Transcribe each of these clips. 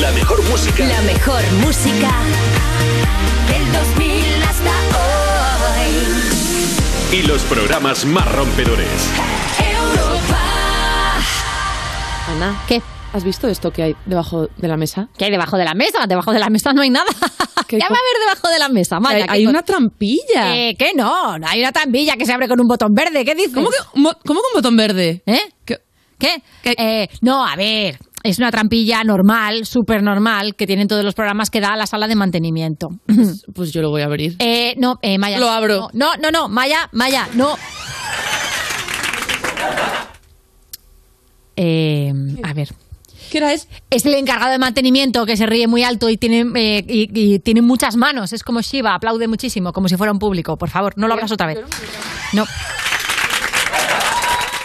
La mejor música. La mejor música del 2000 hasta hoy. Y los programas más rompedores. Europa. Ana, ¿Qué? ¿has visto esto que hay debajo de la mesa? ¿Qué hay debajo de la mesa? Debajo de la mesa no hay nada. ¿Qué ¿Qué va a haber debajo de la mesa? Maya, hay ¿qué hay co- una trampilla. Eh, ¿Qué no? Hay una tambilla que se abre con un botón verde. ¿Qué dices? ¿Cómo, que, ¿Cómo que un botón verde? ¿Eh? ¿Qué? ¿Qué? ¿Qué? Eh, no, a ver. Es una trampilla normal, súper normal, que tienen todos los programas que da la sala de mantenimiento. Pues yo lo voy a abrir. Eh, no, eh, Maya. Lo abro. No, no, no, Maya, Maya, no. Eh, a ver. ¿Qué era es? Es el encargado de mantenimiento que se ríe muy alto y tiene, eh, y, y tiene muchas manos. Es como Shiva, aplaude muchísimo, como si fuera un público. Por favor, no lo abras otra vez. No,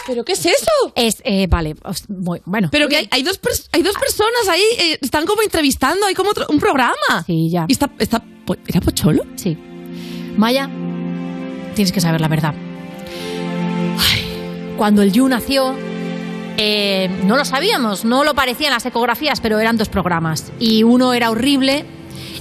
¿Pero qué es eso? es, eh, vale, os- bueno. Pero que hay, hay dos, pers- hay dos personas ahí, eh, están como entrevistando, hay como otro- un programa. Sí, ya. ¿Y está, está, po- ¿Era Pocholo? Sí. Maya, tienes que saber la verdad. Ay, cuando el Yu nació, eh, no lo sabíamos, no lo parecía en las ecografías, pero eran dos programas. Y uno era horrible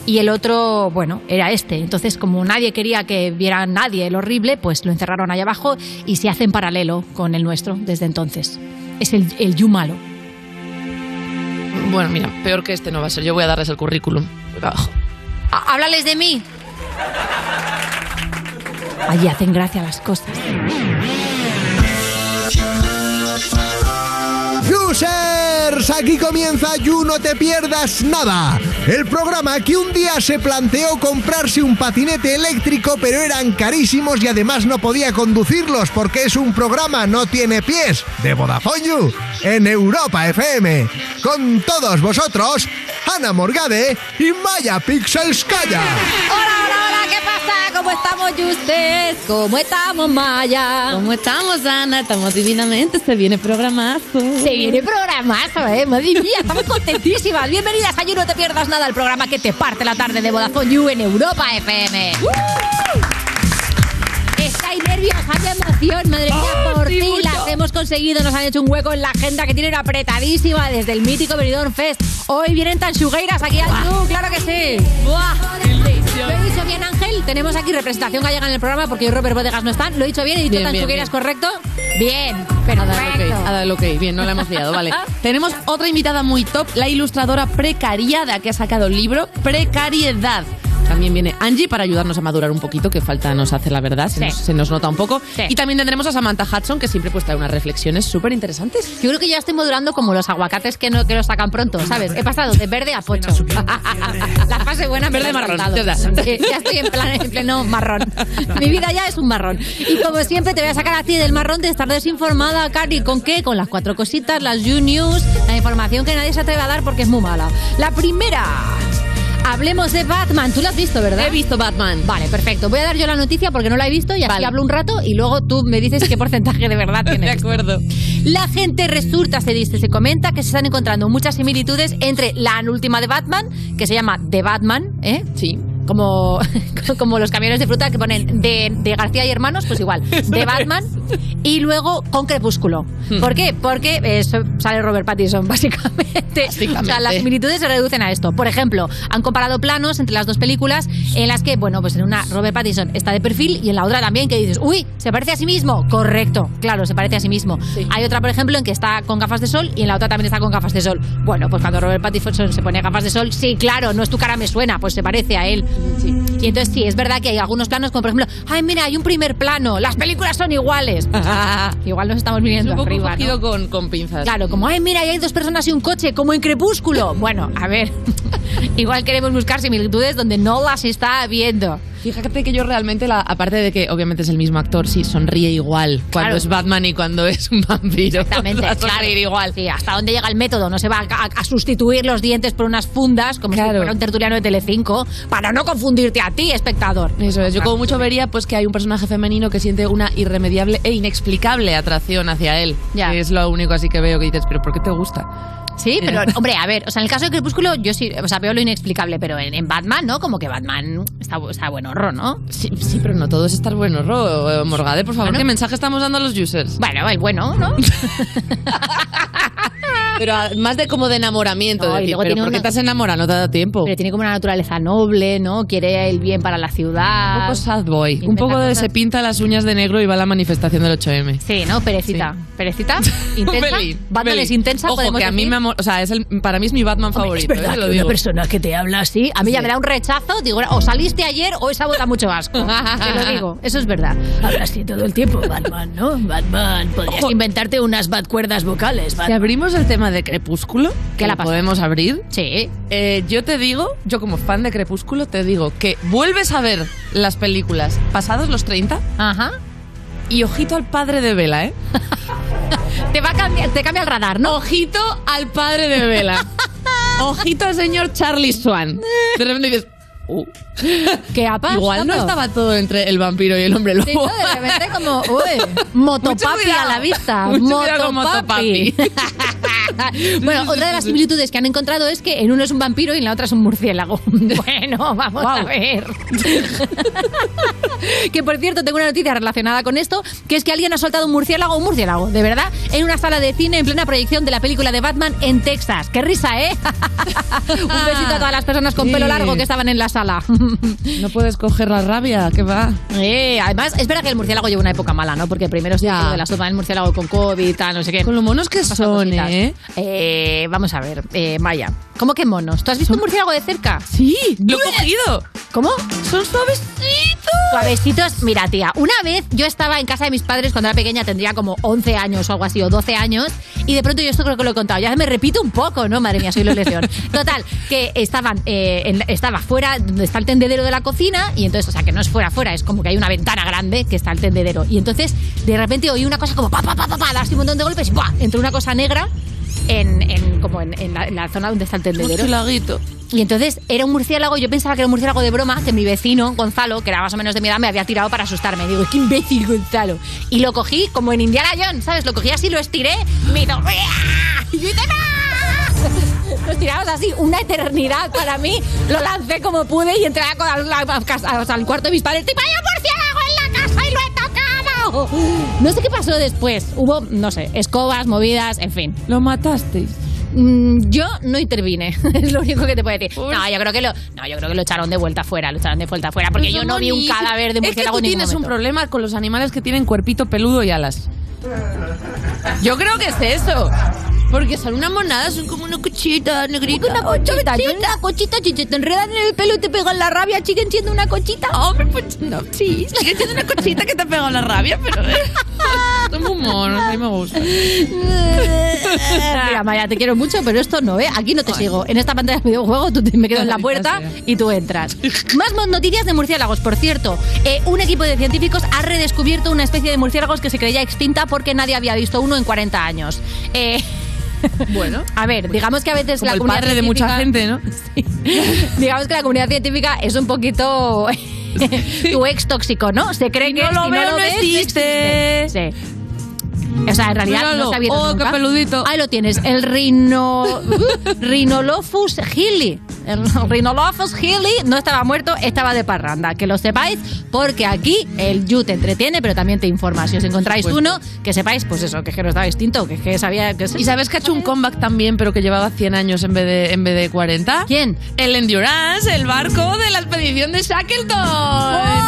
y el otro, bueno, era este. Entonces, como nadie quería que viera nadie el horrible, pues lo encerraron ahí abajo y se hace en paralelo con el nuestro desde entonces. Es el, el Yu malo. Bueno, mira, peor que este no va a ser. Yo voy a darles el currículum. Abajo. Há- Háblales de mí. Allí hacen gracia las cosas. Aquí comienza You No Te Pierdas Nada, el programa que un día se planteó comprarse un patinete eléctrico pero eran carísimos y además no podía conducirlos porque es un programa no tiene pies de Vodafone You en Europa FM. Con todos vosotros, Ana Morgade y Maya Pixelskaya. Hola, hola, hola, ¿qué pasa? ¿Cómo estamos, ustedes? ¿Cómo estamos, Maya? ¿Cómo estamos, Ana? Estamos divinamente. Se viene programazo. Se viene programazo, ¿eh? Madre mía, estamos contentísimas. Bienvenidas a You No Te Pierdas Nada, el programa que te parte la tarde de Vodafone You en Europa FM. Estáis nerviosas de emoción, madre mía, por ti las hemos conseguido, nos han hecho un hueco en la agenda que tienen apretadísima desde el mítico Benidorm Fest. Hoy vienen tan chugueiras aquí al You, claro que sí. Buah. ¿Lo he dicho bien, Ángel? Tenemos aquí representación gallega en el programa porque hoy Robert Bodegas no están. ¿Lo he dicho bien? ¿He dicho Bien, tan bien, chugueiras bien. correcto? Bien, el perfecto. ok, ha dado el ok. Bien, no la hemos liado, vale. Tenemos otra invitada muy top, la ilustradora Precariada, que ha sacado el libro Precariedad. También viene Angie para ayudarnos a madurar un poquito, que falta nos hace la verdad, se, Sí. nos, se nos nota un poco. Sí. Y también tendremos a Samantha Hudson, que siempre pues trae unas reflexiones súper interesantes. Yo creo que ya estoy modulando como los aguacates que no que los sacan pronto, ¿sabes? He pasado de verde a pocho. La fase buena me Verde marrón, ya ya estoy en, plan, en pleno marrón. Mi vida ya es un marrón. Y como siempre te voy a sacar a ti del marrón de estar desinformada, Cari. ¿Con qué? Con las cuatro cositas, las You News, la información que nadie se atreve a dar porque es muy mala. La primera... Hablemos de Batman. Tú lo has visto, ¿verdad? He visto Batman. Vale, perfecto. Voy a dar yo la noticia porque no la he visto y así Vale. hablo un rato y luego tú me dices qué porcentaje de verdad tiene. De acuerdo. La gente resulta, se dice, se comenta que se están encontrando muchas similitudes entre la última de Batman, que se llama The Batman, ¿eh? Sí. Como, como los camiones de fruta que ponen de, de García y Hermanos, pues igual, de Batman, y luego con Crepúsculo. Hmm. ¿Por qué? Porque eh, sale Robert Pattinson, básicamente. O sea, las similitudes se reducen a esto. Por ejemplo, han comparado planos entre las dos películas en las que, bueno, pues en una Robert Pattinson está de perfil y en la otra también que dices, uy, ¿se parece a sí mismo? Correcto, claro, se parece a sí mismo. Sí. Hay otra, por ejemplo, en que está con gafas de sol y en la otra también está con gafas de sol. Bueno, pues cuando Robert Pattinson se pone gafas de sol, sí, claro, no es tu cara me suena, pues se parece a él. Sí. Y entonces sí, es verdad que hay algunos planos, como por ejemplo, ay, mira, hay un primer plano, las películas son iguales. Igual nos estamos Es viniendo un poco arriba, ¿no? con, con pinzas. Claro, como, ay, mira, ahí hay dos personas y un coche, como en Crepúsculo. Bueno, a ver, igual queremos buscar similitudes donde no las está viendo. Fíjate que yo realmente, la, aparte de que obviamente es el mismo actor, sí, sonríe igual cuando Claro. es Batman y cuando es un vampiro. Exactamente, Va a claro. igual. Sí, hasta dónde llega el método. No se va a, a sustituir los dientes por unas fundas, como si Claro. fuera un tertuliano de Telecinco, para no confundirte a ti, espectador. Eso es, yo como mucho vería pues que hay un personaje femenino que siente una irremediable e inexplicable atracción hacia él. Ya. Que es lo único así que veo que dices, pero ¿por qué te gusta? Sí, pero hombre, a ver, o sea, en el caso de Crepúsculo yo sí, o sea, veo lo inexplicable, pero en, en Batman, ¿no? Como que Batman está, está buen horror, ¿no? Sí, sí, pero no todo es estar bueno, Ro. Eh, Morgade, por favor, Bueno. ¿qué mensaje estamos dando a los users? Bueno, bueno, ¿no? Pero a- más de como de enamoramiento. No, de y decir, luego pero tiene ¿por qué una- te has enamorado? No te ha dado tiempo. Pero tiene como una naturaleza noble, ¿no? Quiere el bien para la Un ciudad. poco sad boy. Un poco de se pinta las uñas de negro y va a la manifestación del 8M. Sí, ¿no? Perecita. ¿Perecita? ¿Intensa? Un pelín, un Batman pelín. es intensa, Ojo, podemos que a mí decir. me amo- o sea, es el, para mí es mi Batman favorito. Es verdad ¿eh? Te lo digo. persona que te habla así, a mí ya me da un rechazo, digo, o saliste ayer o esa bota mucho asco. Te lo digo, eso es verdad. Hablas así todo el tiempo, Batman, ¿no? Batman, podrías inventarte unas bad cuerdas vocales, Si abrimos el tema de Crepúsculo, ¿Qué que la podemos abrir, Sí. eh, yo te digo, yo como fan de Crepúsculo, te digo que vuelves a ver las películas pasados los 30 Ajá. y ojito al padre de Vela, ¿eh? Te va a cambiar, te cambia el radar, ¿no? Ojito al padre de Vela. ojito al señor Charlie Swan. De repente dices, uh, ¿Qué ha pasado? igual no estaba todo entre el vampiro y el hombre lobo. Sí, ¿no? De repente como, uy, motopapi a la vista. Motopapi. bueno, otra de las similitudes que han encontrado es que en uno es un vampiro y en la otra es un murciélago. bueno, vamos a ver. que por cierto, tengo una noticia relacionada con esto, que es que alguien ha soltado un murciélago, un murciélago, de verdad, en una sala de cine en plena proyección de la película de Batman en Texas. ¡Qué risa, eh! un besito a todas las personas con pelo Sí. largo que estaban en la sala. No puedes coger la rabia, ¿qué va? Eh, además, es verdad que el murciélago lleva una época mala, ¿no? Porque primero se de la sopa del murciélago con COVID y tal, no sé qué. Con lo monos que son, cositas. ¿eh? Eh, Vamos a ver, eh, Maya. ¿Cómo que monos? ¿Tú has visto un murciélago de cerca? Sí, lo he cogido. ¿Cómo? Son suavecitos. Suavecitos. Mira, tía, una vez yo estaba en casa de mis padres cuando era pequeña, tendría como 11 años o algo así, o 12 años, y de pronto yo esto creo que lo he contado. Ya me repito un poco, ¿no? Madre mía, soy Loles León. Total, que estaban, eh, en- estaba fuera donde está el tendedero de la cocina, y entonces, o sea, que no es fuera, fuera, es como que hay una ventana grande que está el tendedero. Y entonces, de repente oí una cosa como pa, pa, pa, pa, pa, un montón de golpes, y ¡buah! entró una cosa negra. En, en- como en, en la, en la zona donde está el tendedero. Murcielaguito. Y entonces era un murciélago, yo pensaba que era un murciélago de broma, que mi vecino, Gonzalo, que era más o menos de mi edad, me había tirado para asustarme. Digo, qué imbécil, Gonzalo. Y lo cogí como en Indiana Jones, ¿sabes? Lo cogí así, lo estiré, me hizo... Y yo hice ¡No! Lo tiramos así, una eternidad para mí. Lo lancé como pude y entré a, a- a- al cuarto de mis padres. ¡Tipo, hay un murciélago en la casa y lo he tocado! No sé qué pasó después. Hubo, no sé, escobas, movidas, en fin. Lo matasteis. Mm, yo no intervine, es lo único que te puedo decir. No, yo creo que lo, no, yo creo que lo echaron de vuelta afuera, lo echaron de vuelta afuera, porque yo no vi un cadáver de Es que murciélago tú tienes un problema con los animales que tienen cuerpito peludo y alas. Yo creo que es eso. Porque son una monada, son como una cuchita negrita. Una cochita, yo una cochita, chiche, te enredan en el pelo y te pegan la rabia, siguen siendo una cochita. Hombre, pues no, sí, sigue siendo una cosita que te ha pegado la rabia, pero... eh, muy monos, a mí me gusta. Mira, Maya, te quiero mucho, pero esto no, ¿eh? Aquí no te sigo. En esta pantalla de videojuego tú te- me quedo en la puerta y tú entras. Más noticias de murciélagos, por cierto. Eh, un equipo de científicos ha redescubierto una especie de murciélagos que se creía extinta porque nadie había visto uno en 40 años. Eh, Bueno, a ver, digamos que a veces como la el comunidad padre de mucha gente, ¿no? digamos que la comunidad científica es un poquito tu ex tóxico, ¿no? Se cree Si que no lo si veo, no ves, existe. Sí. O sea, en realidad Míralo. no se ha visto Oh, qué nunca. peludito. Ahí lo tienes, el rino... Rhinolophus gili. El Rhinolophus gili no estaba muerto, estaba de parranda. Que lo sepáis, porque aquí el You te entretiene, pero también te informa. Si os encontráis uno, que sepáis, pues eso, que es que no estaba distinto, que es que sabía... Que ¿Y sabes que ha hecho un comeback también, pero que llevaba 100 años en vez de, en vez de 40? ¿Quién? El Endurance, el barco de la expedición de Shackleton.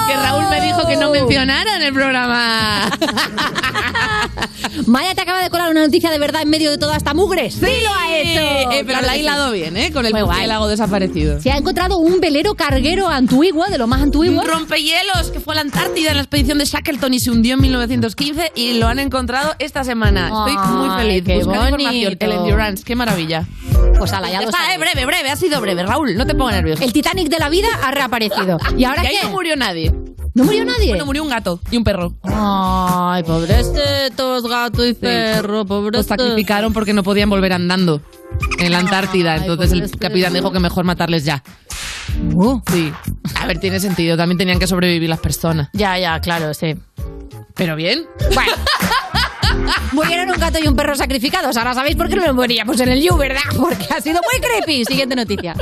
Que Raúl me dijo que no mencionara en el programa. Maya te acaba de colar una noticia de verdad en medio de toda esta mugre. Sí, lo ha hecho. Eh, pero Claro la ha sí. hilado bien, ¿eh? Con el Muy guay. Desaparecido. Se ha encontrado un velero carguero antiguo, de lo más antiguo. Un rompehielos que fue a la Antártida en la expedición de Shackleton y se hundió en 1915 y lo han encontrado esta semana. Estoy muy feliz. qué información. El Endurance, qué maravilla. Pues ala, ya lo está, eh, breve, breve, ha sido breve. Raúl, no te pongas nervioso. El Titanic de la vida ha reaparecido. ¿Y ahora Y ahí qué? no murió nadie. ¿No murió nadie? Bueno, murió un gato y un perro. Ay, pobrecitos, gato y perro, Los pobrecitos. sacrificaron porque no podían volver andando en la Antártida. Ay, Entonces el pobrecito. capitán dijo que mejor matarles ya. Uh, Sí. A ver, tiene sentido. También tenían que sobrevivir las personas. ya, ya, claro, sí. Pero bien. Bueno. Murieron un gato y un perro sacrificados. Ahora sabéis por qué no lo moríamos en el You, ¿verdad? Porque ha sido muy creepy. Siguiente noticia.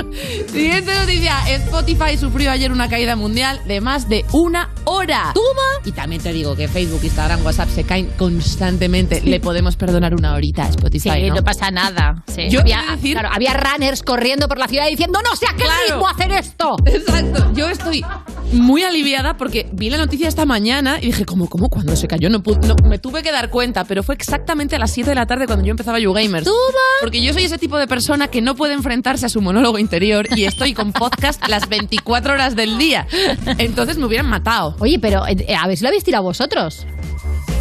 Siguiente noticia. Spotify sufrió ayer una caída mundial de más de una hora. Toma. Y también te digo que Facebook, Instagram, WhatsApp se caen constantemente. Le podemos perdonar una horita a Spotify, Sí, ¿no? no pasa nada. Sí. Yo había, he de decir- claro, había runners corriendo por la ciudad diciendo no sé a qué Claro. hacer esto. Exacto. Yo estoy muy aliviada porque vi la noticia esta mañana y dije, ¿cómo, cómo? Cuando se cayó no, pude- no- me tuve que dar cuenta, pero fue exactamente a las 7 de la tarde cuando yo empezaba YouGamers. Porque yo soy ese tipo de persona que no puede enfrentarse a su monólogo interior y estoy con podcast las 24 horas del día. Entonces me hubieran matado Oye, pero eh, a ver si lo habéis tirado vosotros.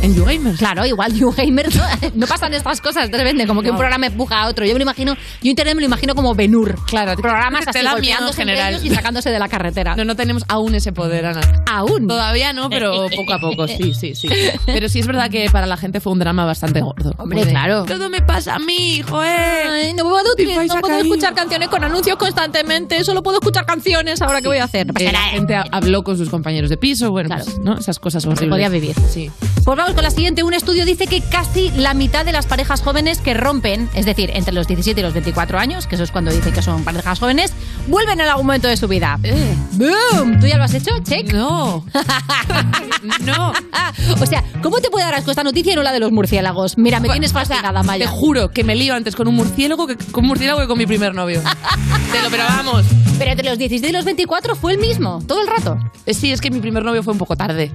En YouGamers. Claro, igual YouGamer no, no pasan estas cosas de repente, como que un No. programa empuja a otro. Yo me lo imagino, yo Internet me lo imagino como Benur. Claro, programas así golpeándose general. y sacándose de la carretera. No, no tenemos aún ese poder, Ana. Aún. Todavía no, pero poco a poco, sí, sí, sí. Pero sí es verdad que para la gente fue un drama bastante gordo. Hombre, de, claro. Todo me pasa a mí, joder. Ay, no puedo, no puedo escuchar canciones con anuncios constantemente, solo puedo escuchar canciones, ahora qué voy a hacer. Eh, la gente ha- habló con sus compañeros de piso, bueno, Claro. pues, ¿no? Esas cosas horribles. podía vivir. Sí. Pues vamos con la siguiente. Un estudio dice que casi la mitad de las parejas jóvenes que rompen, es decir, entre los 17 y los 24 años, que eso es cuando dicen que son parejas jóvenes, vuelven en algún momento de su vida. Eh, ¡Boom! ¿Tú ya lo has hecho? Check. no. no. O sea, ¿cómo te puede dar asco esta noticia y no la de los murciélagos? Mira, me tienes fascinada, Maya. Te juro que me lío antes con un murciélago que con un murciélago que con mi primer novio. Te lo, pero vamos. Pero entre los 17 y los 24 fue el mismo, todo el rato. Eh, Sí, es que mi primer novio fue un poco tarde.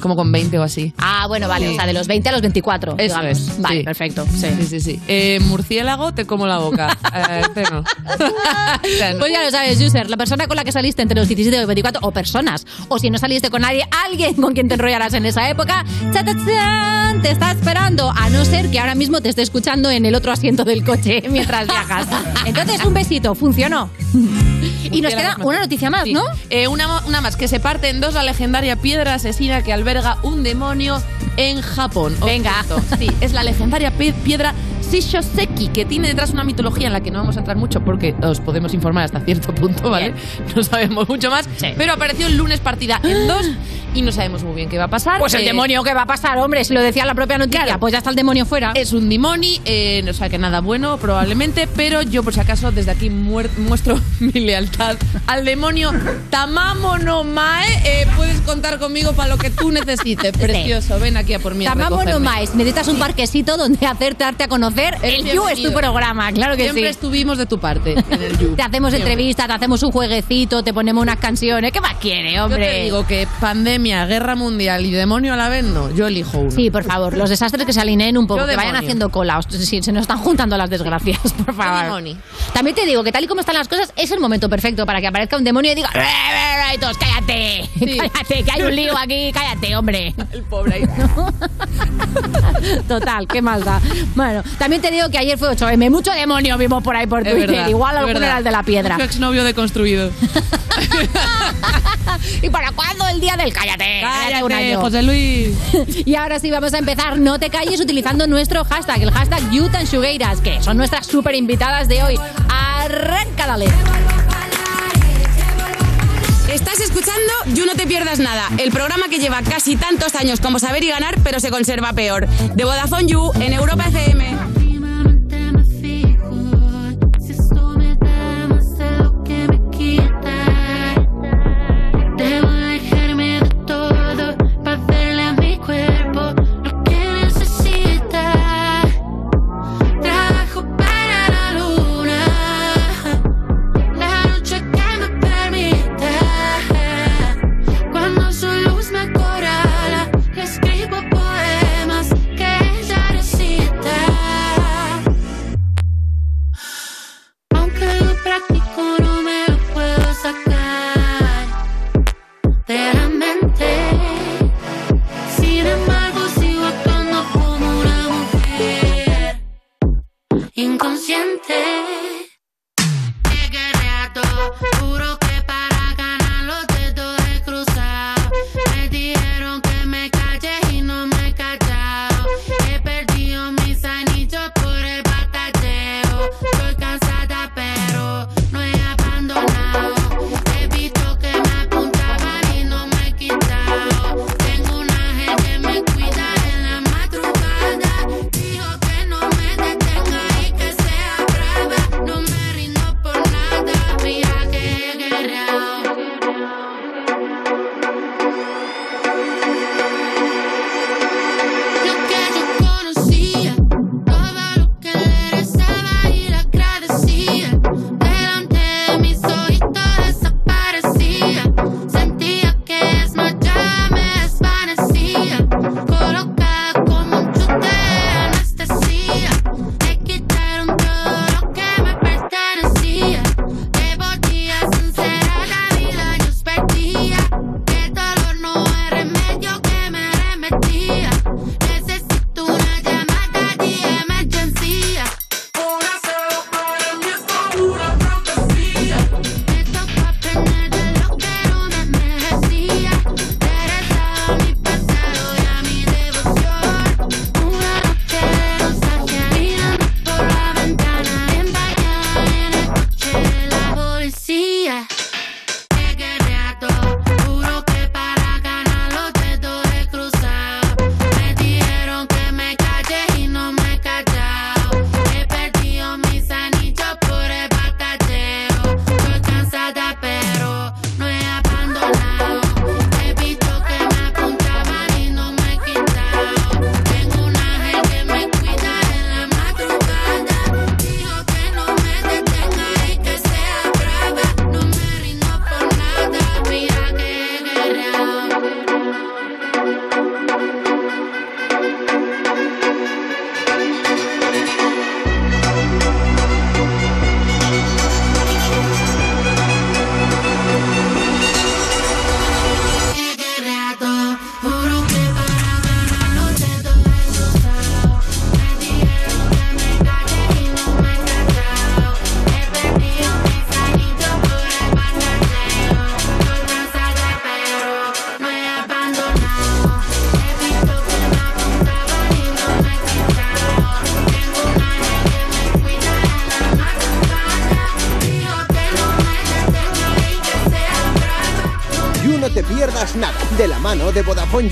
Como con 20 o así. Ah, bueno, vale, Sí. o sea, de los 20 a los 24. Eso digamos. es. Vale, sí. perfecto. Sí, sí, sí. sí. Eh, murciélago, te como la boca. Eh, este no. Pues ya lo sabes, user, la persona con la que saliste entre los 17 y los 24, o personas, o si no saliste con nadie, alguien con quien te enrollarás en esa época, te está esperando, a no ser que ahora mismo te esté escuchando en el otro asiento del coche mientras viajas. Entonces, un besito, funcionó. Y nos queda una noticia más. ¿no? Eh, una, una más, que se parte en dos la legendaria piedra asesina que alberga un demonio en Japón. Os Venga. Sí, es la legendaria pi- piedra Shishoseki, que tiene detrás una mitología en la que no vamos a entrar mucho porque os podemos informar hasta cierto punto, ¿vale? No sabemos mucho más. Sí. Pero apareció el lunes partida en dos y no sabemos muy bien qué va a pasar. Pues el Eh, demonio, ¿qué va a pasar, hombre? Si lo decía la propia noticia, Claro. pues ya está el demonio fuera. Es un demoni, eh, o sea que nada bueno probablemente, pero yo por si acaso desde aquí muestro mi lealtad al demonio Tamamo no Mae. Eh, puedes contar conmigo para lo que tú necesites, precioso. Ven aquí a por mí. a Tamamo no recogerme. más. Necesitas un parquecito donde hacerte darte a conocer. El You es tu programa, claro que Siempre sí. estuvimos de tu parte en el You. Te hacemos entrevistas, te hacemos un jueguecito, te ponemos unas canciones. ¿Qué más quiere, Yo hombre? te digo que pandemia, guerra mundial y demonio a la vez no. Yo elijo uno. Sí, por favor, los desastres que se alineen un poco, Yo que vayan demonio. haciendo cola. Se nos están juntando las desgracias, por favor. También te digo que tal y como están las cosas, es el momento perfecto para que aparezca un demonio y diga y todos, cállate, Sí. cállate, que hay un lío aquí, cállate, hombre. El pobre ahí. Total, qué más da. Bueno, también te digo que ayer fue 8M, mucho demonio vimos por ahí por Twitter. verdad, Igual alguno verdad. era el de la piedra. Mucho exnovio deconstruido. ¿Y para cuándo el día del cállate? Cállate un año. José Luis. Y ahora sí vamos a empezar. No te calles utilizando nuestro hashtag, el hashtag YouTanShugueiras, que son nuestras super invitadas de hoy. Arranca, dale. Estás escuchando You No Te Pierdas Nada, el programa que lleva casi tantos años como saber y ganar, pero se conserva peor. De Vodafone You en Europa FM.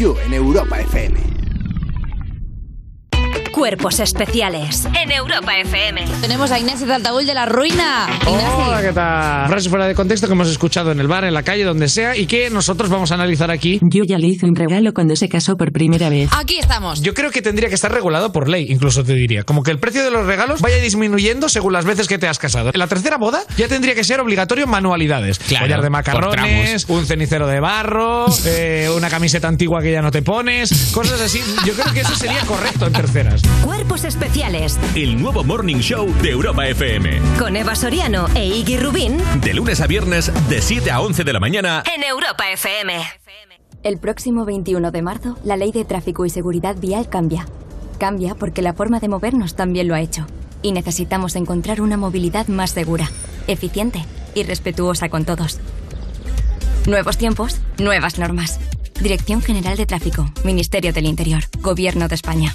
You en Europa especiales en Europa FM. Tenemos a Inés de de la Ruina. Hola, ¿qué tal? Frases fuera de contexto que hemos escuchado en el bar, en la calle, donde sea, y que nosotros vamos a analizar aquí. Yo ya le hice un regalo cuando se casó por primera vez. Aquí estamos. Yo creo que tendría que estar regulado por ley, incluso te diría. Como que el precio de los regalos vaya disminuyendo según las veces que te has casado. En la tercera boda ya tendría que ser obligatorio manualidades. Claro, Collar de macarrones, un cenicero de barro, eh, una camiseta antigua que ya no te pones, cosas así. Yo creo que eso sería correcto en terceras. Cuerpos especiales El nuevo Morning Show de Europa FM. con Eva Soriano e Iggy Rubín De lunes a viernes, de 7 a 11 de la mañana. en Europa FM. El próximo 21 de marzo, la ley de tráfico y seguridad vial cambia. Cambia porque la forma de movernos también lo ha hecho. Y necesitamos encontrar una movilidad más segura, eficiente y respetuosa con todos. Nuevos tiempos, nuevas normas. Dirección General de Tráfico, Ministerio del Interior, Gobierno de España.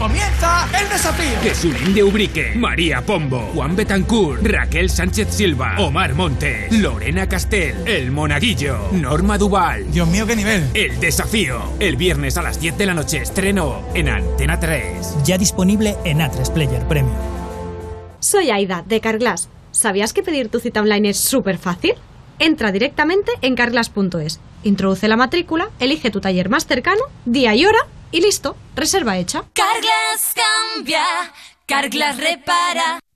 ¡Comienza el desafío! Jesulín de Ubrique, María Pombo, Juan Betancourt, Raquel Sánchez Silva, Omar Montes, Lorena Castel, El Monaguillo, Norma Duval. Dios mío, qué nivel. El desafío. El viernes a las 10 de la noche estreno en Antena 3. Ya disponible en A3 Player Premium. Soy Aida, de Carglass. ¿Sabías que pedir tu cita online es súper fácil? Entra directamente en carglass.es, introduce la matrícula, elige tu taller más cercano, día y hora y listo, reserva hecha. Carglass cambia, Carglass repara.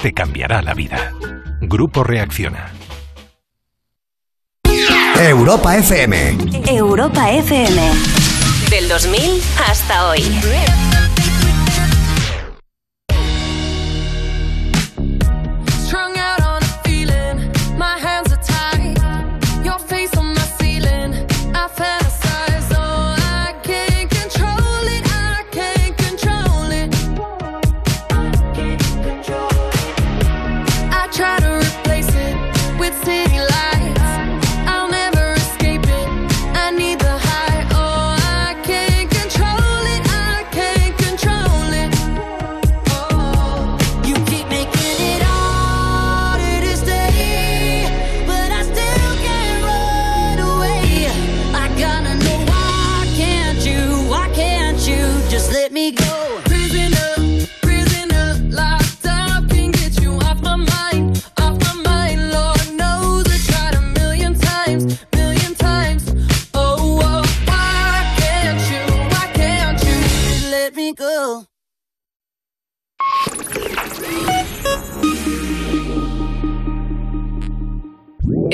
Te cambiará la vida. Grupo Reacciona. Europa FM. Europa FM. Del 2000 hasta hoy.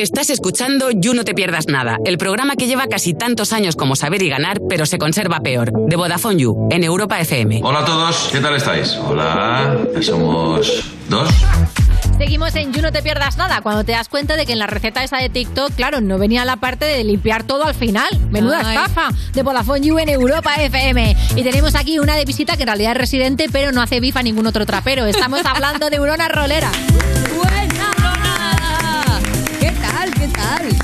Estás escuchando You No Te Pierdas Nada, el programa que lleva casi tantos años como saber y ganar, pero se conserva peor. De Vodafone You, en Europa FM. Hola a todos, ¿qué tal estáis? Hola, ya somos dos. Seguimos en You No Te Pierdas Nada, cuando te das cuenta de que en la receta esa de TikTok, claro, no venía la parte de limpiar todo al final. Menuda Ay. estafa de Vodafone You en Europa FM. Y tenemos aquí una de visita que en realidad es residente, pero no hace bifa ningún otro trapero. Estamos hablando de Urona Rolera.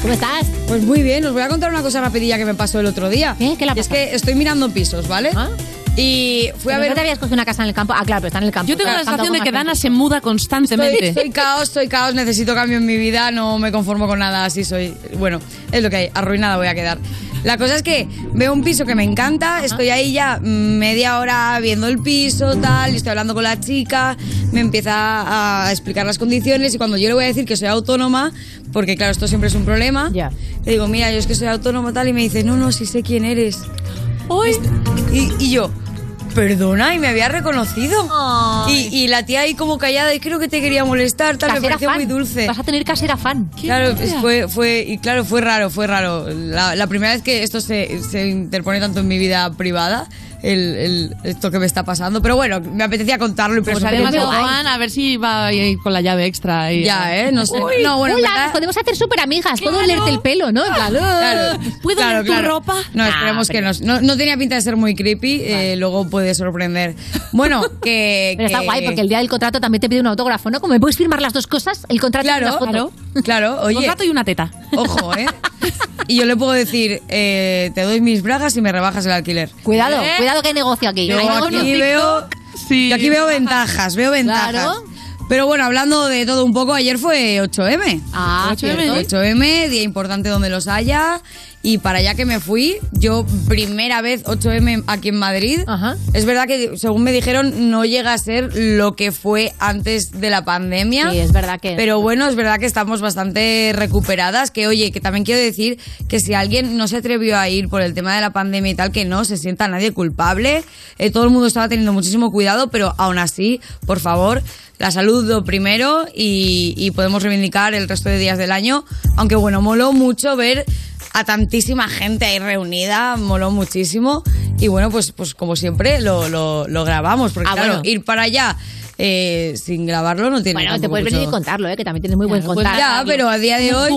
¿Cómo estás? Pues muy bien, os voy a contar una cosa rapidilla que me pasó el otro día. ¿Qué? ¿Qué la es que estoy mirando pisos, ¿vale? Y fui a ver. ¿no te habías cogido una casa en el campo? Ah, claro, pero está en el campo. Yo tengo la sensación de que Dana se muda constantemente. Soy, soy caos, soy caos, necesito cambio en mi vida, no me conformo con nada así, soy. Bueno, es lo que hay, arruinada voy a quedar. La cosa es que veo un piso que me encanta, estoy ahí ya media hora viendo el piso, tal, y estoy hablando con la chica, me empieza a explicar las condiciones y cuando yo le voy a decir que soy autónoma, porque claro, esto siempre es un problema, le digo, mira, yo es que soy autónoma tal, y me dice, no, no, sí sé quién eres. Y, y yo, perdona, y me había reconocido. Y, y la tía ahí como callada, y creo que te quería molestar, tal, me Casera pareció fan. muy dulce. Vas a tener casera fan. Claro, es- fue, fue, y claro, fue raro, fue raro. La, la primera vez que esto se, se interpone tanto en mi vida privada, el, el- esto que me está pasando. Pero bueno, me apetecía contarlo y Pues además Juan, a ver si va a ir con la llave extra. Y Ya, ¿eh? No sé. Uy, no, bueno, en hola, verdad- podemos hacer súper amigas. Puedo olerte el pelo, ¿no? Plan, Claro, ¿Puedo claro, ver tu claro. ropa? No, Ah, esperemos que pero- no, no. No tenía pinta de ser muy creepy, eh, luego puede sorprender. Bueno, que. Pero está que- guay porque el día del contrato también te pide un autógrafo, ¿no? Como me puedes firmar las dos cosas, el contrato y Claro, una foto. Claro, oye. Un gato y una teta. Ojo, ¿eh? Y yo le puedo decir, eh, te doy mis bragas y me rebajas el alquiler. Cuidado, ¿Eh? cuidado que hay negocio aquí. Yo aquí veo, Sí. yo aquí veo ventajas, veo ventajas. Claro. Pero bueno, hablando de todo un poco, ayer fue 8M. Ah, 8M. cierto. 8M, día importante donde los haya. Y para allá que me fui, yo primera vez 8M aquí en Madrid. Ajá. Es verdad que, según me dijeron, no llega a ser lo que fue antes de la pandemia. Sí, es verdad que. Pero bueno, es verdad que estamos bastante recuperadas. Que oye, que también quiero decir que si alguien no se atrevió a ir por el tema de la pandemia y tal, que no se sienta nadie culpable. Eh, todo el mundo estaba teniendo muchísimo cuidado, pero aún así, por favor, la salud lo primero y, y podemos reivindicar el resto de días del año. Aunque bueno, moló mucho ver a tantísima gente ahí reunida, moló muchísimo. Y bueno, pues, pues como siempre lo, lo, lo grabamos, porque Ah, claro, bueno. ir para allá eh, sin grabarlo no tiene Bueno, te puedes venir y contarlo, ¿eh? Que también tienes muy buen contar. pues Ya, pero a día de hoy...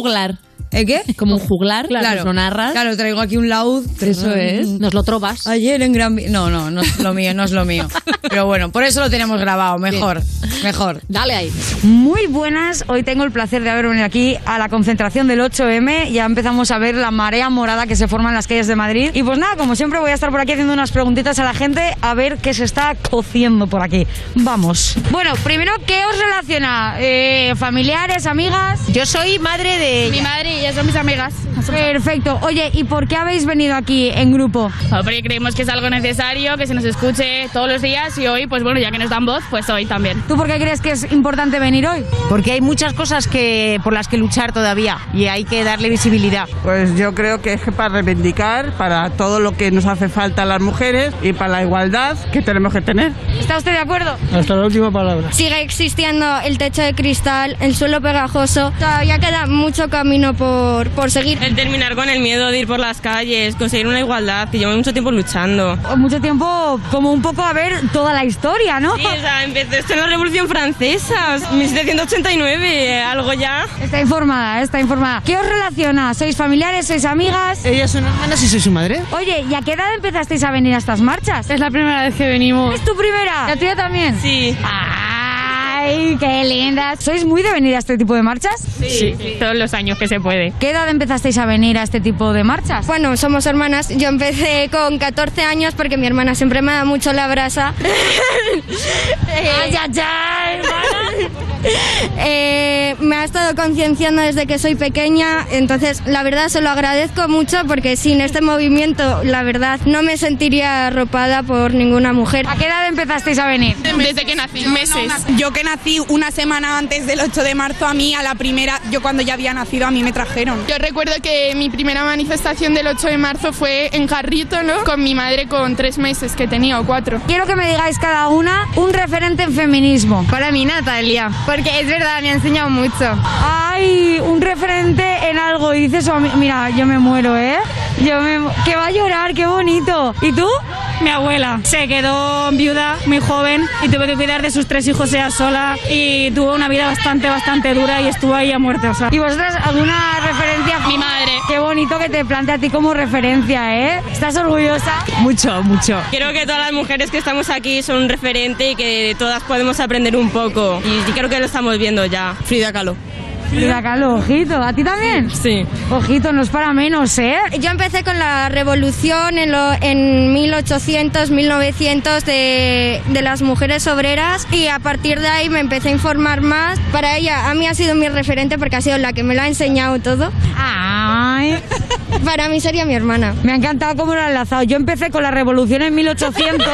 ¿Eh, qué? Como un juglar, Claro, lo narras. Claro, traigo aquí un laúd. Eso es. Nos lo trovas. Ayer en Gran Vía- No, no, no es lo mío, no es lo mío. Pero bueno, por eso lo tenemos grabado, mejor, mejor. Dale ahí. Muy buenas, hoy tengo el placer de haber venido aquí a la concentración del 8M. Ya empezamos a ver la marea morada que se forma en las calles de Madrid. Y pues nada, como siempre voy a estar por aquí haciendo unas preguntitas a la gente a ver qué se está cociendo por aquí. Vamos. Bueno, primero, ¿qué os relaciona? Eh, ¿Familiares, amigas? Yo soy madre de Mi madre y ella son mis amigas. Perfecto. Oye, ¿y por qué habéis venido aquí en grupo? Porque creemos que es algo necesario, que se nos escuche todos los días y hoy, pues bueno, ya que nos dan voz, pues hoy también. ¿Tú por qué crees que es importante venir hoy? Porque hay muchas cosas que por las que luchar todavía y hay que darle visibilidad. Pues yo creo que es que para reivindicar, para todo lo que nos hace falta a las mujeres y para la igualdad que tenemos que tener. ¿Está usted de acuerdo? Hasta la última palabra. Sigue existiendo el techo de cristal, el suelo pegajoso. Todavía queda mucho camino por, por seguir. El terminar con el miedo de ir por las calles, conseguir una igualdad, que llevo mucho tiempo luchando. Mucho tiempo, como un poco a ver toda la historia, ¿no? Sí, o sea, empezó esto en la Revolución Francesa, 1789, algo ya. Está informada, está informada. ¿Qué os relaciona? ¿Sois familiares? ¿Sois amigas? Ellas son hermanas y soy su madre. Oye, ¿y a qué edad empezasteis a venir a estas marchas? Es la primera vez que venimos. ¿Es tu primera? ¿La tuya también? Sí. ¡Ay, qué lindas! ¿Sois muy de venir a este tipo de marchas? Sí, todos los años que se puede. ¿Qué edad empezasteis a venir a este tipo de marchas? Bueno, somos hermanas. Yo empecé con 14 años porque mi hermana siempre me da mucho la brasa. ¡Ay, ay, ay! Eh, me ha estado concienciando desde que soy pequeña, entonces la verdad se lo agradezco mucho porque sin este movimiento, la verdad, no me sentiría arropada por ninguna mujer. ¿A qué edad empezasteis a venir? Desde que nací, meses. Yo que nací una semana antes del 8 de marzo, a mí, a la primera, yo cuando ya había nacido, a mí me trajeron. Yo recuerdo que mi primera manifestación del 8 de marzo fue en Jarrito, ¿no? Con mi madre con tres meses que tenía o cuatro. Quiero que me digáis cada una un referente en feminismo. Para mí, Natalia, porque es verdad, me ha enseñado mucho. Ay, un referente en algo. Y dices, oh, mi- mira, yo me muero, ¿eh? Yo me... Que va a llorar, qué bonito. ¿Y tú? Mi abuela se quedó viuda muy joven y tuve que cuidar de sus tres hijos ella sola y tuvo una vida bastante, bastante dura y estuvo ahí a muerte. O sea. ¿Y vosotras alguna referencia? Mi madre. Qué bonito que te plantea a ti como referencia, ¿eh? ¿Estás orgullosa? Mucho, mucho. Creo que todas las mujeres que estamos aquí son un referente y que todas podemos aprender un poco. Y creo que lo estamos viendo ya. Frida Kahlo. Kahlo, ojito. ¿A ti también? Sí. Ojito, no es para menos, ¿eh? Yo empecé con la revolución en, lo- en 1800, 1900 de, de las mujeres obreras y a partir de ahí me empecé a informar más. Para ella, a mí ha sido mi referente porque ha sido la que me lo ha enseñado todo. Ay. Para mí sería mi hermana. Me ha encantado cómo lo ha enlazado. Yo empecé con la revolución en 1800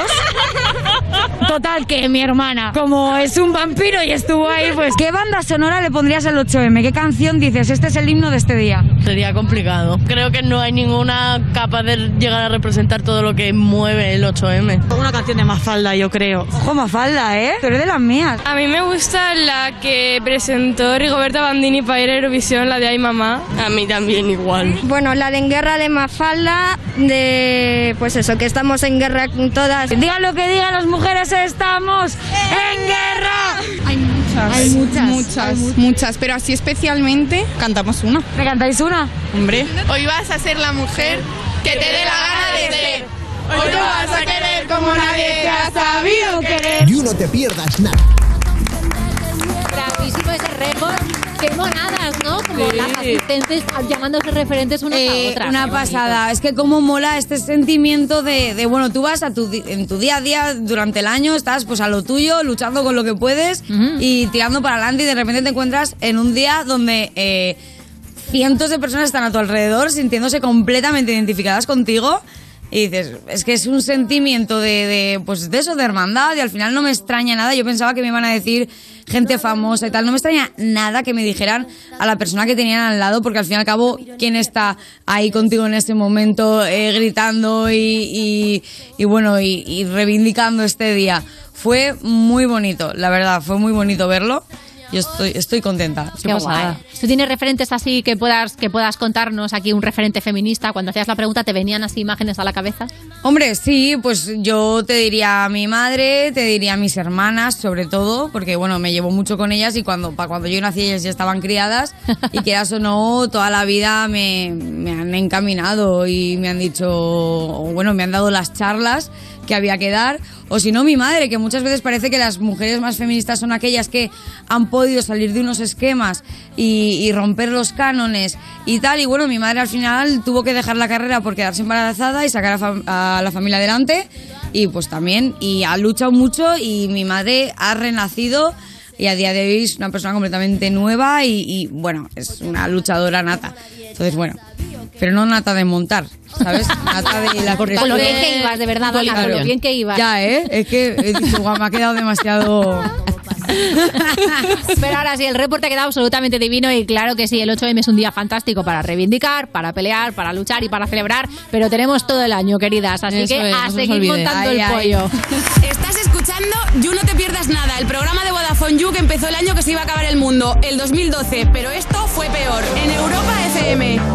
Total, que mi hermana, como es un vampiro y estuvo ahí, pues, ¿qué banda sonora le pondrías al 8M? ¿Qué canción dices? Este es el himno de este día. Sería complicado. Creo que no hay ninguna capaz de llegar a representar todo lo que mueve el 8M. Una canción de Mafalda, yo creo. Ojo, Mafalda, ¿eh? Tú eres de las mías. A mí me gusta la que presentó Rigoberta Bandini para ir a Eurovisión, la de Ay Mamá. A mí también igual. Bueno, la de En Guerra de Mafalda, de pues eso, que estamos en guerra con todas. Digan lo que digan las mujeres, estamos en guerra. Hay muchas. Hay muchas. Muchas, muchas. Pero así especialmente cantamos una. ¿Me cantáis una? Hombre. Hoy vas a ser la mujer que te dé la gana de ser. Hoy no vas a querer como nadie te ha sabido querer. You no te pierdas nada. Ese récord. Qué monadas, ¿no? Como Sí. las asistentes llamándose referentes unas Eh, a otras. una Qué pasada. Es que cómo mola este sentimiento de, de, bueno, tú vas a tu, en tu día a día durante el año, estás pues a lo tuyo, luchando con lo que puedes y tirando para adelante y de repente te encuentras en un día donde eh, cientos de personas están a tu alrededor sintiéndose completamente identificadas contigo. Y dices, es que es un sentimiento de, de, pues de eso, de hermandad, y al final no me extraña nada. Yo pensaba que me iban a decir gente famosa y tal. No me extraña nada que me dijeran a la persona que tenían al lado, porque al fin y al cabo, ¿quién está ahí contigo en este momento eh, gritando y, y, bueno, y reivindicando este día? Fue muy bonito, la verdad, fue muy bonito verlo. Yo estoy, estoy contenta. Qué guay. ¿Tú tienes referentes así que puedas, que puedas contarnos aquí un referente feminista? Cuando hacías la pregunta, ¿te venían así imágenes a la cabeza? Hombre, sí, pues yo te diría a mi madre, te diría a mis hermanas, sobre todo, porque bueno, me llevo mucho con ellas y cuando, para cuando yo nací ellas ya estaban criadas y quieras o no, toda la vida me, me han encaminado y me han dicho, bueno, me han dado las charlas que había que dar, o si no mi madre, que muchas veces parece que las mujeres más feministas son aquellas que han podido salir de unos esquemas y, romper los cánones y tal, y bueno, mi madre al final tuvo que dejar la carrera por quedarse embarazada y sacar a la familia adelante, y pues también, y ha luchado mucho y mi madre ha renacido y a día de hoy es una persona completamente nueva y, y, bueno, es una luchadora nata. Entonces, bueno, pero no nata de montar, ¿sabes? Nata de la Por lo bien que ibas, de verdad, Ana, por lo bien que ibas. Ya, ¿eh? Es que he dicho, guau, me ha quedado demasiado... Pero ahora sí, el reporte ha quedado absolutamente divino y claro que sí, el 8M es un día fantástico para reivindicar, para pelear, para luchar y para celebrar, pero tenemos todo el año, queridas, así Eso que es, a no seguir montando Ay, el ay. pollo. Estás escuchando You No Te Pierdas Nada, el programa de Vodafone You que empezó el año que se iba a acabar el mundo, el 2012, pero esto fue peor, en Europa FM.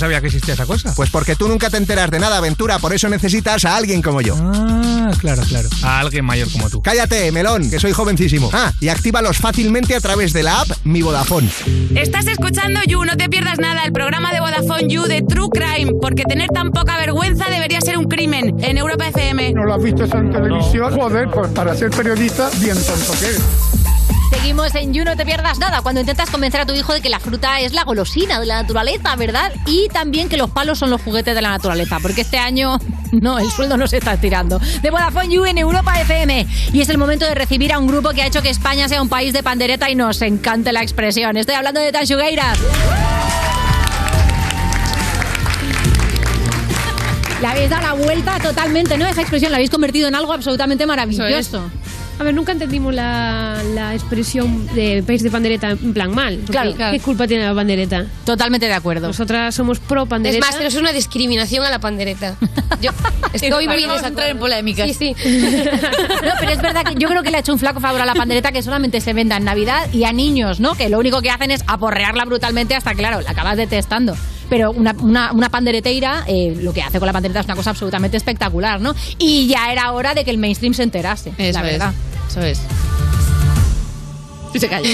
sabía que existía esa cosa? Pues porque tú nunca te enteras de nada, aventura, por eso necesitas a alguien como yo. Ah, claro, claro. A alguien mayor como tú. Cállate, melón, que soy jovencísimo. Ah, y actívalos fácilmente a través de la app Mi Vodafone. Estás escuchando You, no te pierdas nada, el programa de Vodafone You de True Crime, porque tener tan poca vergüenza debería ser un crimen en Europa FM. ¿No lo has visto eso en televisión? Joder, pues para ser periodista, bien tonto que eres. Seguimos en You, no te pierdas nada. Cuando intentas convencer a tu hijo de que la fruta es la golosina de la naturaleza, ¿verdad? Y también que los palos son los juguetes de la naturaleza, porque este año no, el sueldo no se está estirando. De Vodafone You en Europa FM. Y es el momento de recibir a un grupo que ha hecho que España sea un país de pandereta y nos encante la expresión. Estoy hablando de Tanchugueiras. Le habéis dado la vuelta totalmente, ¿no? Esa expresión la habéis convertido en algo absolutamente maravilloso. A ver, nunca entendimos la, la expresión de país de pandereta en plan mal. Claro, claro. ¿Qué culpa tiene la pandereta? Totalmente de acuerdo. Nosotras somos pro Es pandereta. más, pero es una discriminación a la pandereta. Yo estoy muy bien Vamos a esa entrar en polémicas. Sí, sí. No, pero es verdad que yo creo que le ha hecho un flaco favor a la pandereta que solamente se venda en Navidad y a niños, ¿no? Que lo único que hacen es aporrearla brutalmente hasta, claro, la acabas detestando. Pero una, una, una pandereteira, eh, lo que hace con la pandereta es una cosa absolutamente espectacular, ¿no? Y ya era hora de que el mainstream se enterase, Eso la es. verdad. Eso es. Y se calla.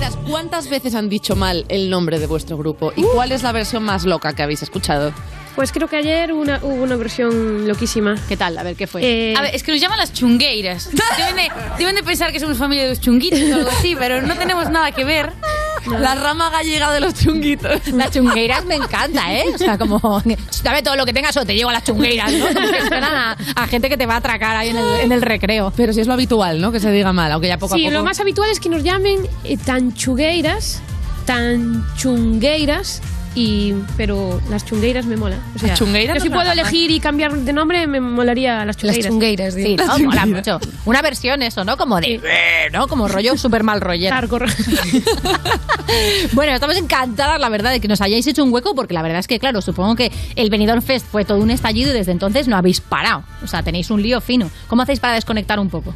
Las ¿cuántas veces han dicho mal el nombre de vuestro grupo? ¿Y cuál es la versión más loca que habéis escuchado? Pues creo que ayer una, hubo una versión loquísima. ¿Qué tal? A ver, ¿qué fue? Eh, A ver, es que nos llaman las chungueiras. Deben de, deben de pensar que somos familia de los chunguitos o algo así, pero no tenemos nada que ver. La rama gallega de los chunguitos. Las chungueiras me encanta, ¿eh? O sea, como, dame todo lo que tengas o te llevo a las chungueiras, ¿no? Como que suenan a, a gente que te va a atracar ahí en el, en el recreo. Pero si es lo habitual, ¿no? Que se diga mal, aunque ya poco sí, a poco. lo más habitual es que nos llamen eh, tan chugueiras, tan chungueiras. Y, pero las chungueiras me mola. O sea, Las chungueiras yo si no puedo elegir y cambiar de nombre, me molaría las chungueiras. chungueiras, Sí, ¿no? Mola mucho. Una versión eso, ¿no? Como de... ¿no? Como rollo super mal rollero. Bueno, estamos encantadas, la verdad, de que nos hayáis hecho un hueco, porque la verdad es que, claro, supongo que el Benidorm Fest fue todo un estallido y desde entonces no habéis parado. O sea, tenéis un lío fino. ¿Cómo hacéis para desconectar un poco?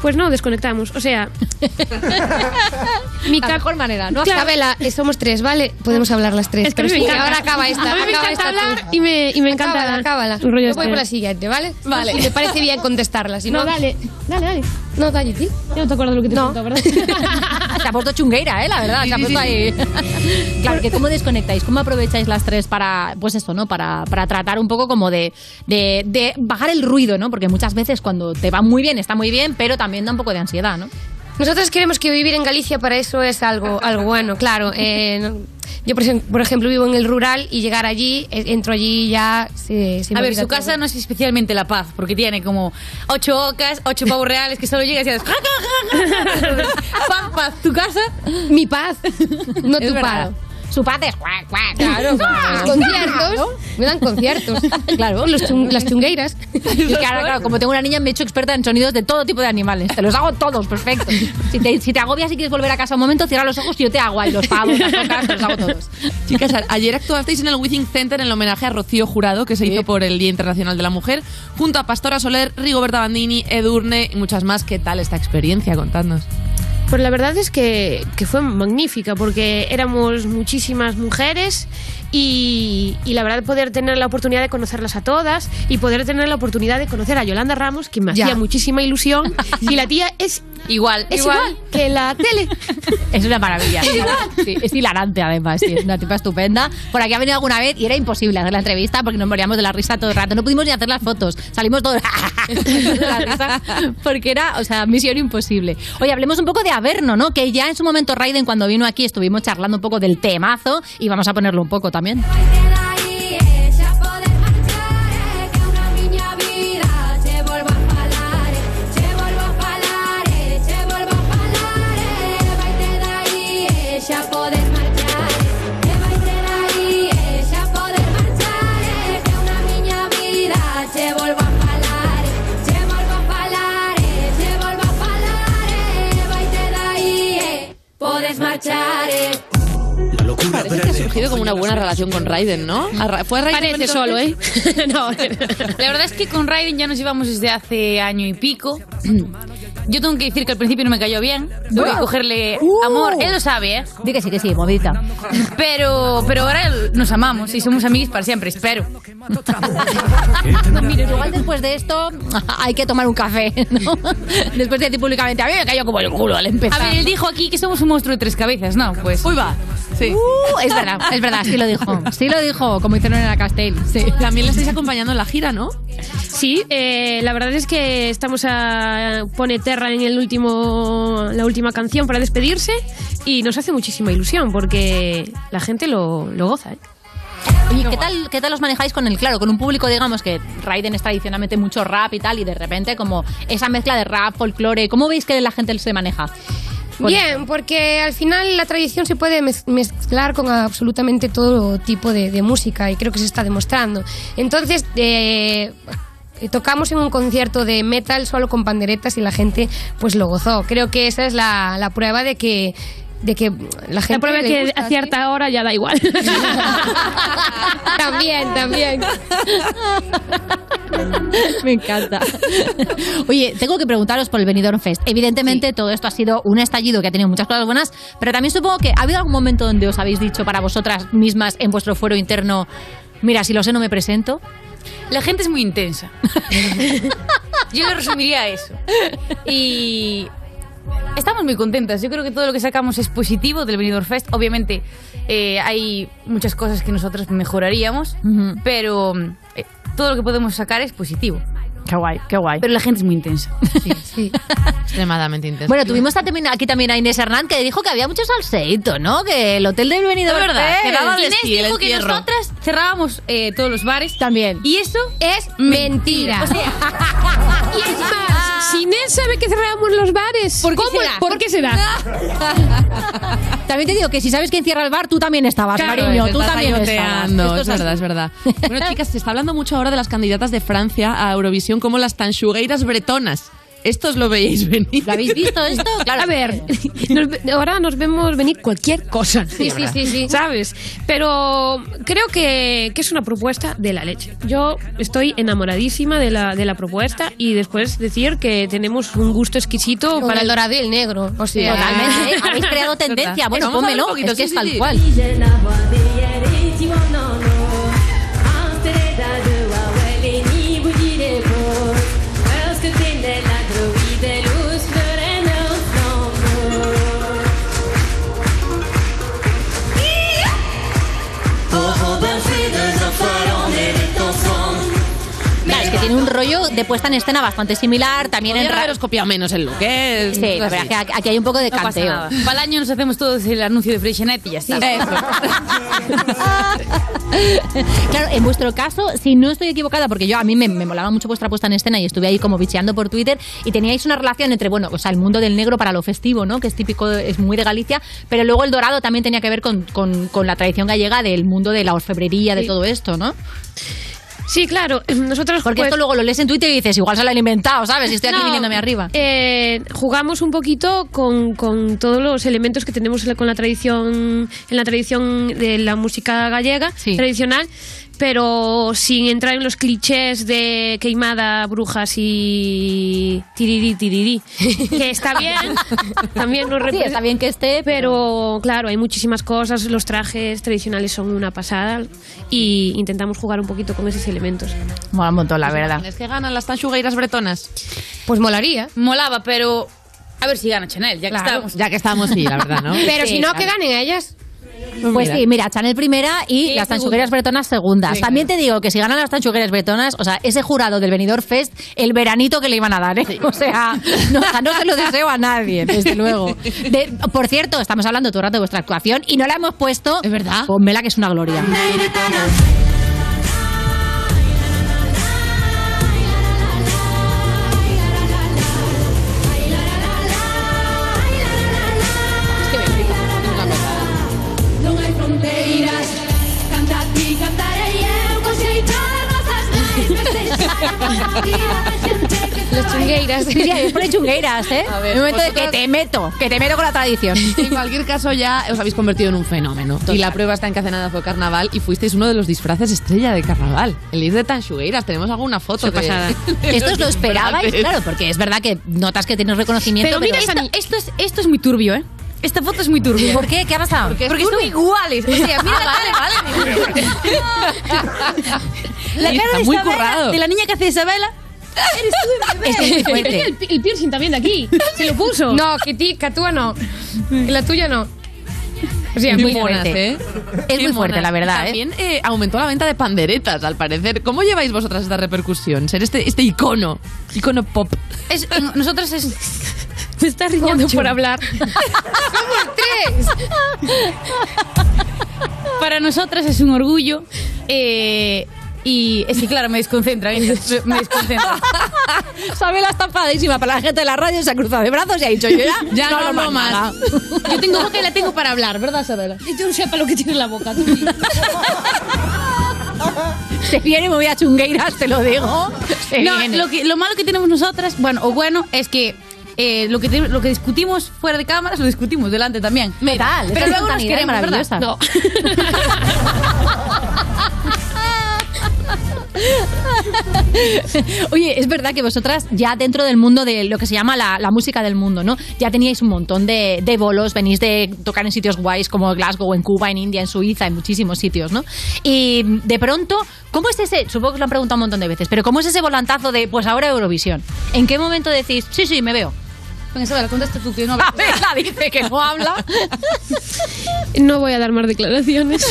Pues no, desconectamos. O sea, mi La mejor manera, ¿no? Claro. Isabela, eh, somos tres, ¿vale? Podemos hablar las tres. Es que Pero me sí, ahora acaba esta. A mí me acaba encanta esta hablar tú. y me, y me encanta Acábala, acábala. Yo voy por la siguiente, ¿vale? Vale. Si te parece bien contestarla. Si no, No, dale, dale, dale. No, ¿sí? Ya no te acuerdas de lo que te No. he ¿verdad? Se ha puesto chungueira, ¿eh? La verdad, se ha sí, puesto sí. ahí. Claro, que ¿cómo desconectáis? ¿Cómo aprovecháis las tres para, pues eso, ¿no? Para, para tratar un poco como de, de, de bajar el ruido, ¿no? Porque muchas veces cuando te va muy bien, está muy bien, pero también da un poco de ansiedad, ¿no? Nosotros creemos que vivir en Galicia para eso es algo, algo bueno, claro. Eh, yo, por ejem- por ejemplo, vivo en el rural y llegar allí, eh, entro allí ya se, se A ver, su todo. casa no es especialmente la paz, porque tiene como ocho ocas, ocho pavos reales que solo llegas y haces... paz, paz. ¿Tu casa? Mi paz, no Es tu paz. Su padre es cuac, cuac. Claro, Claro. conciertos, me dan conciertos. Claro. Los chun- las chungueiras. Y claro, claro, como tengo una niña, me he hecho experta en sonidos de todo tipo de animales. Te los hago todos, perfecto. Si te, si te agobias y quieres volver a casa un momento, cierra los ojos y yo te hago ahí los pavos, las ocas, te los hago todos. Chicas, a- ayer actuasteis en el Withing Center en el homenaje a Rocío Jurado que se hizo por el Día Internacional de la Mujer, junto a Pastora Soler, Rigoberta Bandini, Edurne y muchas más. ¿Qué tal esta experiencia? Contadnos. Pues la verdad es que, que fue magnífica porque éramos muchísimas mujeres y, y la verdad poder tener la oportunidad de conocerlas a todas y poder tener la oportunidad de conocer a Yolanda Ramos, que me Ya. hacía muchísima ilusión y la tía es Igual, es igual, que la tele. Es una maravilla. Sí, es hilarante, además. Sí, es una tipa estupenda. Por aquí ha venido alguna vez y era imposible hacer la entrevista porque nos moríamos de la risa todo el rato. No pudimos ni hacer las fotos. Salimos todos de la risa porque era, o sea, misión imposible. Oye, hablemos un poco de Averno, ¿no? Que ya en su momento Raiden, cuando vino aquí, estuvimos charlando un poco del temazo y vamos a ponerlo un poco también también. child surgido como una buena relación con Raiden, ¿no? A Ra- Fue Raiden Parece solo, ¿eh? No. La verdad es que con Raiden ya nos llevamos desde hace año y pico. Yo tengo que decir que al principio no me cayó bien. Tuve que cogerle Uh. amor. Él lo sabe, ¿eh? Di que sí, que sí, movidita. Pero, pero ahora nos amamos y somos amigos para siempre, espero. Mira, igual después de esto hay que tomar un café, ¿no? Después de decir públicamente, a mí me cayó como el culo al empezar. A ver, él dijo aquí que somos un monstruo de tres cabezas, ¿no? Pues. Uy, va. Sí. Uh, es verdad, es verdad, sí lo dijo. Sí lo dijo, como hicieron en la Castell. Sí. También le estáis acompañando en la gira, ¿no? Sí, eh, la verdad es que estamos a Pone Terra en el último, la última canción para despedirse y nos hace muchísima ilusión porque la gente lo, lo goza. ¿eh? Oye, ¿qué tal, ¿qué tal os manejáis con el, claro, con un público, digamos, que Raiden es tradicionalmente mucho rap y tal, y de repente como esa mezcla de rap, folclore, ¿cómo veis que la gente se maneja? Bien, porque al final la tradición se puede mez- mezclar con absolutamente todo tipo de, de música y creo que se está demostrando. Entonces, eh, tocamos en un concierto de metal solo con panderetas y la gente pues lo gozó. Creo que esa es la, la prueba de que de que la gente La prueba que gusta, a cierta hora ya da igual. también, también. Me encanta. Oye, tengo que preguntaros por el Benidorm Fest. Evidentemente, todo esto ha sido un estallido que ha tenido muchas cosas buenas, pero también supongo que ha habido algún momento donde os habéis dicho para vosotras mismas en vuestro fuero interno, mira, si lo sé no me presento. La gente es muy intensa. Yo lo resumiría a eso. Y estamos muy contentas. Yo creo que todo lo que sacamos es positivo del Benidorm Fest. Obviamente eh, hay muchas cosas que nosotros mejoraríamos, pero eh, todo lo que podemos sacar es positivo. Qué guay, qué guay. Pero la gente es muy intensa. Extremadamente intenso. Bueno, tuvimos también aquí también a Inés Hernán que dijo que había mucho salseito, ¿no? Que el hotel del Benidorm Es verdad, Fest- Inés dijo que nosotras cerrábamos eh, todos los bares. También. Y eso es mentira. O sea, Y es más, si Inés sabe que cerramos los bares, ¿Por qué ¿cómo- será? ¿por qué será? También te digo que si sabes quién cierra el bar, tú también estabas, Claro, cariño. te Tú estás también saboteando, estabas. es verdad, es verdad. Bueno, chicas, se está hablando mucho ahora de las candidatas de Francia a Eurovisión como las tanchugueiras bretonas. Estos lo veíais venir. ¿Lo habéis visto esto? A ver, nos ahora nos vemos venir cualquier cosa. Sí, sí, sí, sí. ¿Sabes? Pero creo que, que es una propuesta de la leche. Yo estoy enamoradísima de la, de la propuesta y después decir que tenemos un gusto exquisito Con para el dorado y el negro. O sea, Totalmente, ¿eh? Habéis creado tendencia. Bueno, poquito, Es que sí, es tal cual. Un rollo de puesta en escena bastante similar. También en Podría ra- haberos copiado menos el look, ¿eh? Sí, la verdad es que aquí- hay un poco de no pasa canteo. nada. Para el año nos hacemos todos el anuncio de Freixenet y ya está. Claro, en vuestro caso, si no estoy equivocada, porque yo a mí me, me molaba mucho vuestra puesta en escena y estuve ahí como bicheando por Twitter y teníais una relación entre, bueno, o sea, el mundo del negro para lo festivo, ¿no? Que es típico, es muy de Galicia, pero luego el dorado también tenía que ver con, con- con la tradición gallega del mundo de la orfebrería, de Sí. todo esto, ¿no? Sí, claro. Nosotros Porque pues, esto luego lo lees en Twitter y dices, igual se lo han inventado, ¿sabes? Y estoy aquí No, viniéndome arriba. eh, jugamos un poquito con, con todos los elementos que tenemos con la tradición, en la tradición de la música gallega tradicional, pero sin entrar en los clichés de queimada, brujas y tiriri tiriri, que está bien, también nos Sí, está bien que esté, pero claro, hay muchísimas cosas, los trajes tradicionales son una pasada y intentamos jugar un poquito con esos elementos. Mola un montón, la verdad. ¿Es que ganan las tanchugueiras bretonas? Pues molaría. Molaba, pero a ver si gana Chanel, ya que Claro. estamos. Ya que estamos, sí, la verdad, ¿no? Pero Sí, si no, claro. que ganen ellas. Pues mira. sí, mira, Chanel primera y Sí, las tanchugueras bretonas segundas. Sí. También te digo que si ganan las tanchugueras bretonas, o sea, ese jurado del Benidorm Fest, el veranito que le iban a dar, ¿eh? O sea, no, o sea, no se lo deseo a nadie, desde luego. De- por cierto, estamos hablando todo el rato de vuestra actuación y no la hemos puesto. Es verdad. Ponmela que es una gloria. Chungueiras. Sí, sí, por el chungueiras, ¿eh? A ver, un momento de que vosotras- te meto, que te meto con la tradición. En cualquier caso, ya os habéis convertido en un fenómeno. Y la prueba está en que hace nada fue carnaval y fuisteis uno de los disfraces estrella de carnaval. El ir de Tanchugueiras. Tenemos alguna foto de. pasada. de Esto os lo esperabais, claro, porque es verdad que notas que tienes reconocimiento. Pero mira, esto, esto es, esto es muy turbio, ¿eh? Esta foto es muy turbia. ¿Por qué? ¿Qué ha pasado? Porque, es son iguales. O sea, mira la, Y cara está de muy Isabela, de la niña que hace Isabela. Eres tú el bebé. Esto es muy fuerte. El, el piercing también de aquí. Se lo puso. No, que ti, que tú no. Que la tuya no. O sea, Muy muy monas, fuerte. ¿eh? Es muy fuerte, monas. la verdad, ¿eh? También eh, aumentó la venta de panderetas, al parecer. ¿Cómo lleváis vosotras esta repercusión? Ser este, este icono, icono pop. Es, nosotros es. Me estás riñendo por hablar. ¡Somos tres! Para nosotras es un orgullo. eh, y es que, claro, me desconcentra. me- desconcentra. Sabela está enfadísima para la gente de la radio, se ha cruzado de brazos y ha dicho yo ya, Ya no hablo más. Yo tengo boca y la tengo para hablar, ¿verdad, Isabela? Yo no sepa lo que tiene en la boca. tú sí. Se viene muy a chungueiras, te lo digo. Se No, viene. lo, que, lo malo que tenemos nosotras, bueno, o bueno, es que eh, lo, que te- lo que discutimos fuera de cámaras lo discutimos delante también. Total, Pero luego nos queremos, ¿verdad? maravillosa. No. Oye, es verdad que vosotras ya dentro del mundo de lo que se llama la, la música del mundo, ¿no? Ya teníais un montón de, de bolos, venís de tocar en sitios guays como Glasgow, en Cuba, en India, en Suiza, en muchísimos sitios, ¿no? Y de pronto, ¿cómo es ese? Supongo que os lo han preguntado un montón de veces, pero ¿cómo es ese volantazo de, pues ahora Eurovisión? ¿En qué momento decís, sí, sí, me veo? Tú que no A ver, la dice que no habla. No voy a dar más declaraciones.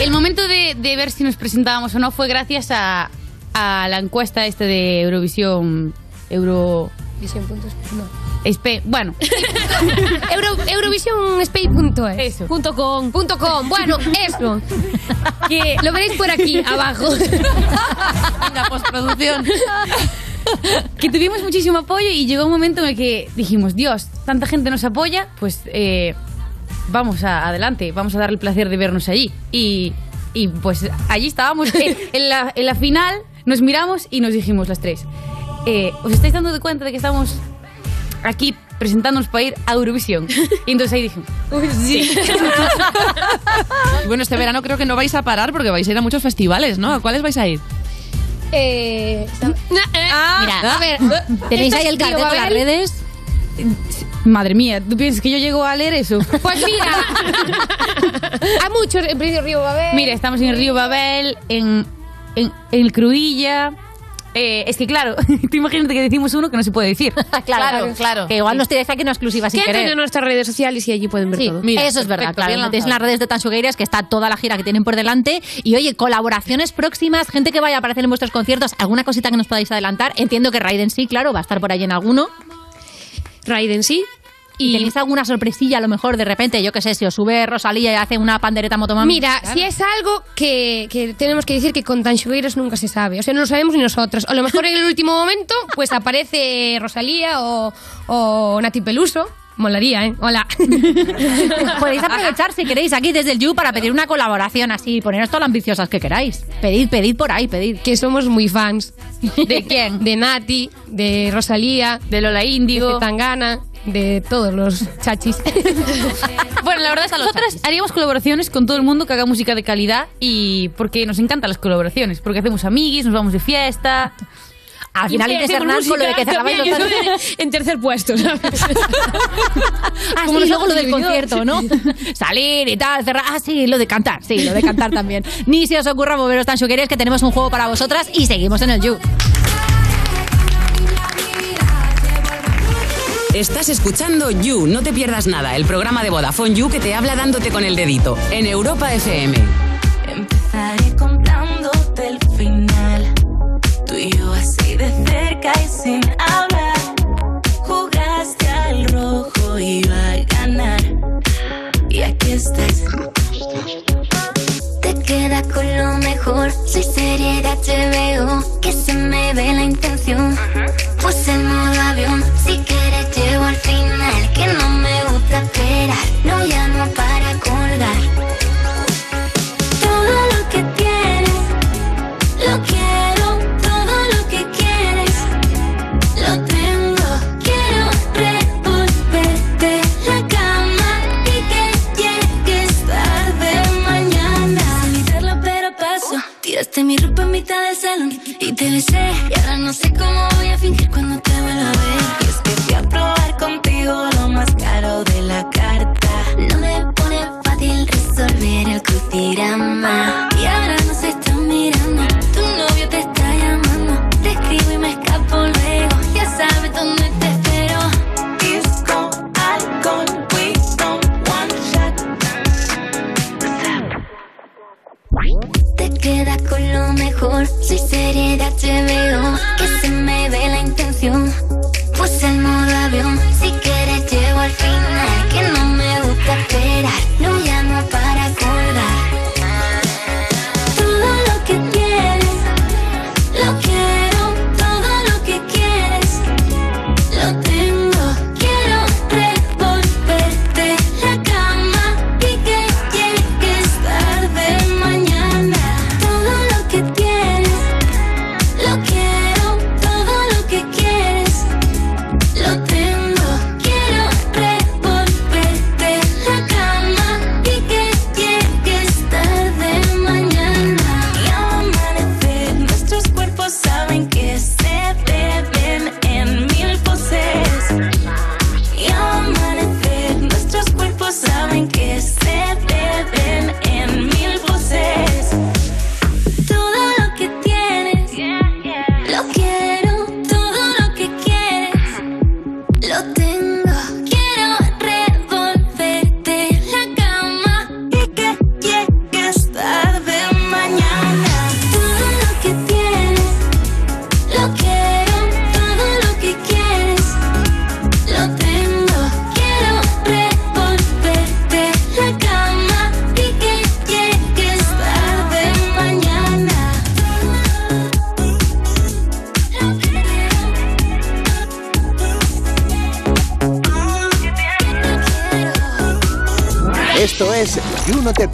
El momento de, de ver si nos presentábamos o no fue gracias a, a la encuesta este de Eurovisión. Euro. Puntos. No. Espe- bueno, Euro, Eurovisionspace.es. Eso. Punto com. Punto com. Bueno, eso. que Lo veréis por aquí, abajo. La postproducción. que tuvimos muchísimo apoyo y llegó un momento en el que dijimos, Dios, tanta gente nos apoya, pues eh, vamos a, adelante, vamos a dar el placer de vernos allí. Y, y, pues allí estábamos, eh, en, la, en la final nos miramos y nos dijimos las tres, eh, ¿os estáis dando de cuenta de que estamos aquí presentándonos para ir a Eurovisión? Y entonces ahí dijimos, sí. Y bueno, este verano creo que no vais a parar porque vais a ir a muchos festivales, ¿no? ¿A cuáles vais a ir? Eh, Mira, a ver. ¿Tenéis ¿esto ahí el cartel con las redes? Madre mía, ¿tú piensas que yo llego a leer eso? Pues mira. a muchos en Río Río Babel. Mira, estamos en el río Babel, en, en, en el Cruilla. Eh, es que claro, tú imagínate que decimos uno que no se puede decir. claro, claro. Que igual nos tiráis aquí una exclusiva sin querer. en nuestras redes sociales y allí pueden ver Sí, todo. Mira, eso es verdad, perfecto, claro. lanzado. las redes de Tansugueiras que está toda la gira que tienen por delante. Y oye, colaboraciones próximas, gente que vaya a aparecer en vuestros conciertos, alguna cosita que nos podáis adelantar. Entiendo que Raiden sí, claro, va a estar por ahí en alguno. Raiden sí. ¿Y tenéis alguna sorpresilla a lo mejor de repente? Yo qué sé, si os sube Rosalía y hace una pandereta motomami. Mira, si es algo que, que tenemos que decir que con Tanchugueiros nunca se sabe. O sea, no lo sabemos ni nosotros. A lo mejor en el último momento, pues aparece Rosalía o, o Nati Peluso. Molaría, ¿eh? Hola. Podéis aprovechar si queréis aquí desde el You para pedir una colaboración así, poneros todas las ambiciosas que queráis. Pedid, pedid por ahí, pedid. que somos muy fans. ¿De quién? De Nati, de Rosalía, De Lola Índigo. de Tangana, de todos los chachis. Bueno, la verdad es que nosotras haríamos colaboraciones con todo el mundo que haga música de calidad y porque nos encantan las colaboraciones, porque hacemos amiguis, nos vamos de fiesta. Al final hacemos Hernán con lo de que cerrabais los en tercer puesto, ¿sabes? Ah, Como sí, los luego lo del concierto, ¿no? Salir y tal, cerrar. Ah, sí, lo de cantar, sí, lo de cantar también. Ni se os ocurra moveros tan queréis que tenemos un juego para vosotras y seguimos en el You. Estás escuchando You, no te pierdas nada, el programa de Vodafone You que te habla dándote con el dedito en Europa FM. Empezaré contándote el final. Tú y yo así de cerca y sin hablar. Jugaste al rojo, iba a ganar. Y aquí estás. Te quedas con lo mejor. Soy seriedad, te veo. Que se me ve la intención. Puse el modo avión. Te besé. Y ahora no sé cómo voy a fingir cuando te vuelva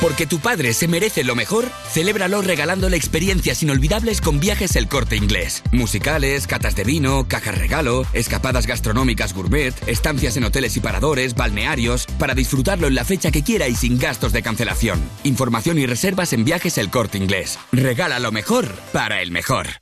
Porque tu padre se merece lo mejor, celébralo regalándole experiencias inolvidables con viajes El Corte Inglés. Musicales, catas de vino, cajas regalo, escapadas gastronómicas gourmet, estancias en hoteles y paradores, balnearios, para disfrutarlo en la fecha que quiera y sin gastos de cancelación. Información y reservas en viajes El Corte Inglés. Regala lo mejor para el mejor.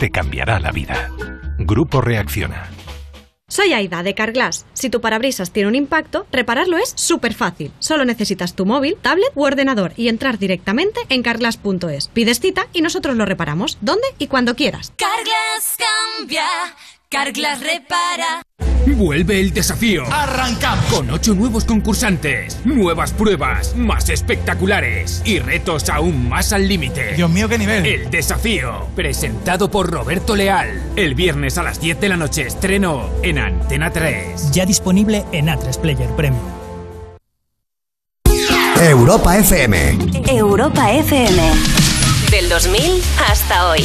Te cambiará la vida. Grupo Reacciona. Soy Aida de Carglass. Si tu parabrisas tiene un impacto, repararlo es súper fácil. Solo necesitas tu móvil, tablet u ordenador y entrar directamente en carglass.es. Pides cita y nosotros lo reparamos donde y cuando quieras. Carglass cambia, Carglass repara. Vuelve el desafío. Arrancamos con ocho nuevos concursantes, nuevas pruebas más espectaculares y retos aún más al límite. Dios mío, qué nivel. El desafío, presentado por Roberto Leal. El viernes a las 10 de la noche estreno en Antena 3. Ya disponible en A3 Player Premium. Europa FM. Europa FM. Del 2000 hasta hoy.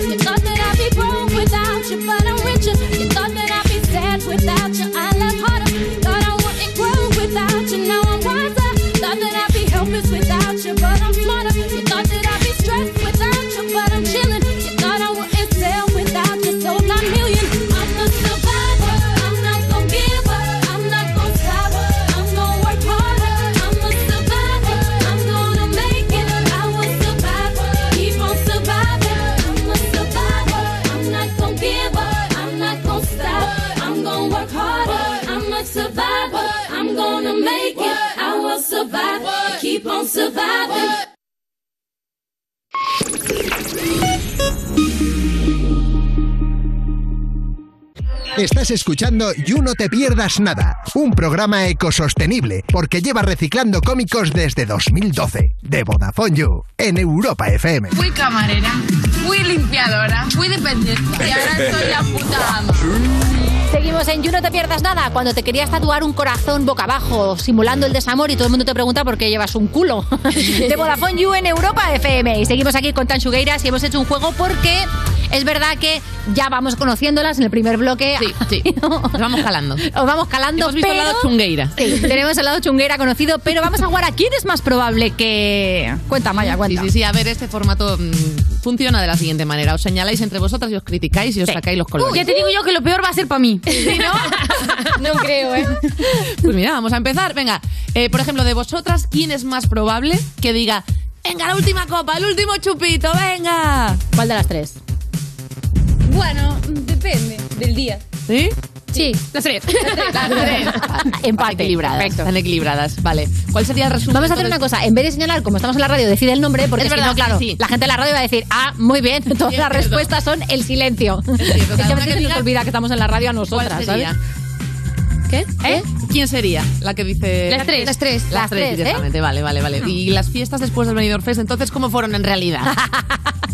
Estás escuchando You No Te Pierdas Nada, un programa ecosostenible porque lleva reciclando cómicos desde 2012, de Vodafone You, en Europa FM. Fui camarera, fui limpiadora, fui dependiente y ahora soy la puta. Seguimos en You No Te Pierdas Nada, cuando te querías tatuar un corazón boca abajo, simulando el desamor y todo el mundo te pregunta por qué llevas un culo. De Vodafone You en Europa FM. Y seguimos aquí con Tan Chugueiras y hemos hecho un juego porque es verdad que ya vamos conociéndolas en el primer bloque. Sí, sí. Nos vamos calando. Os vamos calando, Hemos visto el pero- lado chungueira. Sí, tenemos el lado chunguera conocido, pero vamos a jugar a quién es más probable que... Cuenta, Maya, cuenta. Sí, sí, sí. A ver, este formato mm, funciona de la siguiente manera. Os señaláis entre vosotras y os criticáis y os sacáis los colores. Uh, ya te digo yo que lo peor va a ser para mí. No creo, ¿eh? Pues mira, vamos a empezar. Venga, eh, por ejemplo, de vosotras, ¿quién es más probable que diga, venga, la última copa, el último chupito, venga? ¿Cuál de las tres? Bueno, depende del día. ¿Sí? Sí. Las tres. Las tres. Empate. Equilibradas. Perfecto. Están equilibradas. Vale. ¿Cuál sería el resumen? Vamos a hacer una cosa, en vez de señalar, como estamos en la radio, decide el nombre, porque Es si verdad, no, claro, sí, la gente de la radio va a decir, ah, muy bien, todas Sí, las respuestas son el silencio. Es que cada a una veces que se nos olvida que estamos en la radio a ¿Cuál nosotras? ¿sabes? ¿Qué? ¿Eh? ¿Quién sería la que dice...? Las tres. Las tres. Las Las tres, tres, ¿eh? directamente. Vale, vale, vale. ¿Y las fiestas después del Benidorm Fest, entonces, cómo fueron en realidad?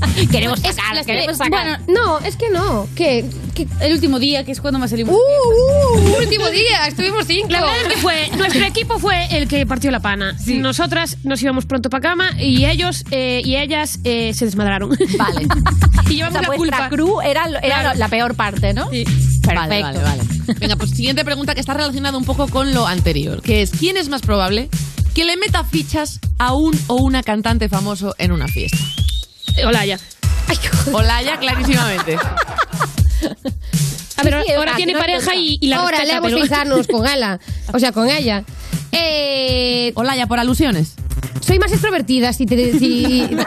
queremos sacar, las queremos sacar. Bueno, No, es que no. ¿Qué? ¿Qué? el último día, que es cuando más salimos. Uh, uh, último día, estuvimos cinco. La verdad es que fue, nuestro equipo fue el que partió la pana. Nosotras nos íbamos pronto para cama y ellos eh, y ellas eh, se desmadraron. Vale. y O llevamos sea, la culpa. crew era, era Claro. la peor parte, ¿no? Sí. Perfecto. Vale, vale, vale. Venga, pues siguiente pregunta que está relacionada un poco con lo anterior, que es ¿quién es más probable que le meta fichas a un o una cantante famoso en una fiesta? Hola, ya. Olaya, clarísimamente. A ver, Sí, o ahora tiene no pareja y, y la Ahora le vamos a con ella. O sea, con ella. Eh, Olaya, por alusiones. soy más extrovertida, si te... Si...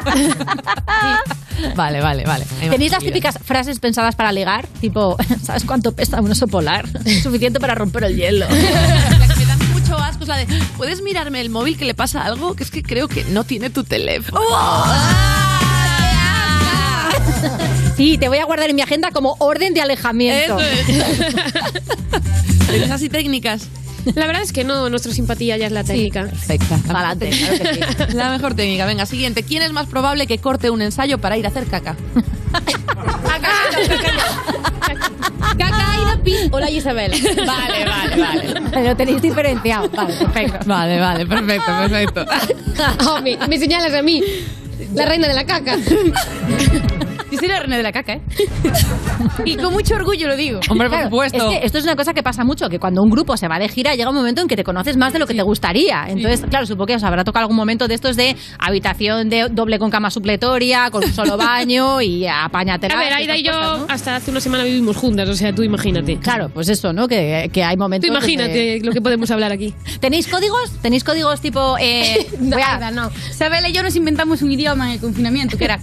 Vale, vale, vale. ¿Tenéis las típicas frases pensadas para ligar? Tipo, ¿sabes cuánto pesa un oso polar? Suficiente para romper el hielo. La que me da mucho asco es la de ¿puedes mirarme el móvil que le pasa algo? Que es que creo que no tiene tu teléfono. Sí, te voy a guardar en mi agenda como orden de alejamiento. Eso es. ¿Tenéis así técnicas? La verdad es que no, nuestra simpatía ya es la técnica. Perfecta. Pa'lante, claro que sí. La mejor técnica. Venga, siguiente. ¿Quién es más probable que corte un ensayo para ir a hacer caca? Caca y la pi. Hola, Isabel. Vale, vale, vale. Lo tenéis diferenciado. Vale, perfecto. Vale, vale, perfecto, perfecto. Oh, me, me señalas a mí, la reina de la caca. La reina de la caca, ¿eh? y con mucho orgullo lo digo. Hombre, por Claro, supuesto. Es que esto es una cosa que pasa mucho, que cuando un grupo se va de gira llega un momento en que te conoces más de lo que te gustaría. Entonces, claro, supongo que os habrá tocado algún momento de estos de habitación de doble con cama supletoria, con un solo baño y apáñate. A ver, Aida y yo hasta hace una semana vivimos juntas, o sea, tú imagínate. Claro, pues eso, ¿no? Que, que hay Tú momentos... imagínate lo que podemos hablar aquí. ¿Tenéis códigos? ¿Tenéis códigos tipo... Eh, No, voy a- Aida, no. Isabel y yo nos inventamos un idioma en el confinamiento, que era...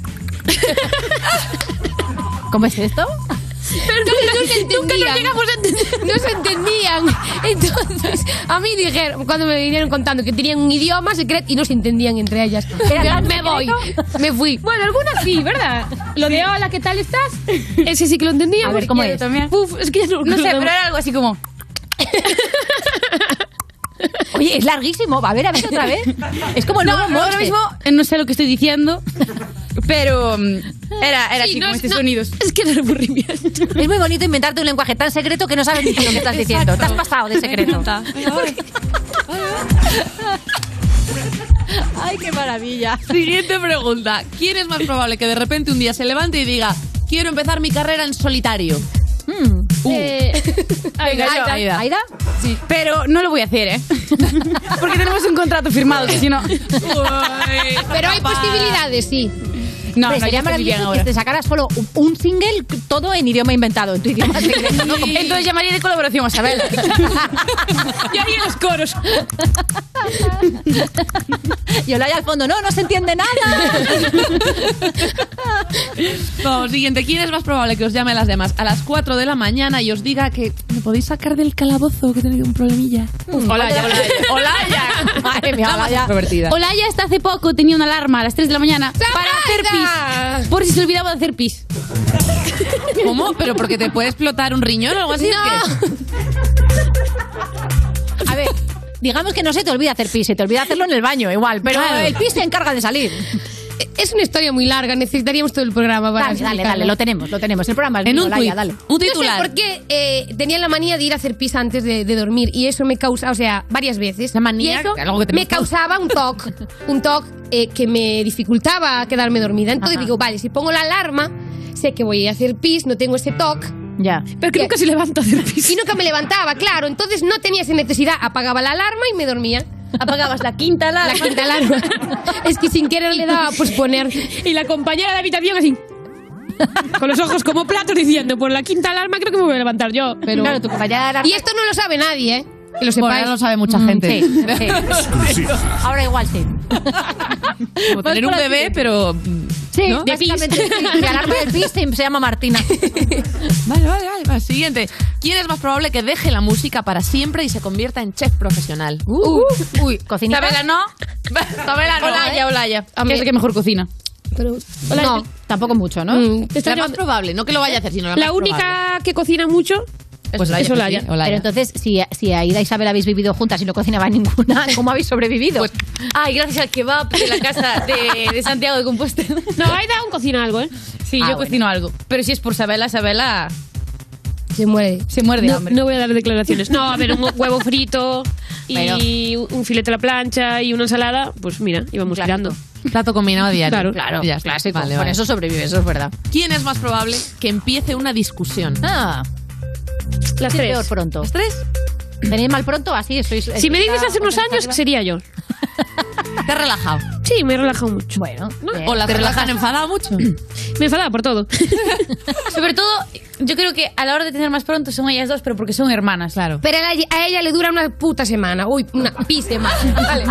¿Cómo es esto? Pero no se entendían. No se entendían. Entonces, a mí dijeron, cuando me vinieron contando que tenían un idioma secreto y no se entendían entre ellas. ¿Era Yo, tan me voy, me fui. Bueno, algunas sí, ¿verdad? Lo de hola, ¿qué tal estás? Ese sí que lo entendíamos. A ver, ¿cómo es? También. Uf, es que no, No sé, pero era algo así como... Oye, es larguísimo. Va a ver, a ver otra vez. Es como el No, nuevo ahora mismo eh, no sé lo que estoy diciendo, pero mm, era, era Sí, así, no como es- estos no, sonidos. Es que era aburrimiento. Es muy bonito inventarte un lenguaje tan secreto que no sabes ni lo que estás diciendo. Te has pasado de secreto. Ay, qué maravilla. Siguiente pregunta. ¿Quién es más probable que de repente un día se levante y diga quiero empezar mi carrera en solitario? Hmm. Eh, Aida. Aida. ¿Aida? Sí, pero no lo voy a hacer, ¿eh? Porque tenemos un contrato firmado, que si no... Pero hay posibilidades, sí. No, Hombre, no, sería ya maravilloso ahora. que te sacaras solo un- un single todo en idioma inventado, en tu idioma Entonces llamaría de colaboración a Isabel. Yo haría los coros. Y Olaya al fondo, no, no se entiende nada. Vamos, siguiente. ¿Quién es más probable que os llame a las demás a las 4 de la mañana y os diga que ¿Me podéis sacar del calabozo que he tenido un problemilla? Olaya, Olaya. Olaya. Madre mía, La extrovertida. Olaya hasta hace poco tenía una alarma a las 3 de la mañana para hacer pis. Por si se olvidaba de hacer pis. ¿Cómo? ¿Pero porque te puede explotar un riñón o algo así? ¿o qué? A ver, digamos que no se te olvida hacer pis, se te olvida hacerlo en el baño igual, pero Claro. el pis se encarga de salir. Es una historia muy larga, necesitaríamos todo el programa para Dale, dale, dale, lo tenemos, lo tenemos. El programa es En mío, un Laia, dale. No sé por qué eh, tenía la manía de ir a hacer pis antes de, de dormir y eso me causa, o sea, varias veces. La manía, y eso algo que me causaba un toque, un toque eh, que me dificultaba quedarme dormida. Entonces Ajá. digo, vale, si pongo la alarma, sé que voy a hacer pis, no tengo ese toque. Ya. Pero que nunca se levanta a hacer pis. Y nunca me levantaba, claro. Entonces no tenía esa necesidad. Apagaba la alarma y me dormía. Apagabas la quinta alarma. La quinta alarma. es que sin querer le daba pues poner. Y la compañera de la habitación así. Con los ojos como platos diciendo, por la quinta alarma creo que me voy a levantar yo. Pero... Claro, tu compañera de Y esto no lo sabe nadie, ¿eh? Que lo Bueno, sepáis. ya lo sabe mucha Mm, gente. sí, sí. Ahora igual sí. Como tener un bebé, pero... Sí, ¿no? del pis se se llama Martina. Vale, vale, vale. va, Siguiente. ¿Quién es más probable que deje la música para siempre y se convierta en chef profesional? Uh, uy, cocinita. Sabela no. Sabela no, Olaya, ¿eh? Olaya. A mí- es que mejor cocina. Pero, No, tampoco mucho, ¿no? Mm, La más probable, no que lo vaya a hacer, sino la, La más única probable. que cocina mucho Pues es Olaya, pues Olaya. sí, Olaya. Pero entonces, si, si Aida y Isabel habéis vivido juntas y no cocinaba ninguna, ¿cómo habéis sobrevivido? Pues, Ay, gracias al kebab de la casa de, de Santiago de Compostela. No, Aida aún cocina algo, ¿eh? Sí, Ah, yo bueno. cocino algo. Pero si es por Sabela, Sabela Se muere. se muerde de No, hambre. no voy a dar declaraciones. No, a ver, un huevo frito y un filete a la plancha y una ensalada, pues mira, íbamos tirando. Plato combinado diario. Claro. Claro, Ya está. clásico. Vale, Con vale. eso sobrevive, eso es verdad. ¿Quién es más probable que empiece una discusión? Ah, Las tres. peor pronto. ¿Los tres? ¿Tenéis mal pronto? Así sois. Si me dices hace unos años, sería yo. ¿Te has relajado? Sí, me he relajado mucho. Bueno, ¿O las ¿Te relajan enfadado mucho? Me enfadaba por todo. Sobre todo, yo creo que a la hora de tener más pronto son ellas dos, pero porque son hermanas. Claro. Pero a ella, a ella le dura una puta semana. Uy, una pi semana. Vale.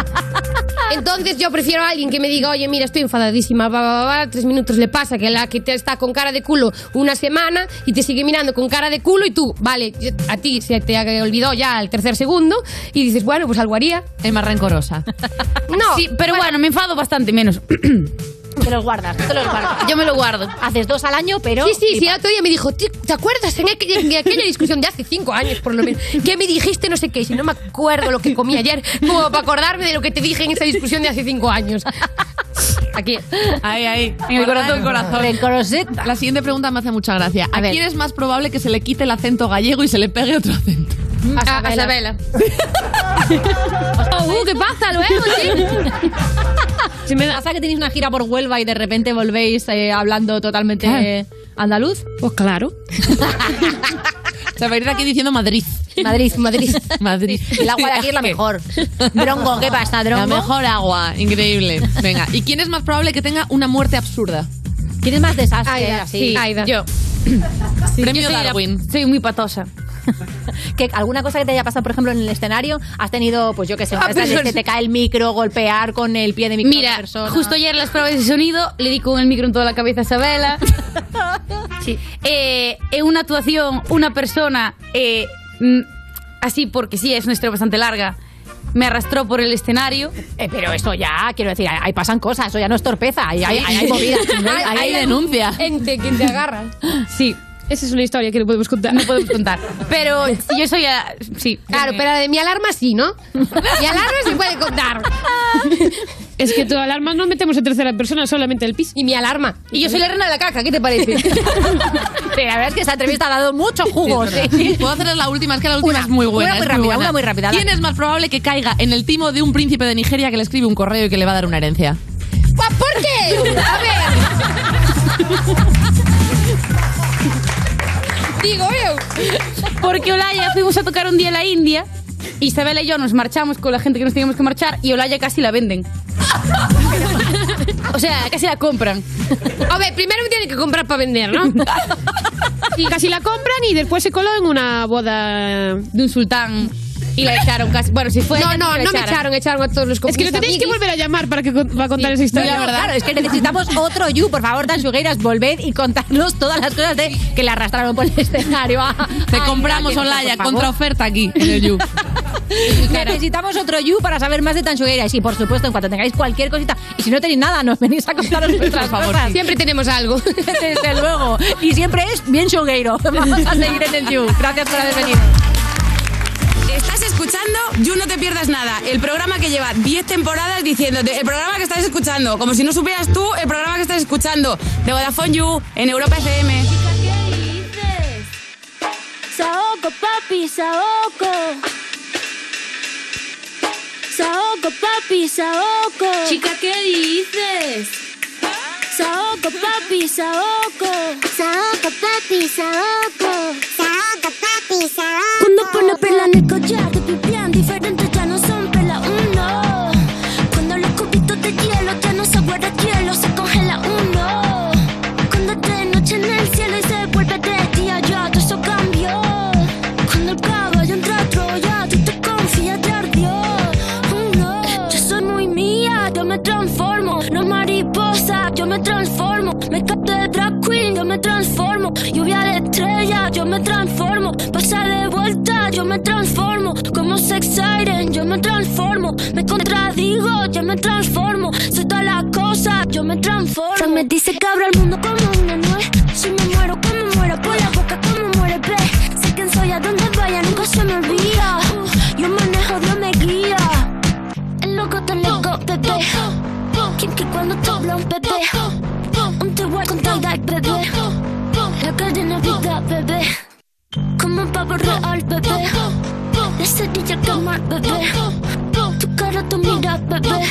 Entonces yo prefiero a alguien que me diga, oye, mira, estoy enfadadísima, va, va, va, tres minutos le pasa que la que te está con cara de culo una semana y te sigue mirando con cara de culo y tú, vale, a ti se te olvidó ya el tercer segundo y dices, bueno, pues algo haría. Es más rencorosa. No, Sí, pero bueno, me enfado bastante menos. Te los guardas, te los guardas. Yo me lo guardo. Haces dos al año, pero. Sí, sí, sí, el otro día me dijo, "Tío, ¿te acuerdas en aquella, en aquella discusión de hace cinco años por lo menos? Que me dijiste no sé qué, si no me acuerdo lo que comí ayer, como para acordarme de lo que te dije en esa discusión de hace cinco años. Aquí. Ahí, ahí. En el corazón, corazón. La siguiente pregunta me hace mucha gracia. ¿A, quién es más probable que se le quite el acento gallego y se le pegue otro acento? A, a Sabela. Oh, uh, ¿Qué pasa luego? sí? Si me pasa que tenéis una gira por Huelva y de repente volvéis eh, hablando totalmente eh, andaluz. Pues claro. Se va a ir aquí diciendo Madrid. Madrid, Madrid. Madrid. El agua de aquí es la mejor. Drongo, ¿qué pasa, Drongo? La mejor agua. Increíble. Venga. ¿Y quién es más probable que tenga una muerte absurda? ¿Quién es más desastre? Aida, sí. Aida. Yo. Premio Yo soy la- Darwin. soy muy patosa. que alguna cosa que te haya pasado, por ejemplo, en el escenario, has tenido, pues yo qué sé, Ah, pero que te cae el micro, golpear con el pie de micro Mira, persona. justo ayer las pruebas de sonido le di con el micro en toda la cabeza a Sabela. sí. Eh, en una actuación, una persona, eh, mm, así porque sí, es una historia bastante larga, me arrastró por el escenario. Eh, pero eso ya, quiero decir, ahí pasan cosas, eso ya no es torpeza, ahí hay, ahí hay movidas. Ahí hay denuncia. Ente, que te agarra. Sí, Esa es una historia que no podemos contar. no podemos contar. Pero si yo soy a, sí. Claro, pero de mi alarma sí, ¿no? Mi alarma se puede contar. Es que tu alarma no metemos en tercera persona, solamente el pis. Y mi alarma. Y yo soy la reina de la caca, ¿qué te parece? Sí, la verdad es que esa entrevista ha dado mucho jugo. Sí. Puedo hacerles la última, es que la última Una, es muy buena. una muy rápida, buena. una muy rápida, ¿Quién es más probable que caiga en el timo de un príncipe de Nigeria que le escribe un correo y que le va a dar una herencia? ¿Por qué? A ver. Digo. Porque Olaya fuimos a tocar un día en la India. Isabela y yo nos marchamos con la gente que nos teníamos que marchar y Olaya casi la venden. o sea, casi la compran. A ver, primero me tienen que comprar para vender, ¿no? Y casi la compran y después se coló en una boda De un sultán. Y la echaron casi. Bueno, si fue. No, ella, no, la no me echaron, echaron a todos los Es que lo tenéis que volver a llamar para, que, para contar esa historia, No, ¿verdad? Claro, es que necesitamos otro You. Por favor, Dan Sugueiras, volved y contarnos todas las cosas de que le arrastraron por el escenario. a- Te a compramos Olaya, contraoferta aquí en el You. Necesitamos otro You para saber más de Sugueiras. Y por supuesto, en cuanto tengáis cualquier cosita, y si no tenéis nada, nos venís a contaros vuestras favor, cosas. sí. Siempre tenemos algo. Desde luego. Y siempre es bien Sugueiro. Vamos a seguir en el You. Gracias por haber venido. Estás escuchando You No Te Pierdas Nada, el programa que lleva 10 temporadas diciéndote, el programa que estás escuchando, como si no supieras tú el programa que estás escuchando, de Vodafone You, en Europa FM. Saoco, papi, saoco. Saoco, papi, saoco. Chica, ¿qué dices? Saoco, papi, saoco. Saoco, papi, saoco. Cuando pone perla en el collar, te pipián diferentes, ya no son perla uno. Cuando los cubitos de hielo ya no se guarda hielo, se congela uno. Cuando de noche en el cielo y se vuelve de día, ya todo eso cambió. Cuando el caballo entra a Troya, tú te confías, te ardió. Oh, no. Yo soy muy mía, yo me transformo. No mariposa, yo me transformo. Me capto de drag queen, yo me transformo. Lluvia de estrella, yo me transformo. Yo me transformo. Como sex siren, yo me transformo. Me contradigo, yo me transformo. Soy todas las cosas, yo me transformo. Se me dice que abro el mundo como una nuez. Si me muero, como muero por la boca, como muere, ve. Sé quién soy, a donde vaya, nunca se me olvida. Yo manejo, Dios me guía. El loco te loco, bebé. Kim que cuando te habla un bebé. Un te voy con tal bebé. La cadena vida, bebé. Como un pavo real, bebé. La cerilla quemar, bebé. Tu cara, tu mira, bebé.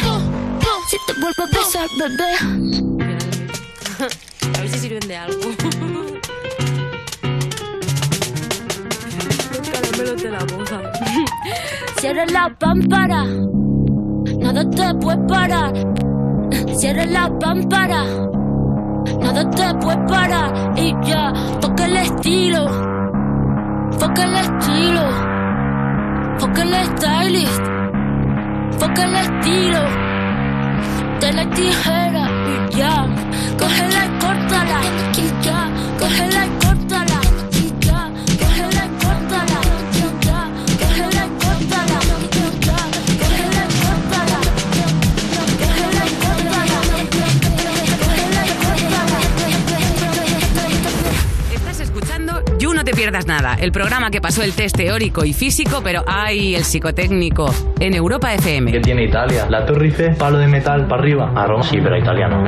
Si te vuelvo a besar, bebé. A ver si sirven de algo. Caramelos de la boca. Cierra la pámpara. Nada te puede parar. Cierra la pámpara. Nada te puede parar. Y ya, toca el estilo. Foca el estilo. Foca el stylist. Foca el estilo. De la tijera. Y ya, cógela y córtala. Y ya, cógela y Te Pierdas Nada, el programa que pasó el test teórico y físico, pero ¡ay! el psicotécnico, en Europa FM. ¿Qué tiene Italia? La Torre Eiffel, palo de metal para arriba. A Roma sí, pero italiano.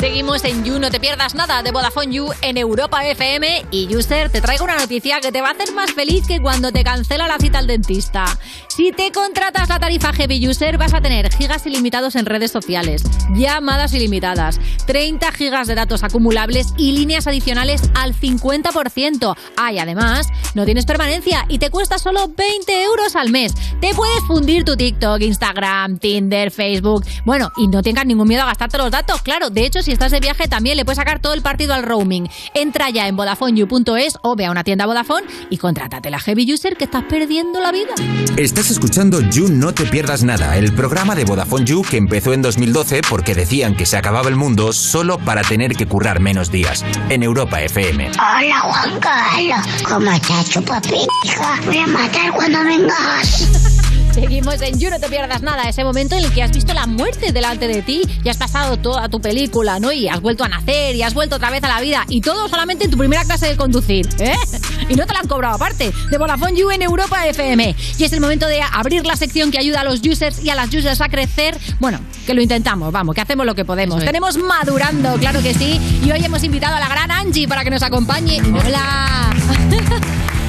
Seguimos en You, no te pierdas nada de Vodafone You en Europa FM y User, te traigo una noticia que te va a hacer más feliz que cuando te cancela la cita al dentista. Si te contratas la tarifa Heavy User vas a tener gigas ilimitados en redes sociales, llamadas ilimitadas, 30 gigas de datos acumulables y líneas adicionales al 50%. Ah, y además, no tienes permanencia y te cuesta solo 20 euros al mes. Te puedes fundir tu TikTok, Instagram, Tinder, Facebook. Bueno, y no tengas ningún miedo a gastarte los datos, claro. De hecho, si estás de viaje también le puedes sacar todo el partido al roaming. Entra ya en VodafoneYou.es o ve a una tienda Vodafone y contrátate la Heavy User que estás perdiendo la vida. Estás escuchando You No Te Pierdas Nada, el programa de Vodafone You que empezó en 2012 porque decían que se acababa el mundo solo para tener que currar menos días. En Europa FM. Hola Juan Carlos, ¿cómo estás, chupapija? Voy a matar cuando vengas. Seguimos en You, no te pierdas nada, ese momento en el que has visto la muerte delante de ti y has pasado toda tu película, ¿no? Y has vuelto a nacer y has vuelto otra vez a la vida y todo solamente en tu primera clase de conducir, ¿eh? Y no te la han cobrado aparte, de Vodafone You en Europa FM. Y es el momento de abrir la sección que ayuda a los users y a las users a crecer. Bueno, que lo intentamos, vamos, que hacemos lo que podemos. Es. Tenemos Madurando, claro que sí. Y hoy hemos invitado a la gran Angie para que nos acompañe. Hola.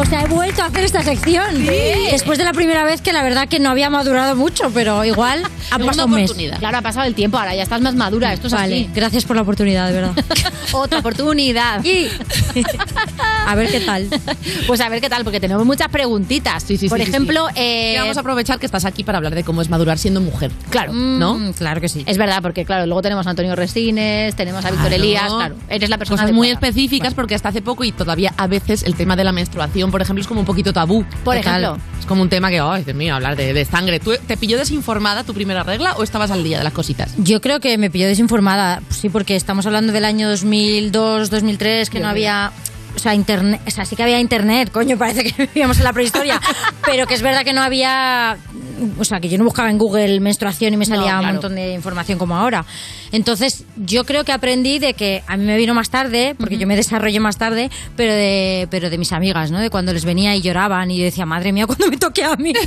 O sea, he vuelto a hacer esta sección. Después de la primera vez que la verdad que no había madurado mucho, pero igual ha pasado un mes. Claro, ha pasado el tiempo, ahora ya estás más madura, esto es Vale, así. gracias por la oportunidad, de verdad. Otra oportunidad. A ver qué tal. Pues a ver qué tal, porque tenemos muchas preguntitas. Sí, sí, Por sí, sí, ejemplo, sí. eh, Y vamos a aprovechar que estás aquí para hablar de cómo es madurar siendo mujer. Claro, ¿no? Mm, claro que sí. Es verdad, porque claro, luego tenemos a Antonio Resines, tenemos a Víctor Claro. Elías, claro. Eres la persona Cosas muy específicas porque hasta hace poco y todavía a veces el tema de la menstruación, por ejemplo, es como un poquito tabú. Por ejemplo. Es como un tema que, ay, Dios mío, hablar de, de sangre. ¿Tú te pilló desinformada tu primera regla o estabas al día de las cositas? Yo creo que me pilló desinformada, sí, porque estamos hablando del año 2002, 2003, que Dios no mío. O sea, internet, o sea, sí que había internet, coño, parece que vivíamos en la prehistoria, pero que es verdad que no había, o sea, que yo no buscaba en Google menstruación y me No, salía un claro. montón de información como ahora. Entonces, yo creo que aprendí de que a mí me vino más tarde, porque yo me desarrollé más tarde, pero de, pero de mis amigas, ¿no? De cuando les venía y lloraban y yo decía, madre mía, cuando me toque a mí.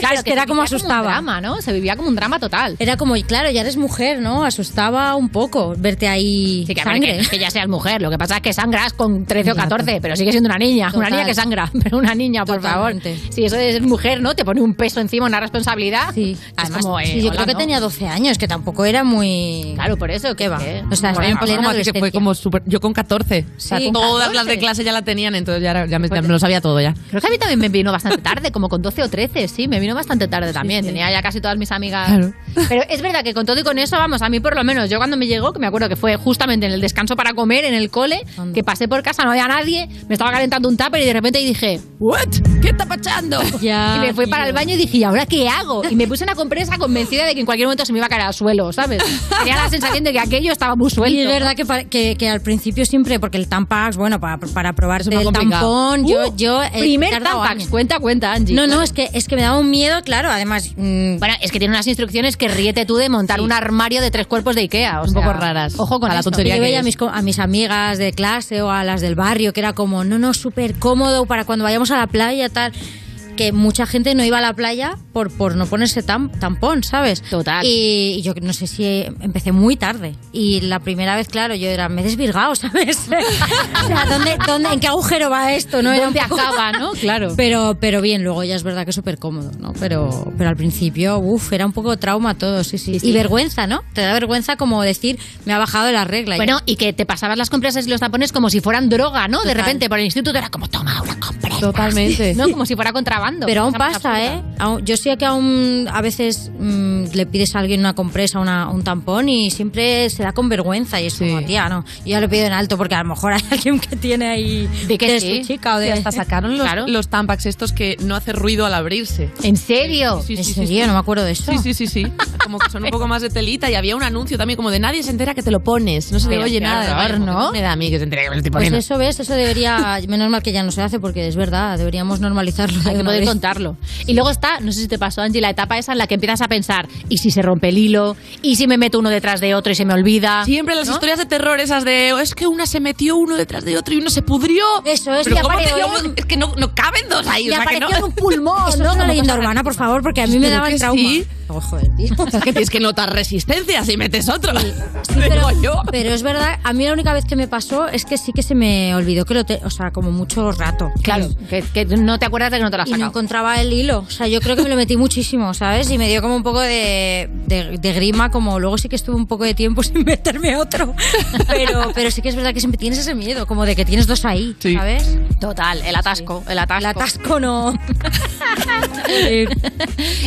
Claro, es que era se como vivía asustaba. un drama, ¿no? Se vivía como un drama total. Era como, claro, ya eres mujer, ¿no? Asustaba un poco verte ahí Sí, que, sangre. que, que ya seas mujer. Lo que pasa es que sangras con 13 o Ya, 14, pero sigue siendo una niña. Una niña que sangra, pero una niña, por Totalmente. favor. Si eso es mujer, ¿no? Te pone un peso encima, una responsabilidad. Sí, Es además, como, eh, sí, yo hola, creo que ¿no? tenía 12 años, que tampoco era muy... Claro, por eso, ¿Qué va? ¿qué? O sea, estaba en plena que fue como súper... Yo con 14. O sea, Sí, con todas 14. las de clase ya la tenían, entonces ya, era- ya me, ya me lo sabía todo ya. Creo que a mí también me vino bastante tarde, como con 12 o 13, sí, me vino bastante tarde también. Tenía ya casi todas mis amigas. Claro. Pero es verdad que con todo y con eso, vamos, a mí por lo menos, yo cuando me llegó, que me acuerdo que fue justamente en el descanso para comer en el cole, que pasé por casa, no había nadie, me estaba calentando un tupper y de repente dije, ¿what? ¿Qué está pasando? Ya, y me fui para el baño y dije, ¿y ahora qué hago? Y me puse una compresa convencida de que en cualquier momento se me iba a caer al suelo, ¿sabes? Tenía la sensación de que aquello estaba muy suelto. Y es verdad que, que, que al principio siempre, porque el Tampax, bueno, para, para es el tampón, yo... Uh, yo he primer tardado Tampax, años. cuenta, cuenta, Angie. No, no, es que, es que me daba un miedo, claro, además... mm, Bueno, es que tiene unas instrucciones que ríete tú de montar un armario de tres cuerpos de Ikea. o Un poco raras. Ojo con A la tontería yo veía a mis, a mis amigas de clase o a las del barrio que era como, no, no, súper cómodo para cuando vayamos a la playa, tal. Que mucha gente no iba a la playa por, por no ponerse tam- tampón, ¿sabes? Total. Y, y yo no sé si empecé muy tarde. Y la primera vez, claro, yo era, me he desvirgado, ¿sabes? o sea, ¿dónde, dónde, ¿en qué agujero va esto? ¿no? Era un ¿Dónde poco- acaba, no? Claro. Pero, pero bien, luego ya es verdad que es súper cómodo, ¿no? Pero, pero al principio, uff, era un poco trauma todo, sí, sí, Y vergüenza, ¿no? Te da vergüenza como decir, me ha bajado la regla. Bueno, y que te pasabas las compresas y los tapones como si fueran droga, ¿no? De Total. repente por el instituto era como, toma una compresa. Totalmente. ¿No? Como si fuera Pero aún pasa, absurda. ¿eh? Yo sé que aún a veces mm, le pides a alguien una compresa, una, un tampón y siempre se da con vergüenza y es como, tía, no. Yo ya lo pido en alto porque a lo mejor hay alguien que tiene ahí De que de sí. su chica o de... Y hasta sacaron los, Claro. los Tampax estos que no hace ruido al abrirse. ¿En serio? Sí, ¿En sí, sí, serio? sí. No me acuerdo de eso. Sí, sí, sí, sí. Como que son un poco más de telita y había un anuncio también como de nadie se entera que te lo pones. No se le oye nada. horror, ¿no? Me da a mí que se entere que me lo estoy Pues poniendo. eso, ¿ves? Eso debería... Menos mal que ya no se hace porque es verdad, deberíamos normalizarlo. de poder contarlo. Y luego está, no sé si te pasó, Angie, la etapa esa en la que empiezas a pensar, ¿y si se rompe el hilo? ¿Y si me meto uno detrás de otro y se me olvida? Siempre las ¿No? historias de terror esas de "Oh, es que una se metió uno detrás de otro y uno se pudrió. Eso es, Pero que ¿cómo te apareció Es que no, no caben dos ahí. Y o sea, que no. apareció en un pulmón, Eso ¿no? es Una leyenda urbana, por favor, porque a mí me daba el trauma. sí. Oh, joder, tío. Es que tienes que notar resistencia si metes otro. Sí, Digo pero, yo. pero es verdad, a mí la única vez que me pasó es que sí que se me olvidó que lo te, o sea, como mucho rato. Claro, que, que no te acuerdas de que no te has Y no encontraba el hilo. O sea, yo creo que me lo metí muchísimo, ¿sabes? Y me dio como un poco de, de, de grima, como luego sí que estuve un poco de tiempo sin meterme otro. Pero, pero sí que es verdad que siempre tienes ese miedo, como de que tienes dos ahí, Sí. ¿sabes? Total, el atasco, el atasco. El atasco no.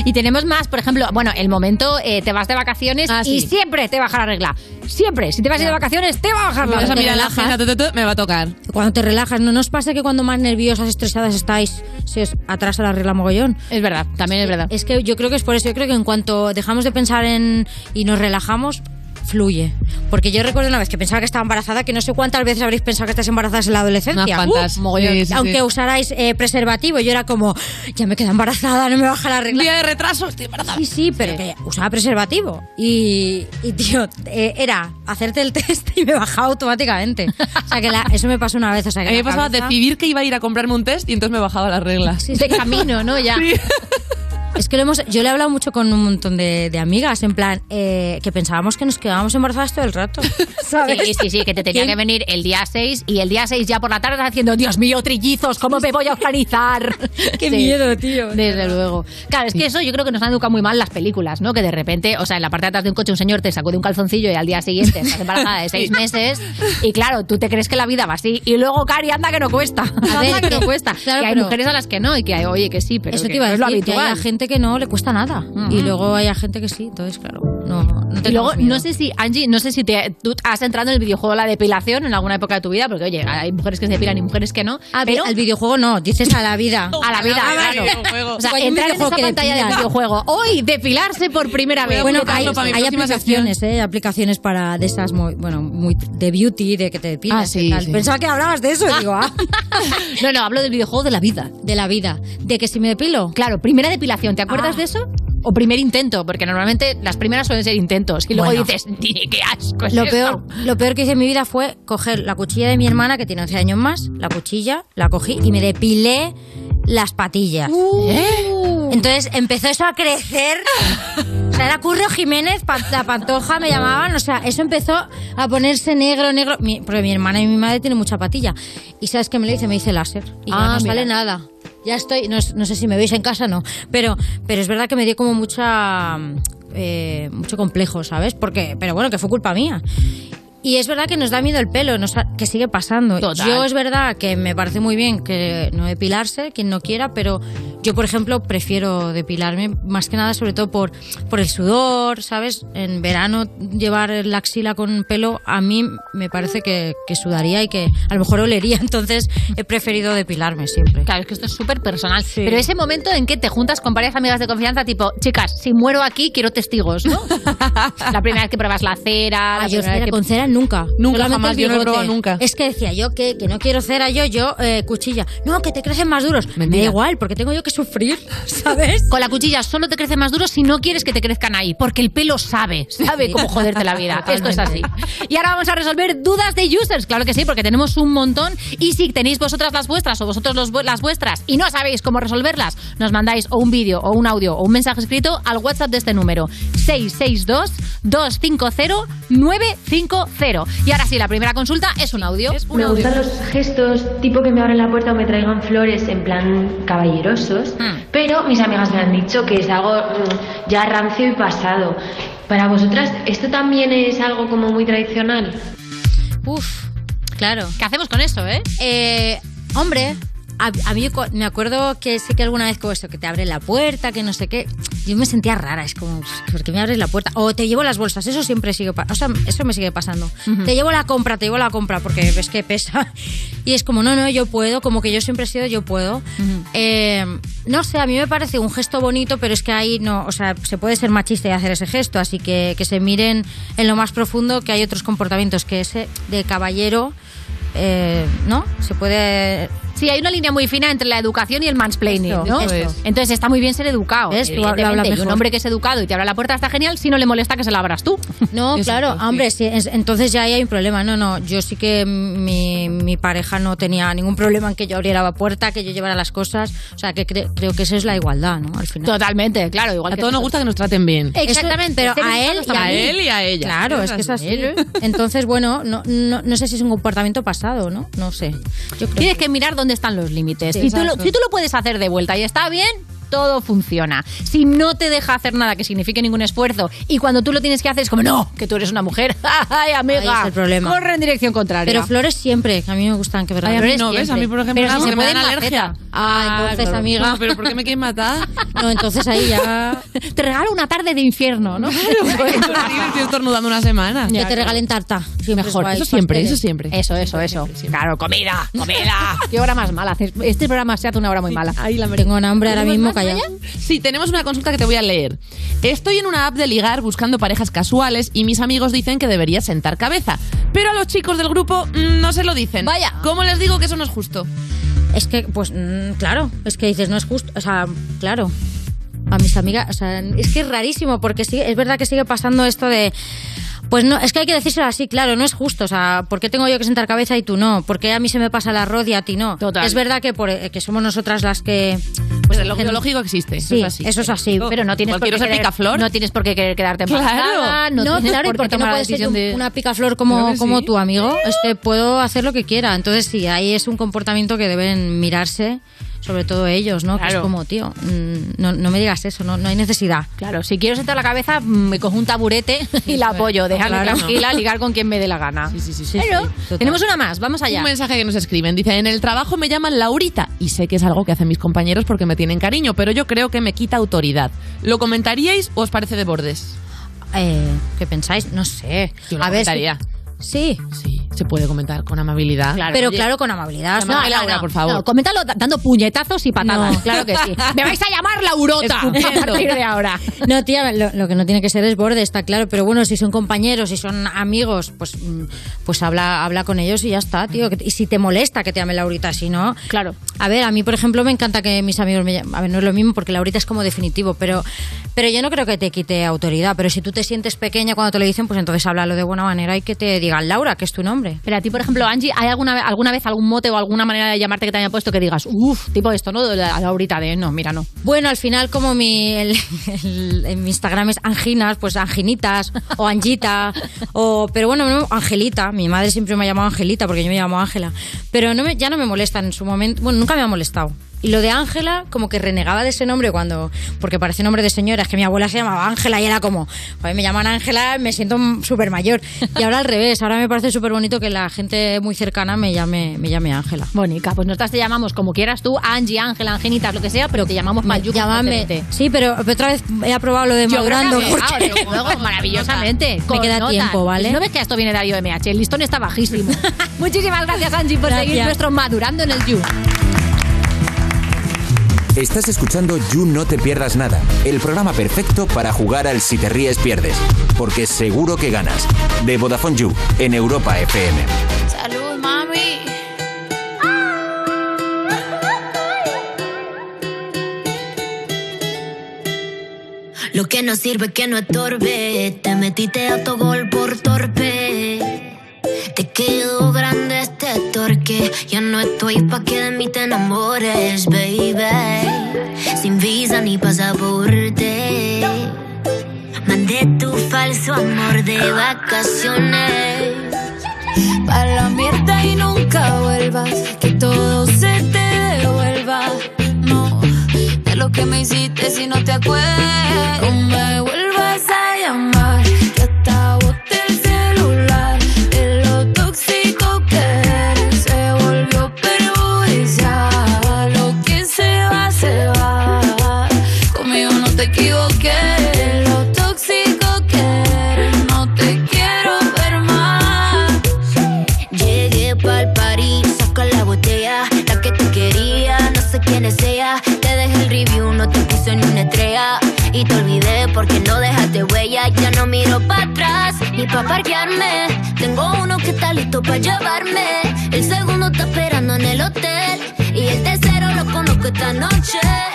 y tenemos más, por ejemplo, bueno, el momento eh, te vas de vacaciones Ah, y siempre te baja la regla. Siempre, si te vas a ir de vacaciones, te va a bajar la vas a mirar la relajas. agenda, tu, tu, tu, me va a tocar. Cuando te relajas, ¿no nos pasa que cuando más nerviosas, estresadas estáis, se os atrasa la regla mogollón? Es verdad, también es verdad. Es que yo creo que es por eso. Yo creo que en cuanto dejamos de pensar en y nos relajamos, fluye. Porque yo recuerdo una vez que pensaba que estaba embarazada, que no sé cuántas veces habréis pensado que estás embarazadas en la adolescencia. Unas. Uh. Sí, sí, sí. Aunque usarais eh, preservativo, yo era como, ya me queda embarazada, no me baja la regla. Día de retraso, estoy embarazada. Sí, sí, pero que usaba preservativo. Y, y, tío, eh, era hacerte el test y me bajaba automáticamente. O sea, que la- eso me pasó una vez. O sea, que A mí me pasaba cabeza- decidir que iba a ir a comprarme un test y entonces me bajaba las reglas. De camino, ¿no? Ya. Es que lo hemos, yo le he hablado mucho con un montón de, de amigas, en plan, eh, que pensábamos que nos quedábamos embarazadas todo el rato. ¿sabes? Sí, sí, sí, que te tenía ¿Quién? que venir el día 6 y el día 6 ya por la tarde haciendo, Dios mío, trillizos, ¿cómo me voy a organizar? Qué Sí, miedo, tío. Desde luego. Claro, es que eso yo creo que nos han educado muy mal las películas, ¿no? Que de repente, o sea, en la parte de atrás de un coche un señor te sacó de un calzoncillo y al día siguiente estás embarazada de seis meses y claro, tú te crees que la vida va así y luego, Cari, anda que no cuesta. A ver, anda que no cuesta. claro, que hay pero- mujeres a las que no y que hay, oye, que sí, pero Eso que te iba a no es lo decir, que habitual. haya gente que no le cuesta nada. Y luego hay gente que sí, entonces, claro, no, no Y luego, miedo. no sé si, Angie, no sé si te, tú has entrado en el videojuego de la depilación en alguna época de tu vida, porque oye, hay mujeres que se depilan y mujeres que no. Ah, pero al videojuego no, dices a la vida. a la vida, Ah, claro. O sea, entrar en esa que pantalla del videojuego. Hoy, depilarse por primera vez. Bueno, hay, hay aplicaciones, ¿eh? Aplicaciones para de esas, muy, bueno, muy de beauty, de que te depilas. Ah, sí, y tal. sí. Pensaba que hablabas de eso, y digo, ah. No, no, hablo del videojuego de la vida. De la vida. De que si me depilo. Claro, primera depilación, ¿te acuerdas Ah. de eso? O primer intento, porque normalmente las primeras suelen ser intentos. Y luego Bueno. dices, "Ni qué asco es Lo esto". peor, lo peor que hice en mi vida fue coger la cuchilla de mi hermana, que tiene 11 años más, la cuchilla, la cogí y me depilé las patillas. Uh. Entonces empezó eso a crecer. O sea, era Curro Jiménez, la pantoja me llamaban. O sea, eso empezó a ponerse negro, negro. Mi- porque mi hermana y mi madre tienen mucha patilla. ¿Y sabes qué me lo hice? Me hice láser. Y Ah, no mira. sale nada. Ya estoy, no, no sé si me veis en casa, no. Pero, pero es verdad que me dio como mucha. eh, mucho complejo, ¿sabes? Porque, pero bueno, que fue culpa mía. Y es verdad que nos da miedo el pelo, nos ha- que sigue pasando. Total. Yo es verdad que me parece muy bien que no depilarse, quien no quiera, pero yo, por ejemplo, prefiero depilarme más que nada, sobre todo por, por el sudor, ¿sabes? En verano llevar la axila con pelo a mí me parece que, que sudaría y que a lo mejor olería, entonces he preferido depilarme siempre. Claro, es que esto es súper personal. Pero ese momento en que te juntas con varias amigas de confianza, tipo, chicas, si muero aquí, quiero testigos, ¿no? la primera vez que pruebas la cera, la Ah, yo cera que- con cera nunca. Nunca, Solamente jamás, el yo no he probado nunca. Es que decía yo que, que no quiero cera yo, yo eh, cuchilla. No, que te crecen más duros. Me da igual, porque tengo yo que sufrir, ¿sabes? Con la cuchilla solo te crece más duro si no quieres que te crezcan ahí, porque el pelo sabe, sabe Sí. cómo joderte la vida. Esto es así. Y ahora vamos a resolver dudas de users, claro que sí, porque tenemos un montón. Y si tenéis vosotras las vuestras o vosotros los las vuestras y no sabéis cómo resolverlas, nos mandáis o un vídeo o un audio o un mensaje escrito al WhatsApp de este número 662-250-950. Y ahora sí, la primera consulta es un audio. un Me audio. gustan los gestos tipo que me abren la puerta o me traigan flores en plan caballerosos, pero mis amigas me han dicho que es algo mm, ya rancio y pasado. Para vosotras, ¿esto también es algo como muy tradicional? Uf, claro. ¿Qué hacemos con eso, eh? Eh, hombre, a, a mí me acuerdo que sí que alguna vez como eso, que te abre la puerta, que no sé qué. Yo me sentía rara, es como, ¿por qué me abres la puerta? O te llevo las bolsas, eso siempre sigue pasando. O sea, eso me sigue pasando. Te llevo la compra, te llevo la compra, porque ves que pesa. Y es como, no, no, yo puedo, como que yo siempre he sido, yo puedo. Eh, no sé, a mí me parece un gesto bonito, pero es que ahí no, o sea, se puede ser machista y hacer ese gesto, así que que se miren en lo más profundo que hay otros comportamientos que ese de caballero, eh, ¿no? Se puede... Sí, hay una línea muy fina entre la educación y el mansplaining, Esto, ¿no? esto. Entonces está muy bien ser educado. Y un hombre que es educado y te abre la puerta está genial si no le molesta que se la abras tú. No, claro, hombre, sí, es- entonces ya ahí hay un problema. No, no, yo sí que mi, mi pareja no tenía ningún problema en que yo abriera la puerta, que yo llevara las cosas. O sea, que cre- creo que eso es la igualdad, ¿no? Al final. Totalmente, claro. Igual A todos nos gusta que nos traten bien. Exactamente, pero a él, y a, mí. A él y a ella. Claro, es que es así. Entonces, bueno, no, no, no sé si es un comportamiento pasado, ¿no? No sé. Yo creo Tienes que mirar dónde están los límites. Sí, si, tú lo, si tú lo puedes hacer de vuelta y está bien, todo funciona. Si no te deja hacer nada que signifique ningún esfuerzo y cuando tú lo tienes que hacer es como, no, que tú eres una mujer. ¡Ay, amiga! Ahí es el problema. Corre en dirección contraria. Pero flores siempre, que a mí me gustan, que verdad. Ay, a mí no, ¿ves? A mí, por ejemplo, Pero no, si se me dan alergia. Ah, entonces, claro. amiga. No, pero ¿por qué me quieren matar? No, entonces ahí ya... Te regalo una tarde de infierno, ¿no? Estoy estornudando una semana. Que te regalen tarta. Siempre Mejor, es guay, eso siempre, pasteles. eso siempre. Eso, eso, eso. Claro, comida, comida. Qué hora más mala. haces- Este programa se hace una hora muy mala. Ahí la Tengo un hambre ahora ¿Tenemos mismo callado. Sí, tenemos una consulta que te voy a leer. Estoy en una app de ligar buscando parejas casuales y mis amigos dicen que debería sentar cabeza. Pero a los chicos del grupo mm, no se lo dicen. Vaya. ¿Cómo les digo que eso no es justo? Es que, pues, mm, claro, es que dices, no es justo, o sea, claro. A mis amigas, o sea, es que es rarísimo porque sí, es verdad que sigue pasando esto de, Pues no, es que hay que decírselo así, claro, no es justo. O sea, ¿por qué tengo yo que sentar cabeza y tú no? ¿Por qué a mí se me pasa el arroz y a ti no? Total. Es verdad que, por, eh, que somos nosotras las que... Pues el lógico, lógico existe. Sí, eso es así. eso es así. Pero no tienes por qué querer- picaflor. No tienes por qué querer quedarte Claro. embarazada. No, No, tienes claro, por qué no puedes ser de... una picaflor como, Claro que como sí. tu amigo. Este, puedo hacer lo que quiera. Entonces, sí, ahí es un comportamiento que deben mirarse, sobre todo ellos, ¿no? Que es como, tío, mm, no, no me digas eso, no, no hay necesidad. Claro, si quiero sentar la cabeza, mm, me cojo un taburete y la apoyo. Déjame Claro. tranquila, ligar con quien me dé la gana. Pero, tenemos una más, vamos allá. Un mensaje que nos escriben. Dice, en el trabajo me llaman Laurita y sé que es algo que hacen mis compañeros porque me tienen cariño, pero yo creo que me quita autoridad. ¿Lo comentaríais o os parece de bordes? Eh, ¿Qué pensáis? No sé. Yo lo a ver. Sí. Sí, se puede comentar con amabilidad. pero claro, con amabilidad. Llámame Laura, por favor. No, coméntalo da- dando puñetazos y patadas. No. Claro que sí. Me vais a llamar Laurota Escupiendo. a partir de ahora. No, tía, lo, lo que no tiene que ser es borde, está claro. Pero bueno, si son compañeros, si son amigos, pues, mm, pues habla, habla con ellos y ya está, tío. Y si te molesta que te llame Laurita, si no. Claro. A ver, a mí, por ejemplo, me encanta que mis amigos me llamen. A ver, no es lo mismo porque Laurita es como definitivo, pero, pero yo no creo que te quite autoridad. Pero si tú te sientes pequeña cuando te lo dicen, pues entonces háblalo de buena manera y que te digan Laura, que es tu nombre. Pero a ti, por ejemplo, Angie, ¿hay alguna, vez- alguna vez algún mote o alguna manera de llamarte que te haya puesto que digas, uff, tipo esto, ¿no? De la Laurita de, no, mira, no. Bueno, al final, como mi, el- el- en mi Instagram es Anginas, pues Anginitas o Angita, o, pero bueno, no, Angelita. Mi madre siempre me ha llamado Angelita porque yo me llamo Ángela. Pero no me, ya no me molesta en su momento. Bueno, nunca me ha molestado. Y lo de Ángela, como que renegaba de ese nombre cuando. Porque parece nombre de señora. Es que mi abuela se llamaba Ángela y era como. Joder, me llaman Ángela, me siento súper mayor. Y ahora al revés. Ahora me parece súper bonito que la gente muy cercana me llame, me llame Ángela. Bonica, pues nosotras te llamamos como quieras tú, Angie, Ángela, Angenitas, lo que sea, pero te llamamos mal Llámame. Sí, pero otra vez he aprobado lo de madurando. porque- luego, maravillosamente. Me queda notas. tiempo, ¿vale? ¿No ves que esto viene de Darío MH? El listón está bajísimo. Muchísimas gracias, Angie, por seguir Gracias. nuestro Madurando en el You. Estás escuchando You No Te Pierdas Nada, el programa perfecto para jugar al Si Te Ríes Pierdes, porque seguro que ganas. De Vodafone You, en Europa FM. Salud, mami. Lo que no sirve que no estorbe. Te metiste autogol por torpe. Te quedó grande torque. Ya no estoy pa' que de mí te enamores, baby. Sin visa ni pasaporte. Mandé tu falso amor de vacaciones. Pa' la mierda y nunca vuelvas. Que todo se te devuelva. No, de lo que me hiciste si no te acuerdas. Pa' parquearme. Tengo uno que está listo para llevarme. El segundo está esperando en el hotel. Y el tercero lo conozco esta noche.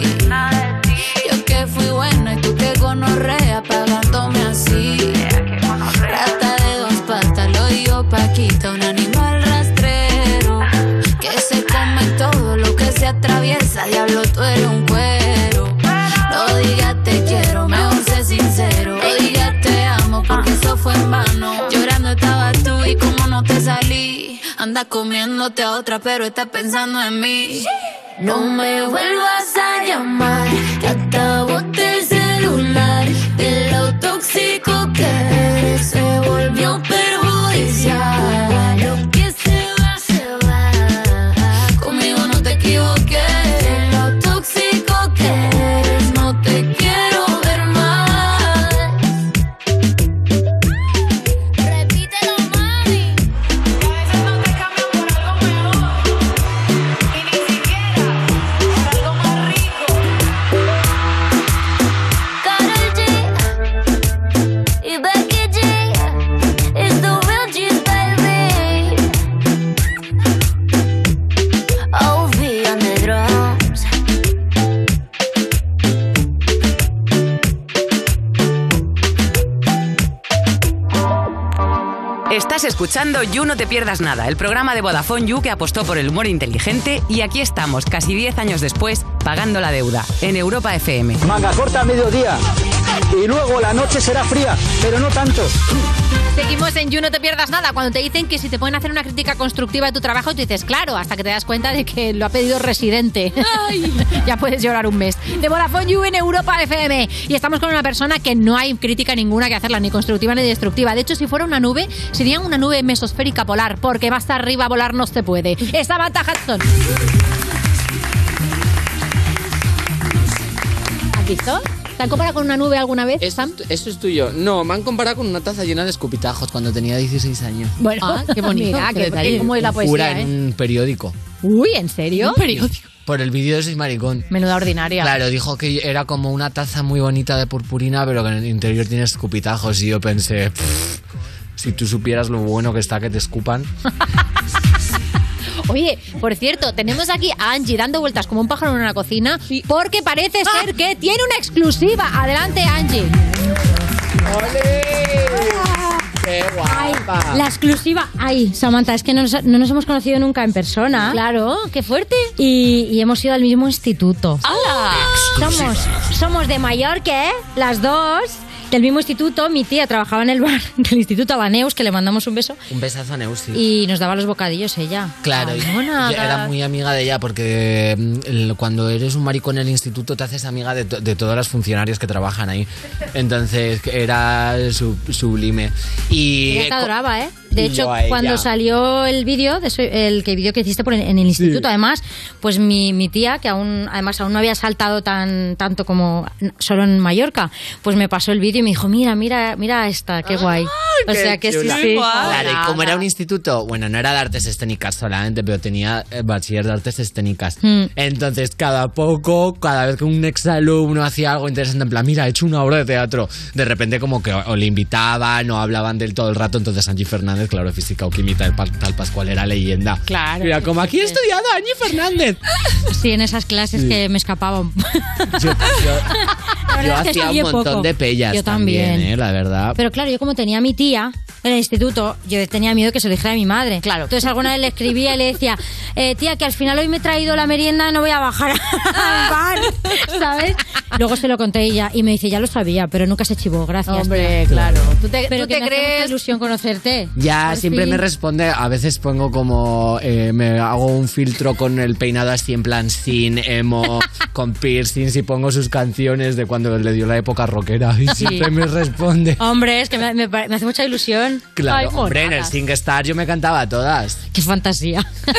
Comiéndote a otra, pero está pensando en mí. No me vuelvas a llamar, que acabote el celular. De lo tóxico que eres, se volvió perjudicial. Escuchando You No Te Pierdas Nada, el programa de Vodafone You que apostó por el humor inteligente y aquí estamos, casi 10 años después, pagando la deuda, en Europa FM. Manga corta a mediodía. Y luego la noche será fría, pero no tanto. Seguimos en You No Te Pierdas Nada. Cuando te dicen que si te pueden hacer una crítica constructiva de tu trabajo, tú dices, claro, hasta que te das cuenta de que lo ha pedido Residente. ya puedes llorar un mes. De Vodafone You en Europa FM. Y estamos con una persona que no hay crítica ninguna que hacerla, ni constructiva ni destructiva. De hecho, si fuera una nube, sería una nube mesosférica polar, porque más arriba volar no se puede. Es Samantha Hudson. ¿Has visto? ¿Te han comparado con una nube alguna vez, Sam? Eso es tuyo. No, me han comparado con una taza llena de escupitajos cuando tenía 16 años. Bueno, Ah, qué bonito. Mira, qué detalle. ¿cómo es la poesía, en eh? un periódico. Uy, ¿en serio? Un periódico. Por el vídeo de Soy Maricón. Menuda ordinaria. Claro, dijo que era como una taza muy bonita de purpurina, pero que en el interior tiene escupitajos. Y yo pensé, "Pff, si tú supieras lo bueno que está que te escupan. Oye, por cierto, tenemos aquí a Angie dando vueltas como un pájaro en una cocina porque parece ser que tiene una exclusiva. Adelante, Angie. ¡Qué Ay, la exclusiva. Ay, Samantha, es que no nos, no nos hemos conocido nunca en persona. Claro, qué fuerte. Y, y hemos ido al mismo instituto. ¡Hala! Somos, somos de Mallorca, ¿eh? las dos. Del mismo instituto, mi tía trabajaba en el bar del instituto Abaneus, que le mandamos un beso, Un besazo a Neusi. y nos daba los bocadillos ella. Claro, Ay, y- mona, y era muy amiga de ella porque mm, cuando eres un maricón en el instituto te haces amiga de, de todas las funcionarias que trabajan ahí. Entonces era su- sublime. Y Ella te adoraba, ¿eh? De hecho, cuando salió el vídeo, de eso- el que vídeo que hiciste por, en el instituto, además, pues mi, mi tía, que aún, además aún no había saltado tan tanto como solo en Mallorca, pues me pasó el vídeo y me dijo, mira, mira, mira esta, qué guay. o sea que sí, chula. sí. Claro, y como era un instituto, bueno, no era de artes escénicas solamente, pero tenía eh, bachiller de artes escénicas. Mm. Entonces, cada poco, cada vez que un exalumno hacía algo interesante, en plan, mira, he hecho una obra de teatro, de repente como que o, o le invitaban o hablaban del todo el rato, entonces Angie Fernández, claro, física o química, el tal Pascual era leyenda. Claro. Mira, como aquí he estudiado Angie Fernández. Sí, en esas clases Sí. que me escapaban. Yo, yo que hacía un montón poco. de pellas Yo también, también. eh, la verdad. Pero claro, yo como tenía a mi tía en el instituto, yo tenía miedo que se lo dijera a mi madre. Claro. Entonces alguna vez le escribía y le decía, eh, tía, que al final hoy me he traído la merienda, no voy a bajar al bar, ¿sabes? Luego se lo conté a ella y me dice, ya lo sabía, pero nunca se chivó, gracias. Hombre, tía". claro. ¿Tú te, Pero tú que te me hace mucha crees? ilusión conocerte. Ya, Por siempre fin. me responde, a veces pongo como, eh, me hago un filtro con el peinado así en plan sin emo, con piercings y pongo sus canciones de cuando le dio la época rockera y Sí. siempre me responde. Hombre, es que me, me me hace mucha ilusión. Claro, Ay, hombre, en el. SingStar yo me cantaba todas. Qué fantasía.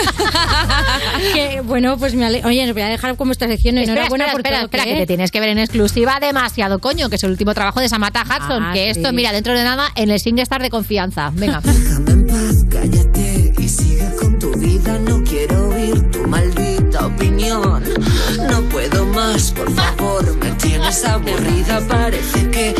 Que, bueno, pues me ale- Oye, nos voy a dejar como esta sección. Espera, Enhorabuena espera, por espera, todo, espera, ¿qué? que te tienes que ver en exclusiva demasiado, coño, que es el último trabajo de Samantha Hudson. Ah, que esto, sí. mira, dentro de nada, en el SingStar de confianza. Venga. Cállate y sigue con tu vida. No quiero oír tu maldita opinión. No puedo más, por favor. Me tienes aburrida. Parece que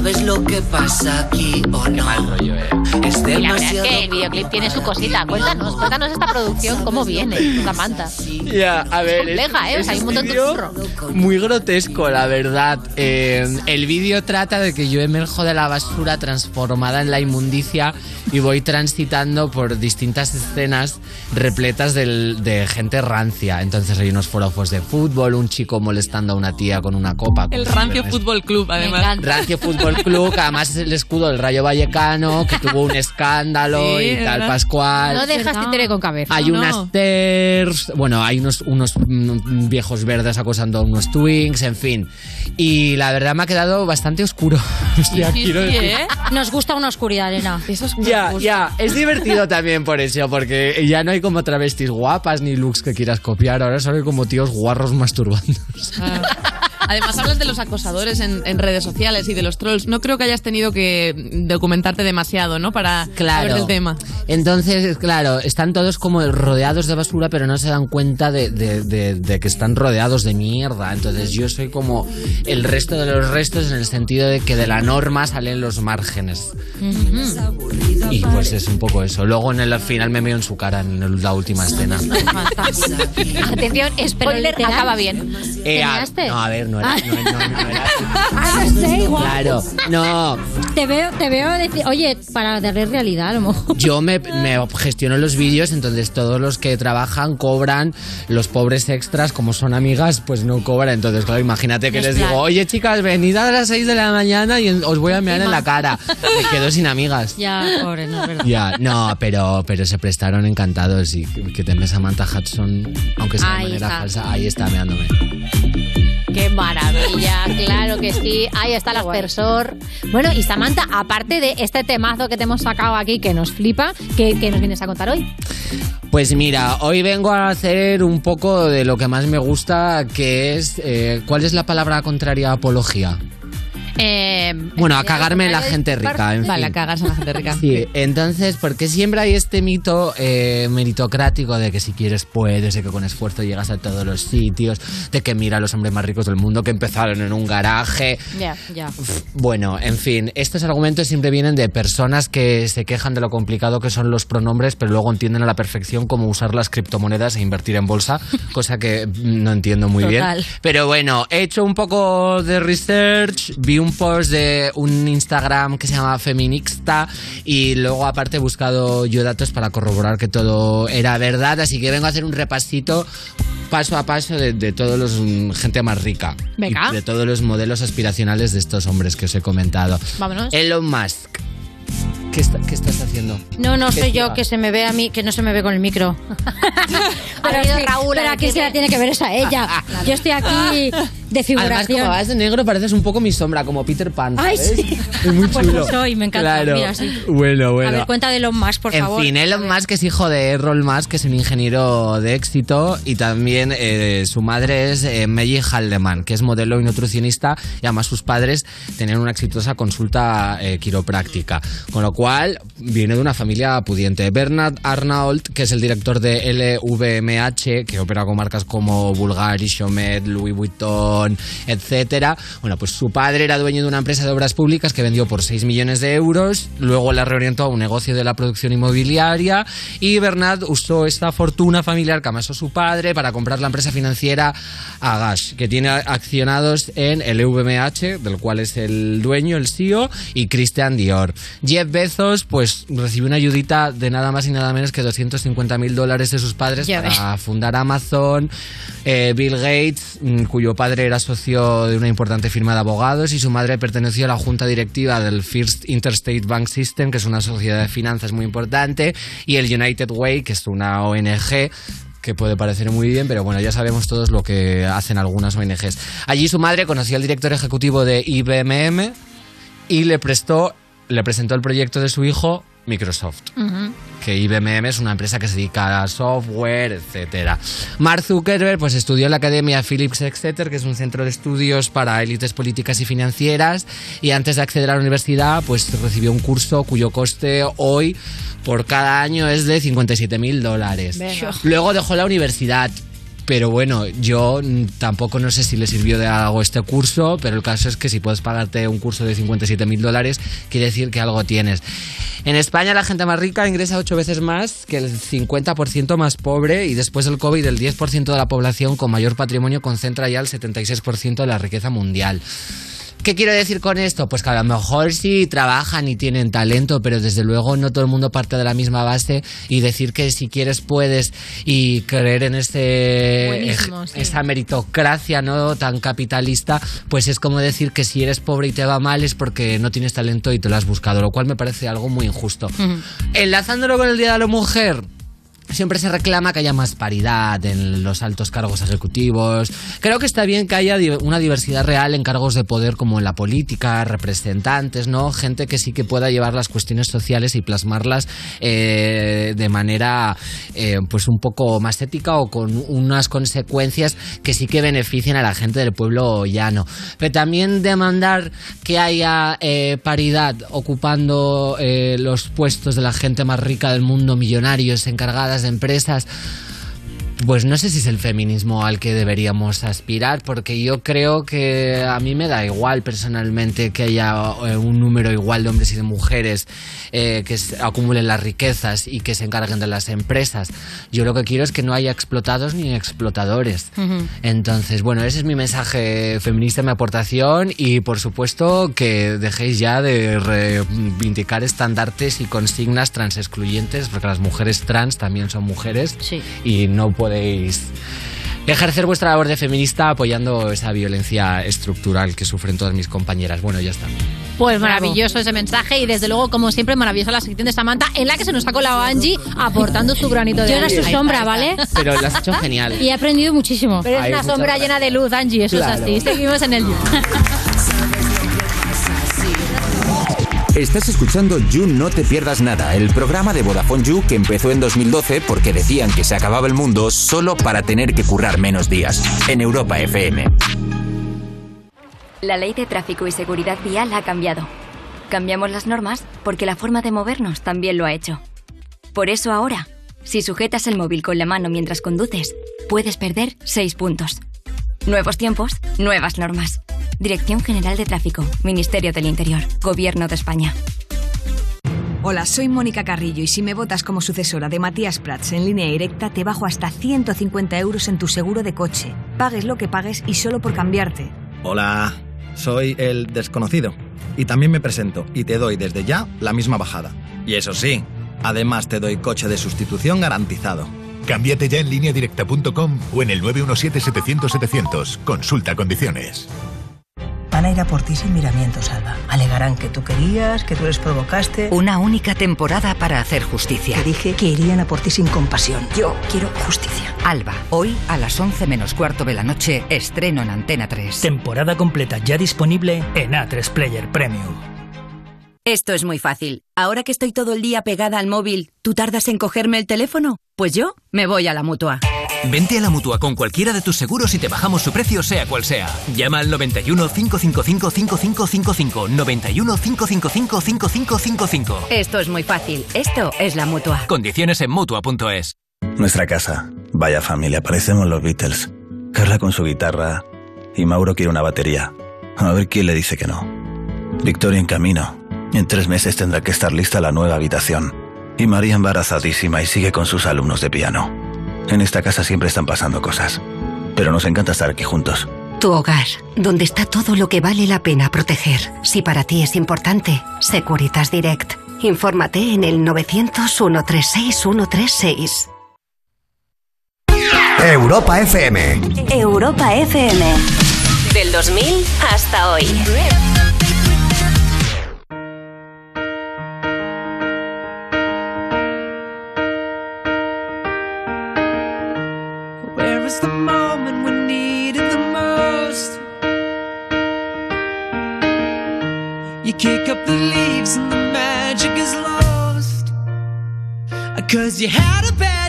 ¿Sabes lo que pasa aquí o no? Es Y la verdad es demasiado. que el videoclip tiene su cosita. Cuéntanos, cuéntanos esta producción, cómo viene, Samantha. Ya, a ver. compleja, ¿eh? O sea, hay un montón de curro. Muy grotesco, la verdad. Eh, el vídeo trata de que yo emerjo de la basura transformada en la inmundicia y voy transitando por distintas escenas repletas del- de gente rancia. Entonces hay unos forofos de fútbol, un chico molestando a una tía con una copa. El Rancio. Fútbol Club, además. Rancio Fútbol Fútbol Club, que además es el escudo del Rayo Vallecano, que tuvo un escándalo Sí, y es tal, verdad. Pascual. No dejas títere con cabeza. Hay No, unas no. TERS, bueno, hay unos, unos mm, viejos verdes acosando a unos Twinks, en fin. Y la verdad me ha quedado bastante oscuro. Hostia, quiero decir- ¿eh? Nos gusta una oscuridad, Elena. Ya, ya, es divertido también por eso, porque ya no hay como travestis guapas ni looks que quieras copiar, ahora solo hay como tíos guarros masturbando. Además, hablas de los acosadores en, en redes sociales y de los trolls. No creo que hayas tenido que documentarte demasiado, ¿no? Para saber del tema. Entonces, claro, están todos como rodeados de basura, pero no se dan cuenta de, de- de- de que están rodeados de mierda. Entonces yo soy como el resto de los restos en el sentido de que de la norma salen los márgenes. Y pues es un poco eso. Luego en el final me veo en su cara en el- la última escena. Atención, literal. acaba bien. Eh, a- no, a ver, no era, no, no, no era Ah, no sé, igual. Claro, no. Te veo, te veo decir, oye, para darle realidad a lo mejor. Yo me, me gestiono los vídeos, entonces todos los que trabajan cobran, los pobres extras, como son amigas, pues no cobran. Entonces, claro, imagínate que Es les digo, oye chicas, venid a las 6 de la mañana y os voy a mear en la cara. Me quedo sin amigas. Ya, pobre, no es verdad. Ya, no, pero, pero se prestaron encantados y que te ves Samantha Hudson, aunque sea de Ahí manera está. falsa, ahí está meándome. Qué maravilla, claro que sí. Ahí está el aspersor. Bueno, y Samantha, aparte de este temazo que te hemos sacado aquí que nos flipa, ¿qué, qué nos vienes a contar hoy? Pues mira, hoy vengo a hacer un poco de lo que más me gusta, que es, eh, ¿cuál es la palabra contraria a apología? Eh, Bueno, a cagarme en la gente rica, en Vale, fin. a cagarse en la gente rica. Sí, entonces, porque siempre hay este mito eh, meritocrático de que si quieres puedes, de que con esfuerzo llegas a todos los sitios, de que mira a los hombres más ricos del mundo que empezaron en un garaje. Ya, ya. Bueno, en fin, estos argumentos siempre vienen de personas que se quejan de lo complicado que son los pronombres, pero luego entienden a la perfección cómo usar las criptomonedas e invertir en bolsa, cosa que no entiendo muy Total. bien. Pero bueno, he hecho un poco de research, vi un post de un Instagram que se llama Feminista y luego aparte he buscado yo datos para corroborar que todo era verdad, así que vengo a hacer un repasito paso a paso de, de todos los mm, gente más rica Venga. y de todos los modelos aspiracionales de estos hombres que os he comentado. Vámonos. Elon Musk. ¿Qué, está- qué estás haciendo? No, no ¿Qué soy yo que se me ve a mí, que no se me ve con el micro. pero sí, Raúl pero a quién se la tiene que ver es a ella. Yo estoy aquí de Además, figuración. como vas de negro, pareces un poco mi sombra, como Peter Pan. Ay, ¿sabes? sí. Es muy Pues chulo. soy, me encanta. Claro. Mira, sí. Bueno, bueno. A ver, cuenta de los más, por en favor. fin, Elon Musk es hijo de Errol Musk, que es un ingeniero de éxito, y también eh, su madre es eh, Maggie Haldeman, que es modelo y nutricionista, y además sus padres tenían una exitosa consulta eh, quiropráctica, con lo cual viene de una familia pudiente. Bernard Arnault, que es el director de LVMH, que opera con marcas como Bulgari, Chomet, Louis Vuitton, etcétera. Bueno, pues su padre era dueño de una empresa de obras públicas que vendió por 6 millones de euros, luego la reorientó a un negocio de la producción inmobiliaria y Bernard usó esta fortuna familiar que amasó su padre para comprar la empresa financiera Agash, que tiene accionados en el VMH, del cual es el dueño, el CEO, y Christian Dior. Jeff Bezos, pues recibió una ayudita de nada más y nada menos que 250 mil dólares de sus padres Ya para fundar Amazon. Eh, Bill Gates, mm, cuyo padre era socio de una importante firma de abogados y su madre perteneció a la junta directiva del First Interstate Bank System, que es una sociedad de finanzas muy importante, y el United Way, que es una ONG que puede parecer muy bien, pero bueno, ya sabemos todos lo que hacen algunas ONGs. Allí su madre conoció al director ejecutivo de IBM y le prestó, le presentó el proyecto de su hijo Microsoft que IBM es una empresa que se dedica a software, etcétera. Mark Zuckerberg pues estudió en la Academia Phillips Exeter, que es un centro de estudios para élites políticas y financieras, y antes de acceder a la universidad pues recibió un curso cuyo coste hoy por cada año es de 57 mil dólares. Luego dejó la universidad. Pero bueno, yo tampoco no sé si le sirvió de algo este curso, pero el caso es que si puedes pagarte un curso de 57 mil dólares, quiere decir que algo tienes. En España la gente más rica ingresa ocho veces más que el 50% más pobre y después del COVID el 10% de la población con mayor patrimonio concentra ya el 76% de la riqueza mundial. ¿Qué quiero decir con esto? Pues que a lo mejor sí trabajan y tienen talento, pero desde luego no todo el mundo parte de la misma base y decir que si quieres puedes y creer en ej- sí. esa meritocracia no tan capitalista, pues es como decir que si eres pobre y te va mal es porque no tienes talento y te lo has buscado, lo cual me parece algo muy injusto. Enlazándolo con el Día de la Mujer. Siempre se reclama que haya más paridad en los altos cargos ejecutivos. Creo que está bien que haya una diversidad real en cargos de poder como en la política, representantes, ¿no? Gente que sí que pueda llevar las cuestiones sociales y plasmarlas eh, de manera eh, pues un poco más ética o con unas consecuencias que sí que beneficien a la gente del pueblo llano. Pero también demandar que haya eh, paridad ocupando los puestos de la gente más rica del mundo, millonarios, encargadas empresas. Pues no sé si es el feminismo al que deberíamos aspirar, porque yo creo que a mí me da igual personalmente que haya eh, un número igual de hombres y de mujeres eh, que acumulen las riquezas y que se encarguen de las empresas. Yo lo que quiero es que no haya explotados ni explotadores. Entonces, bueno, ese es mi mensaje feminista, mi aportación y por supuesto que dejéis ya de reivindicar estandartes y consignas trans excluyentes, porque las mujeres trans también son mujeres y no podéis ejercer vuestra labor de feminista apoyando esa violencia estructural que sufren todas mis compañeras. Bueno, ya está. Pues maravilloso ese mensaje y desde luego, como siempre, maravillosa la sección de Samantha en la que se nos ha colado Angie aportando su granito de Yo era arena. su sombra, ¿vale? Pero lo has hecho genial. Y he aprendido muchísimo. Pero es Ay, una sombra gracias. llena de luz, Angie, eso Claro. es así. Seguimos en el Estás escuchando You No Te Pierdas Nada, el programa de Vodafone You que empezó en 2012 porque decían que se acababa el mundo solo para tener que currar menos días. En Europa FM. La ley de tráfico y seguridad vial ha cambiado. Cambiamos las normas porque la forma de movernos también lo ha hecho. Por eso ahora, si sujetas el móvil con la mano mientras conduces, puedes perder 6 puntos. Nuevos tiempos, nuevas normas. Dirección General de Tráfico, Ministerio del Interior, Gobierno de España. Hola, soy Mónica Carrillo y si me votas como sucesora de Matías Prats en línea directa te bajo hasta 150 euros en tu seguro de coche. Pagues lo que pagues y solo por cambiarte. Hola, soy el desconocido. Y también me presento y te doy desde ya la misma bajada. Y eso sí, además te doy coche de sustitución garantizado. Cámbiate ya en lineadirecta.com o en el 917-700-700. Consulta condiciones. Van a ir a por ti sin miramientos, Alba. Alegarán que tú querías, que tú les provocaste. Una única temporada para hacer justicia. Que dije que irían a por ti sin compasión. Yo quiero justicia. Alba, hoy a las 11 menos cuarto de la noche, estreno en Antena 3. Temporada completa ya disponible en A3 Player Premium. Esto es muy fácil. Ahora que estoy todo el día pegada al móvil, ¿tú tardas en cogerme el teléfono? Pues yo me voy a la mutua. Vente a la mutua con cualquiera de tus seguros y te bajamos su precio, sea cual sea. Llama al 91 555 5555. 91 555 5555. Esto es muy fácil. Esto es la mutua. Condiciones en mutua.es. Nuestra casa. Vaya familia, parecemos los Beatles. Carla con su guitarra y Mauro quiere una batería. A ver quién le dice que no. Victoria en camino. En tres meses tendrá que estar lista la nueva habitación. Y María embarazadísima y sigue con sus alumnos de piano. En esta casa siempre están pasando cosas. Pero nos encanta estar aquí juntos. Tu hogar, donde está todo lo que vale la pena proteger. Si para ti es importante, Securitas Direct. Infórmate en el 900 136 136. Europa FM. Europa FM. Del 2000 hasta hoy. Kick up the leaves and the magic is lost. Cause you had a bad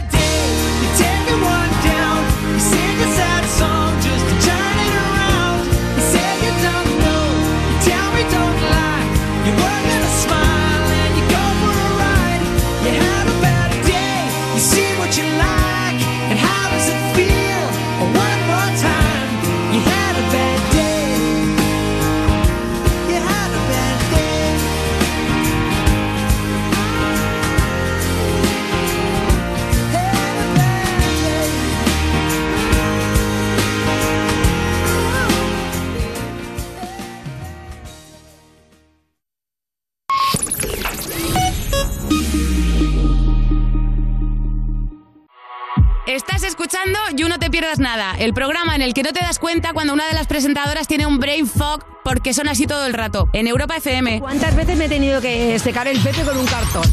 Nada, el programa en el que no te das cuenta cuando una de las presentadoras tiene un brain fog porque son así todo el rato. En Europa FM. ¿Cuántas veces me he tenido que secar el pepe con un cartón?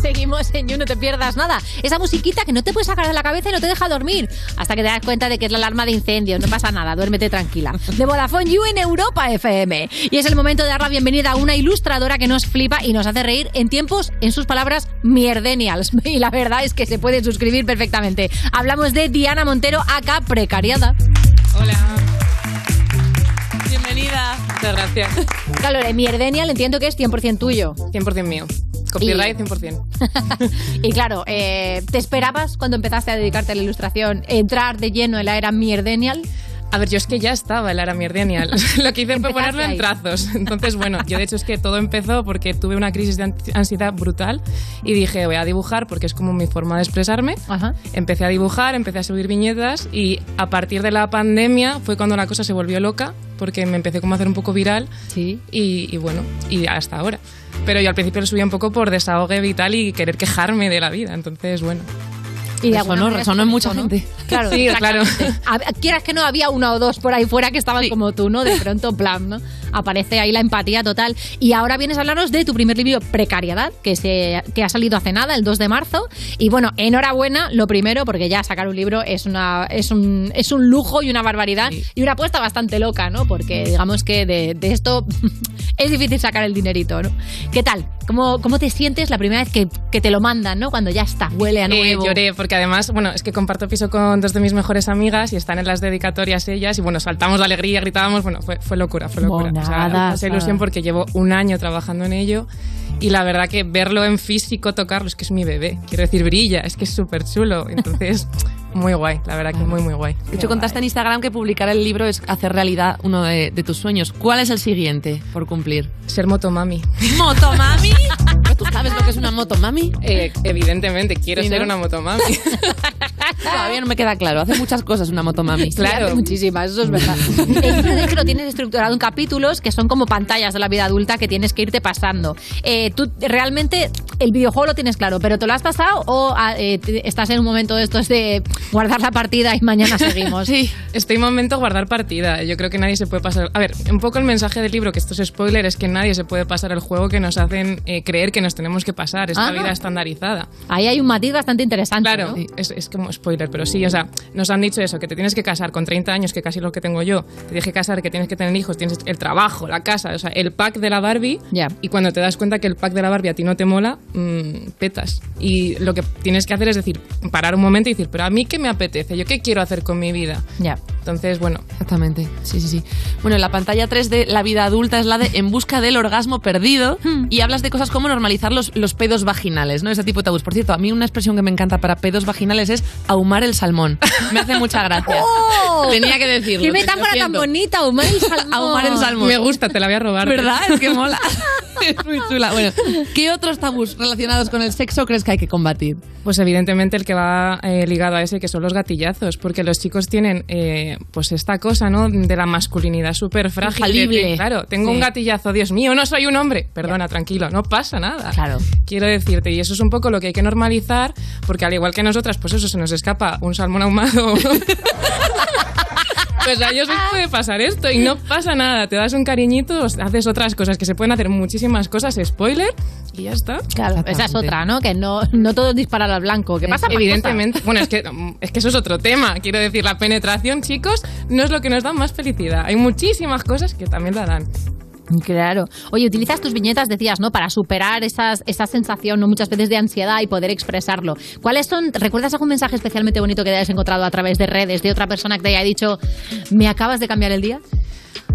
Seguimos en You, no te pierdas nada. Esa musiquita que no te puedes sacar de la cabeza y no te deja dormir. Hasta que te das cuenta de que es la alarma de incendios. No pasa nada, duérmete tranquila. De Vodafone You en Europa FM. Y es el momento de dar la bienvenida a una ilustradora que nos flipa y nos hace reír en tiempos, en sus palabras, mierdenials. Y la verdad es que se puede suscribir perfectamente. Hablamos de Diana Montero, acá precariada. Hola. Muchas gracias. Claro, de mierdenial entiendo que es 100% tuyo. 100% mío. Copyright 100%. Y claro, eh, ¿te esperabas cuando empezaste a dedicarte a la ilustración entrar de lleno en la era mierdenial? A ver, yo es que ya estaba era mierdenial. Lo que hice fue ponerlo en trazos. Entonces, bueno, yo de hecho es que todo empezó porque tuve una crisis de ansi- ansiedad brutal y dije, voy a dibujar porque es como mi forma de expresarme. Empecé a dibujar, empecé a subir viñetas y a partir de la pandemia fue cuando la cosa se volvió loca porque me empecé como a hacer un poco viral. Sí. Y, y bueno, y hasta ahora. Pero yo al principio lo subía un poco por desahogue vital y querer quejarme de la vida. Entonces, bueno. Y de Resonó, resonó es en mucha gente. Claro, Sí, claro. Quieras que no, había uno o dos por ahí fuera que estaban como tú, ¿no? De pronto, plan, ¿no? Aparece ahí la empatía total. Y ahora vienes a hablarnos de tu primer libro, Precariedad, que, se, que ha salido hace nada, el 2 de marzo. Y bueno, enhorabuena, lo primero, porque ya sacar un libro es, una, es, un, es un lujo y una barbaridad y una apuesta bastante loca, ¿no? Porque digamos que de, de esto es difícil sacar el dinerito, ¿no? ¿Qué tal? ¿Cómo, cómo te sientes la primera vez que, que te lo mandan, ¿no? Cuando ya está, huele a Eh, nuevo. lloré porque además, bueno, es que comparto piso con dos de mis mejores amigas y están en las dedicatorias ellas y bueno, saltamos de alegría, gritábamos, bueno, fue, fue locura, fue locura. O sea, Monadas, mucha ilusión porque llevo un año trabajando en ello y la verdad que verlo en físico, tocarlo, es que es mi bebé. Quiero decir, brilla, es que es súper chulo. Entonces, muy guay, la verdad que muy, muy guay. De hecho, contaste en Instagram que publicar el libro es hacer realidad uno de, de tus sueños. ¿Cuál es el siguiente por cumplir? Ser motomami. ¿Motomami? ¿Tú sabes lo que es una motomami? Eh, evidentemente, quiero Sí, ser ¿no? una motomami. Todavía no me queda claro. Hace muchas cosas una motomami. Sí, hace muchísimas, eso es verdad. El libro, de hecho, lo tienes estructurado en capítulos que son como pantallas de la vida adulta que tienes que irte pasando. Eh, tú realmente el videojuego lo tienes claro, pero ¿te lo has pasado o ah, eh, estás en un momento de estos de guardar la partida y mañana seguimos? Sí, estoy en momento guardar partida. Yo creo que nadie se puede pasar. A ver, un poco el mensaje del libro, que esto es spoiler, es que nadie se puede pasar el juego que nos hacen eh, creer que nos tenemos que pasar. Esta Ah. vida estandarizada. Ahí hay un matiz bastante interesante. Claro, ¿no? es, es como spoiler, pero sí, o sea, nos han dicho eso, que te tienes que casar con 30 años, que casi lo que tengo yo, te tienes que casar, que tienes que tener hijos, tienes el trabajo, la casa, o sea, el pack de la Barbie, y cuando te das cuenta que el pack de la Barbie a ti no te mola, mm, petas. Y lo que tienes que hacer es decir, parar un momento y decir, pero a mí qué me apetece, yo qué quiero hacer con mi vida. Ya. Entonces, bueno. Exactamente, sí, sí, sí. Bueno, la pantalla 3 de la vida adulta es la de En busca del orgasmo perdido y hablas de cosas como normalizar los, los pedos vaginales, ¿no? Ese tipo de tabús. Por cierto, a mí una expresión que me encanta para pedos vaginales es ahumar el salmón. Me hace mucha gracia. ¡Oh! Tenía que decirlo. ¡Qué metáfora tan bonita! Ahumar el salmón. Ahumar el salmón. Me gusta, te la voy a robar. ¿Verdad? Es que mola. es muy chula. Bueno, ¿qué otros tabús relacionados con el sexo crees que hay que combatir? Pues evidentemente el que va eh, ligado a ese, que son los gatillazos, porque los chicos tienen eh, pues esta cosa, ¿no? De la masculinidad súper frágil. que, claro, tengo Sí. un gatillazo, Dios mío, no soy un hombre. Perdona, tranquilo, no pasa nada. Claro. Quiero decirte, y eso es un poco lo que hay que normalizar, porque al igual que nosotras, pues eso, se nos escapa un salmón ahumado. Pues a ellos les puede pasar esto y no pasa nada. Te das un cariñito, haces otras cosas, que se pueden hacer muchísimas cosas, spoiler, y ya está. Claro, esa es otra, ¿no? Que no, no todo es disparar al blanco. ¿Qué pasa? Evidentemente. Bueno, es que, es que eso es otro tema. Quiero decir, la penetración, chicos, no es lo que nos da más felicidad. Hay muchísimas cosas que también la dan. Claro. Oye, utilizas tus viñetas, decías, ¿no? Para superar esas, esa sensación, ¿no? Muchas veces de ansiedad y poder expresarlo. ¿Cuáles son, recuerdas algún mensaje especialmente bonito que te hayas encontrado a través de redes de otra persona que te haya dicho, me acabas de cambiar el día?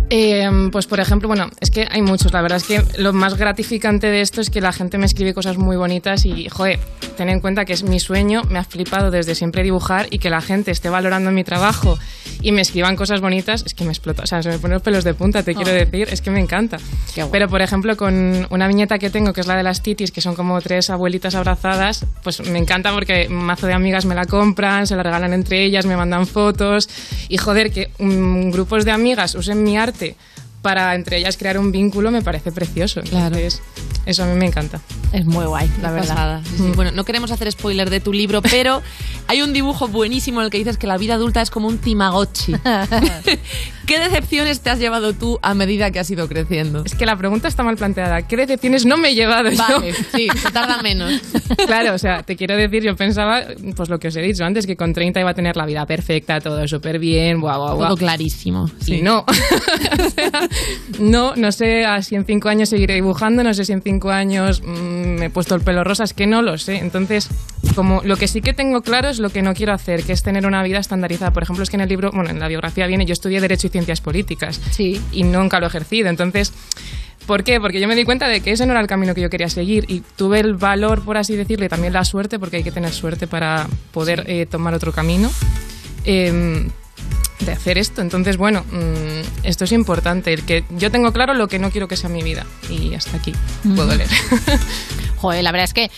Eh, pues por ejemplo, bueno, es que hay muchos. La verdad es que lo más gratificante de esto es que la gente me escribe cosas muy bonitas y, joder, ten en cuenta que es mi sueño, me ha flipado desde siempre dibujar y que la gente esté valorando mi trabajo y me escriban cosas bonitas, es que me explota. O sea, se me ponen los pelos de punta, te quiero Oh. decir, es que me encanta. Pero por ejemplo, con una viñeta que tengo, que es la de las titis, que son como tres abuelitas abrazadas, pues me encanta porque un mazo de amigas me la compran, se la regalan entre ellas, me mandan fotos y joder, que mm, grupos de amigas usen mi arte parte para entre ellas crear un vínculo me parece precioso. Entonces, eso a mí me encanta. Es muy guay, la Qué verdad. Sí, sí. Bueno, no queremos hacer spoiler de tu libro, pero hay un dibujo buenísimo en el que dices que la vida adulta es como un timagotchi. ¿Qué decepciones te has llevado tú a medida que has ido creciendo? Es que la pregunta está mal planteada. ¿Qué decepciones no me he llevado yo? Vale, sí, se tarda menos. Claro, o sea, te quiero decir, yo pensaba, pues lo que os he dicho antes, que con 30 iba a tener la vida perfecta, todo súper bien, guau, guau, guau. Todo clarísimo. Y sí. no. O sea, no, no sé ah, si en cinco años seguiré dibujando, no sé si en cinco años mm, me he puesto el pelo rosa, es que no lo sé. Entonces, como lo que sí que tengo claro es lo que no quiero hacer, que es tener una vida estandarizada. Por ejemplo, es que en el libro, bueno, en la biografía viene, yo estudié Derecho y Ciencias Políticas. Sí. Y nunca lo he ejercido. Entonces, ¿Por qué? Porque yo me di cuenta de que ese no era el camino que yo quería seguir y tuve el valor, por así decirlo, y también la suerte, porque hay que tener suerte para poder eh, tomar otro camino, eh, de hacer esto. Entonces, bueno, mm, esto es importante. El que yo tengo claro lo que no quiero que sea mi vida y hasta aquí puedo leer. Joder, la verdad es que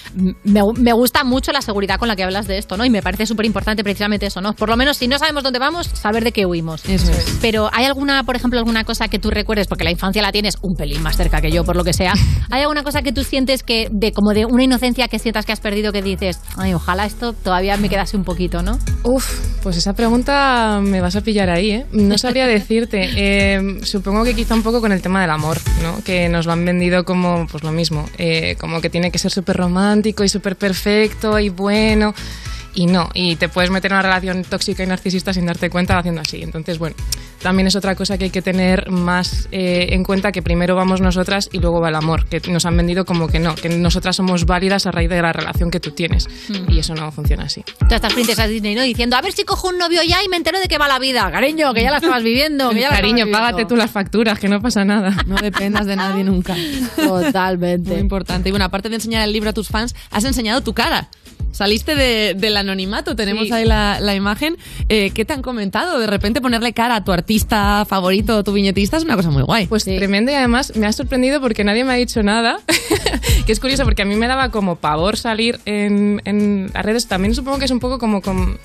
me, me gusta mucho la seguridad con la que hablas de esto, ¿no? Y me parece súper importante precisamente eso, ¿no? Por lo menos si no sabemos dónde vamos, saber de qué huimos. Eso es. Pero ¿hay alguna, por ejemplo, alguna cosa que tú recuerdes, porque la infancia la tienes un pelín más cerca que yo, por lo que sea, ¿hay alguna cosa que tú sientes que, de como de una inocencia que sientas que has perdido que dices, ay, ojalá esto todavía me quedase un poquito, ¿no? Uf, pues esa pregunta me vas a pillar ahí, ¿eh? No sabría decirte. Eh, supongo que quizá un poco con el tema del amor, ¿no? Que nos lo han vendido como, pues lo mismo, eh, como que tiene que ser súper romántico y súper perfecto y bueno. Y no, y te puedes meter en una relación tóxica y narcisista sin darte cuenta haciendo así. Entonces, bueno, también es otra cosa que hay que tener más eh, en cuenta que primero vamos nosotras y luego va el amor, que nos han vendido como que no, que nosotras somos válidas a raíz de la relación que tú tienes. Y eso no funciona así. Todas estas princesas Disney, ¿no? Diciendo, a ver si cojo un novio ya y me entero de qué va la vida. Cariño, que ya la estabas viviendo. Que ya la Cariño, estabas viviendo. págate tú las facturas, que no pasa nada. No dependas de nadie nunca. Totalmente. Muy importante. Y bueno, aparte de enseñar el libro a tus fans, has enseñado tu cara. Saliste de- del anonimato, tenemos Sí. ahí la, la imagen. Eh, ¿Qué te han comentado? De repente ponerle cara a tu artista favorito, tu viñetista, es una cosa muy guay. Pues tremendo y además me ha sorprendido porque nadie me ha dicho nada. que es curioso porque a mí me daba como pavor salir en, en las redes. También supongo que es un poco como con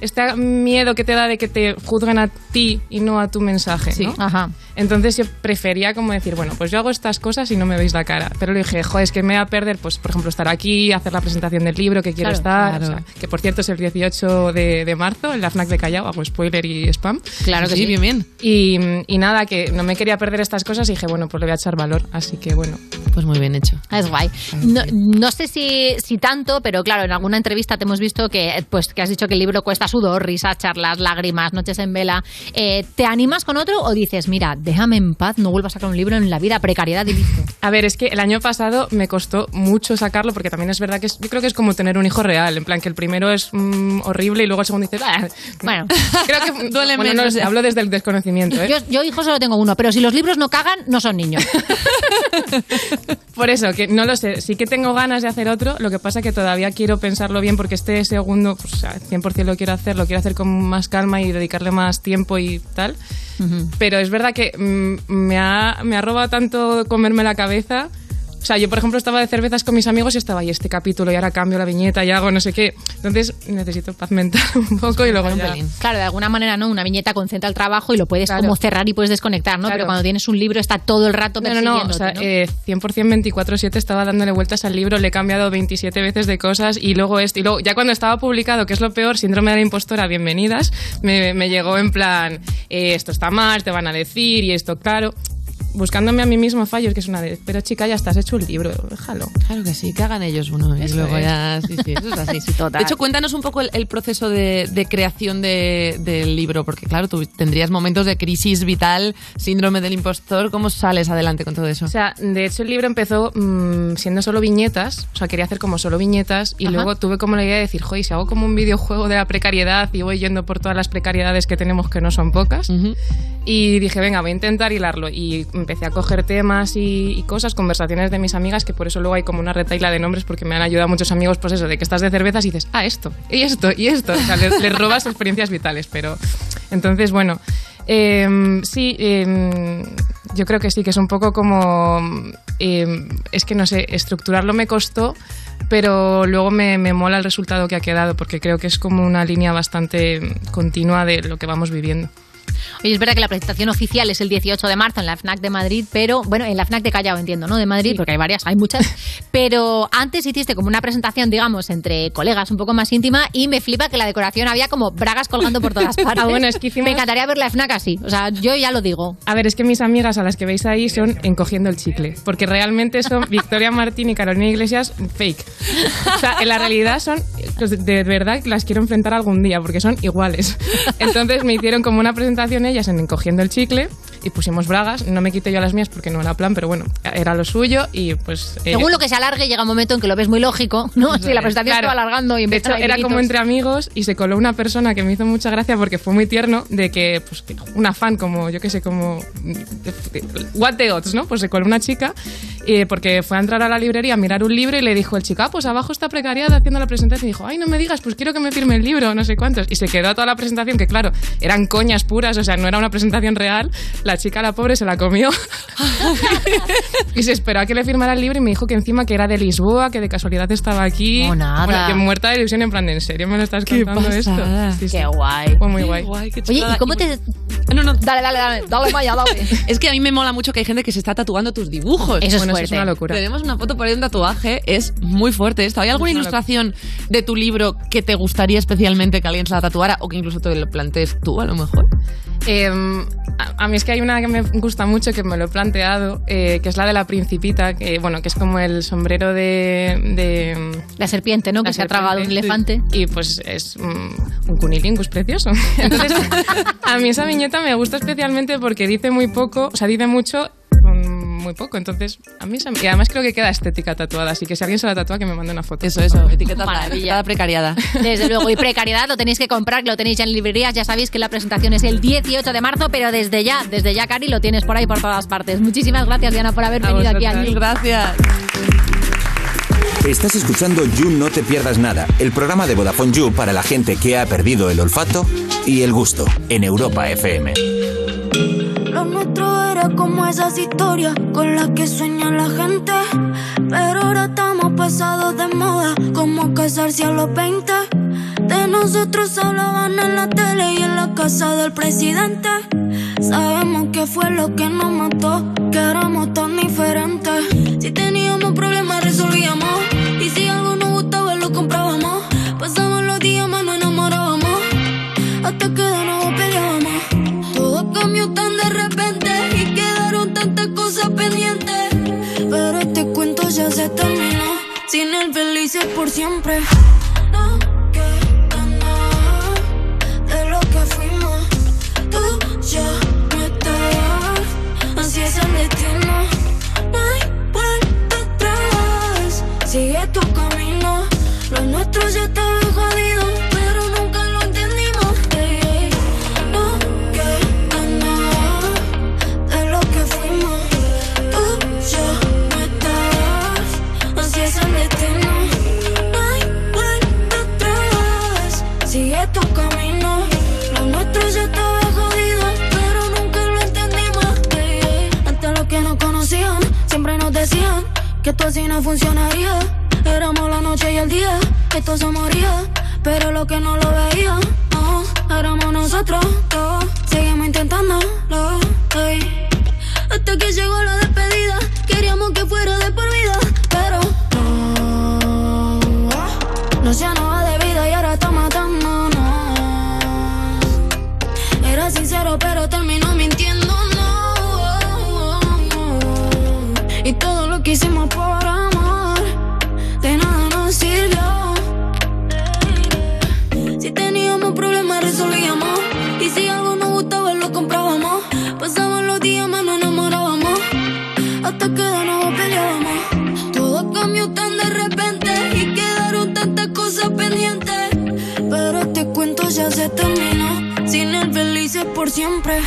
este miedo que te da de que te juzguen a ti y no a tu mensaje. Sí, ¿no? ajá. Entonces yo prefería como decir, bueno, pues yo hago estas cosas y no me veis la cara. Pero le dije, joder, es que me voy a perder, pues por ejemplo, estar aquí, hacer la presentación del libro que quiero Claro, estar. claro. o sea, que por cierto es el 18 de, de marzo en la FNAC de Callao, hago spoiler y spam. Claro que sí, bien, bien. Y, y nada, que no me quería perder estas cosas y dije, bueno, pues le voy a echar valor. Así que bueno. Pues muy bien hecho. Es guay. No, no sé si, si tanto, pero claro, en alguna entrevista te hemos visto que, pues, que has dicho que el libro cuesta sudor, risas, charlas, lágrimas, noches en vela. Eh, ¿Te animas con otro o dices, mira, déjame en paz, no vuelvo a sacar un libro en la vida, precariedad y listo? A ver, es que el año pasado me costó mucho sacarlo porque también es verdad que es- yo creo que es como tener un hijo real. En plan, que el primero es mm, horrible y luego el segundo dices, "Ah". Bueno, creo que Duele bueno, no menos. sé, hablo desde el desconocimiento. ¿eh? yo, yo hijo solo tengo uno, pero si los libros no cagan, no son niños. Por eso, que no lo sé. Sí que tengo ganas de hacer otro. Lo que pasa que todavía quiero pensarlo bien porque este segundo, pues, o sea, 100% lo quiero hacer. Lo quiero hacer con más calma y dedicarle más tiempo y tal. Pero es verdad que mm, me, ha, me ha robado tanto comerme la cabeza. O sea, yo, por ejemplo, estaba de cervezas con mis amigos y estaba ahí este capítulo y ahora cambio la viñeta y hago no sé qué. Entonces necesito paz mental un poco y luego ya... Claro, de alguna manera, ¿no? Una viñeta concentra el trabajo y lo puedes como cerrar y puedes desconectar, ¿no? Claro. Pero cuando tienes un libro está todo el rato No, no, no, o sea, ¿no? eh, 100% 24-7 estaba dándole vueltas al libro, le he cambiado 27 veces de cosas y luego esto. Y luego, ya cuando estaba publicado, que es lo peor, síndrome de la impostora, bienvenidas, me, me llegó en plan, eh, esto está mal, te van a decir y esto, claro. Buscándome a mí mismo fallos, que es una de, pero chica, ya estás hecho el libro, déjalo. Claro que sí, que hagan ellos uno y Eso luego es. ya. Sí, sí, eso es así. total. De hecho, cuéntanos un poco el, el proceso de, de creación de- del libro, porque claro, tú tendrías momentos de crisis vital, síndrome del impostor. ¿Cómo sales adelante con todo eso? O sea, de hecho el libro empezó mm, siendo solo viñetas, o sea, quería hacer como solo viñetas y Ajá. luego tuve como la idea de decir, joder, si hago como un videojuego de la precariedad y voy yendo por todas las precariedades que tenemos, que no son pocas, y dije, venga, voy a intentar hilarlo. Y empecé a coger temas y, cosas, conversaciones de mis amigas, que por eso luego hay como una retaila de nombres, porque me han ayudado muchos amigos, pues eso, de que estás de cervezas y dices, ah, esto, y esto, y esto. O sea, les robas experiencias vitales, pero... Entonces, bueno... em, sí, em, yo creo que sí, que es un poco como... em, es que no sé, estructurarlo me costó, pero luego me, me mola el resultado que ha quedado, porque creo que es como una línea bastante continua de lo que vamos viviendo. Oye, es verdad que la presentación oficial es el 18 de marzo en la FNAC de Madrid, pero bueno, en la FNAC de Callao entiendo, ¿no? De Madrid, porque hay varias, hay muchas. Pero antes hiciste como una presentación, digamos, entre colegas un poco más íntima y me flipa que la decoración había como bragas colgando por todas partes. Ah, bueno, es que hicimos- Me encantaría ver la FNAC así. O sea, yo ya lo digo. A ver, es que mis amigas a las que veis ahí son encogiendo el chicle, porque realmente son Victoria Martín y Carolina Iglesias fake. O sea, en la realidad son, pues, de verdad las quiero enfrentar algún día, porque son iguales. Entonces me hicieron como una presentación ellas en encogiendo el chicle y pusimos bragas, no me quité yo las mías porque no era plan, pero bueno, era lo suyo y pues... eh, Según lo que se alargue, llega un momento en que lo ves muy lógico, ¿no? Si la presentación Claro. se va alargando y De hecho, era como entre amigos y se coló una persona que me hizo mucha gracia porque fue muy tierno de que, pues, una fan como, yo qué sé, como... What the odds, ¿no? Pues se coló una chica eh, porque fue a entrar a la librería a mirar un libro y le dijo el chico, ah, pues abajo está precariada haciendo la presentación. Y dijo, ay, no me digas, pues quiero que me firme el libro, no sé cuántos. Y se quedó toda la presentación, que claro, eran coñas puras, o sea, no era una presentación real. La chica, la pobre, se la comió. y se esperó a que le firmara el libro y me dijo que encima que era de Lisboa, que de casualidad estaba aquí. Oh, nada. Bueno, que muerta de ilusión en plan de, ¿en serio me lo estás contando pasada. esto? Sí, sí. Qué guay. Fue muy guay. qué Oye. ¿y cómo te...? No, no. Dale, dale, dale. Dale, Maya, dale. Es que a mí me mola mucho que hay gente que se está tatuando tus dibujos. Eso es Bueno, eso es fuerte. una locura. Tenemos una foto por ahí de un tatuaje, es muy fuerte esto. ¿Hay alguna ilustración de tu libro que te gustaría especialmente que alguien se la tatuara o que incluso te lo plantees tú a lo mejor? Eh, a, a mí es que hay una que me gusta mucho que me lo he planteado, eh, que es la de la principita, que bueno, que es como el sombrero de... de La serpiente, ¿no? Que se ha tragado un elefante. Y pues es mm, un cunilingus precioso. Entonces, a mí esa viñeta me gusta especialmente porque dice muy poco, o sea, dice mucho muy poco. Entonces, a mí esa, y además creo que queda estética tatuada, así que si alguien se la tatúa, que me mande una foto. Eso, eso, etiqueta Maravilla. precariada. Desde luego, y precariedad lo tenéis que comprar, que lo tenéis ya en librerías. Ya sabéis que la presentación es el 18 de marzo, pero desde ya, desde ya, Cari, lo tienes por ahí por todas partes. Muchísimas gracias, Diana, por haber A venido aquí vosotras. al Gracias. Estás escuchando You No Te Pierdas Nada, el programa de Vodafone You para la gente que ha perdido el olfato y el gusto en Europa FM. Lo nuestro era como esas historias con las que sueña la gente. Pero ahora estamos pasados de moda, como casarse a los 20. De nosotros hablaban en la tele y en la casa del presidente. Sabemos que fue lo que nos mató, que éramos tan diferentes. Si teníamos problemas, resolvíamos. Y si algo nos gustaba, lo comprábamos. Tan de repente y quedaron tantas cosas pendientes. Pero este cuento ya se terminó. Sin el felices por siempre. No queda nada de lo que fuimos. Tú ya no estás. Así es el destino. No hay vuelta atrás. Sigue tu camino. Lo nuestro ya estaba jodido, que esto así no funcionaría. Éramos la noche y el día, esto se moría. Pero lo que no lo veían, no, éramos nosotros dos. Seguimos intentándolo, ey. Hasta que llegó la despedida, queríamos que fuera de por vida. Pero no, no se nos ya se terminó. Sin el felices por siempre.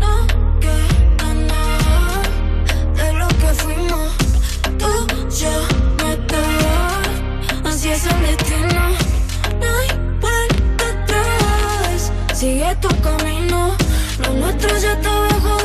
No queda nada de lo que fuimos. Tú ya no estás. Así es el destino. No hay vuelta atrás. Sigue tu camino. Lo nuestro ya estaba jodido,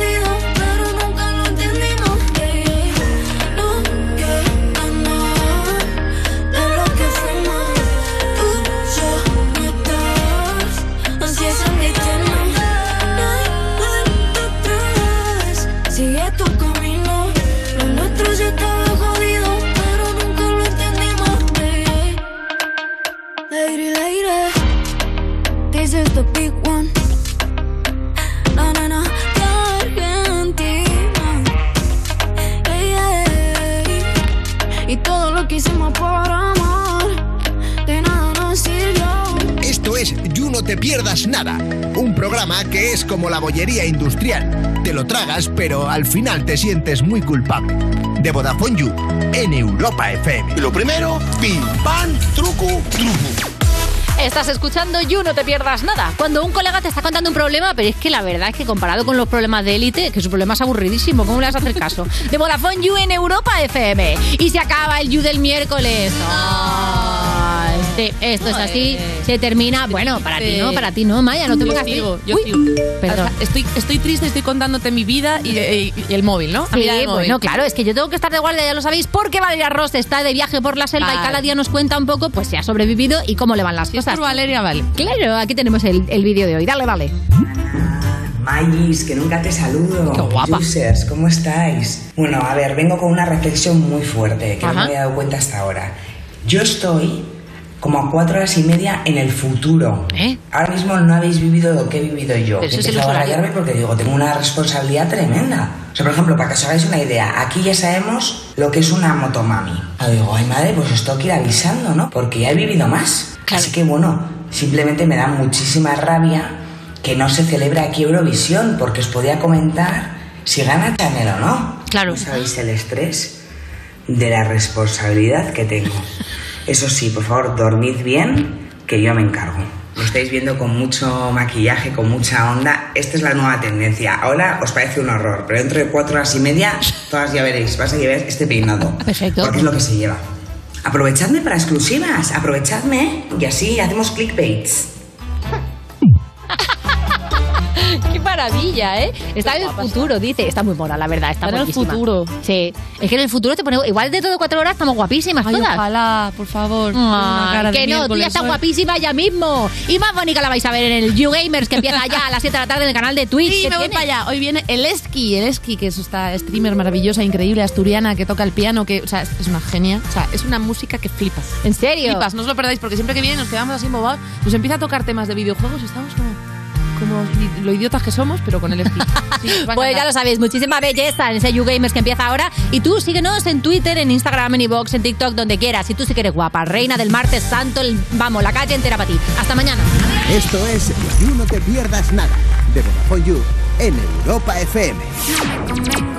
pierdas nada. Un programa que es como la bollería industrial. Te lo tragas, pero al final te sientes muy culpable. De Vodafone You, en Europa FM. Lo primero, pim, pam, truco, truco. Estás escuchando You, no te pierdas nada. Cuando un colega te está contando un problema, pero es que la verdad es que comparado con los problemas de élite, que su problema es aburridísimo, ¿cómo le vas a hacer caso? De Vodafone You en Europa FM. Y se acaba el You del miércoles. Ay, sí, esto es así, se termina. Bueno, para ti no, para ti no, Maya, no te Yo pongas sigo, yo Uy, sigo. Perdón. O sea, estoy, estoy triste, estoy contándote mi vida y, y- y el móvil, ¿no? A Sí, móvil. bueno, claro, es que yo tengo que estar de guardia, ya lo sabéis, porque Valeria Ross está de viaje por la selva y Vale. cada día nos cuenta un poco, pues si ha sobrevivido y cómo le van las cosas. por Valeria, vale. Claro, aquí tenemos el, el vídeo de hoy. Dale, dale. Mayis, que nunca te saludo. Qué guapa. Users, ¿cómo estáis? Bueno, a ver, vengo con una reflexión muy fuerte que no me había dado cuenta hasta ahora. Yo estoy como a cuatro horas y media en el futuro. Ahora mismo no habéis vivido lo que he vivido yo. Ese He es a rayarme porque digo, tengo una responsabilidad tremenda. O sea, por ejemplo, para que os hagáis una idea, aquí ya sabemos lo que es una motomami. Ah, digo, ay madre, pues os tengo que ir avisando, ¿no? Porque ya he vivido más. Así que bueno, simplemente me da muchísima rabia que no se celebre aquí Eurovisión, porque os podía comentar si gana Chanel o no. Claro. No sabéis el estrés de la responsabilidad que tengo. Eso sí, por favor, dormid bien, que yo me encargo. Lo estáis viendo con mucho maquillaje, con mucha onda. Esta es la nueva tendencia. Ahora os parece un horror, pero dentro de cuatro horas y media, todas ya veréis, vas a llevar este peinado. Perfecto. Porque es lo que se lleva. Aprovechadme para exclusivas, aprovechadme y así hacemos clickbaits. Qué maravilla, ¿eh? Está en el futuro, dice. Está muy mona, la verdad. Está Está en el futuro. Sí. Es que en el futuro te pone. Igual de cuatro horas estamos guapísimas Ay, todas. ojalá, por favor. Ay, cara que no, tú ya estás guapísima ya mismo. Y más bonita la vais a ver en el You Gamers que empieza ya a las 7 de la tarde en el canal de Twitch. Sí, ¿Qué me voy para allá. Hoy viene el Esqui, el Esqui, que es esta streamer maravillosa, increíble, asturiana, que toca el piano, que, o sea, es, una genia. O sea, es una música que flipas. ¿En serio? Flipas, no os lo perdáis, porque siempre que viene nos quedamos así embobados. Nos empieza a tocar temas de videojuegos y estamos como, como lo idiotas que somos, pero con el. Sí, a Pues ya lo sabéis, muchísima belleza en ese You Gamers que empieza ahora. Y tú síguenos en Twitter, en Instagram, en iVoox, en TikTok, donde quieras. Y tú sí que eres guapa, reina del martes santo, el- vamos, la calle entera para ti. Hasta mañana. Esto es You No Te Pierdas Nada, de Vodafone You, en Europa FM. No me convengo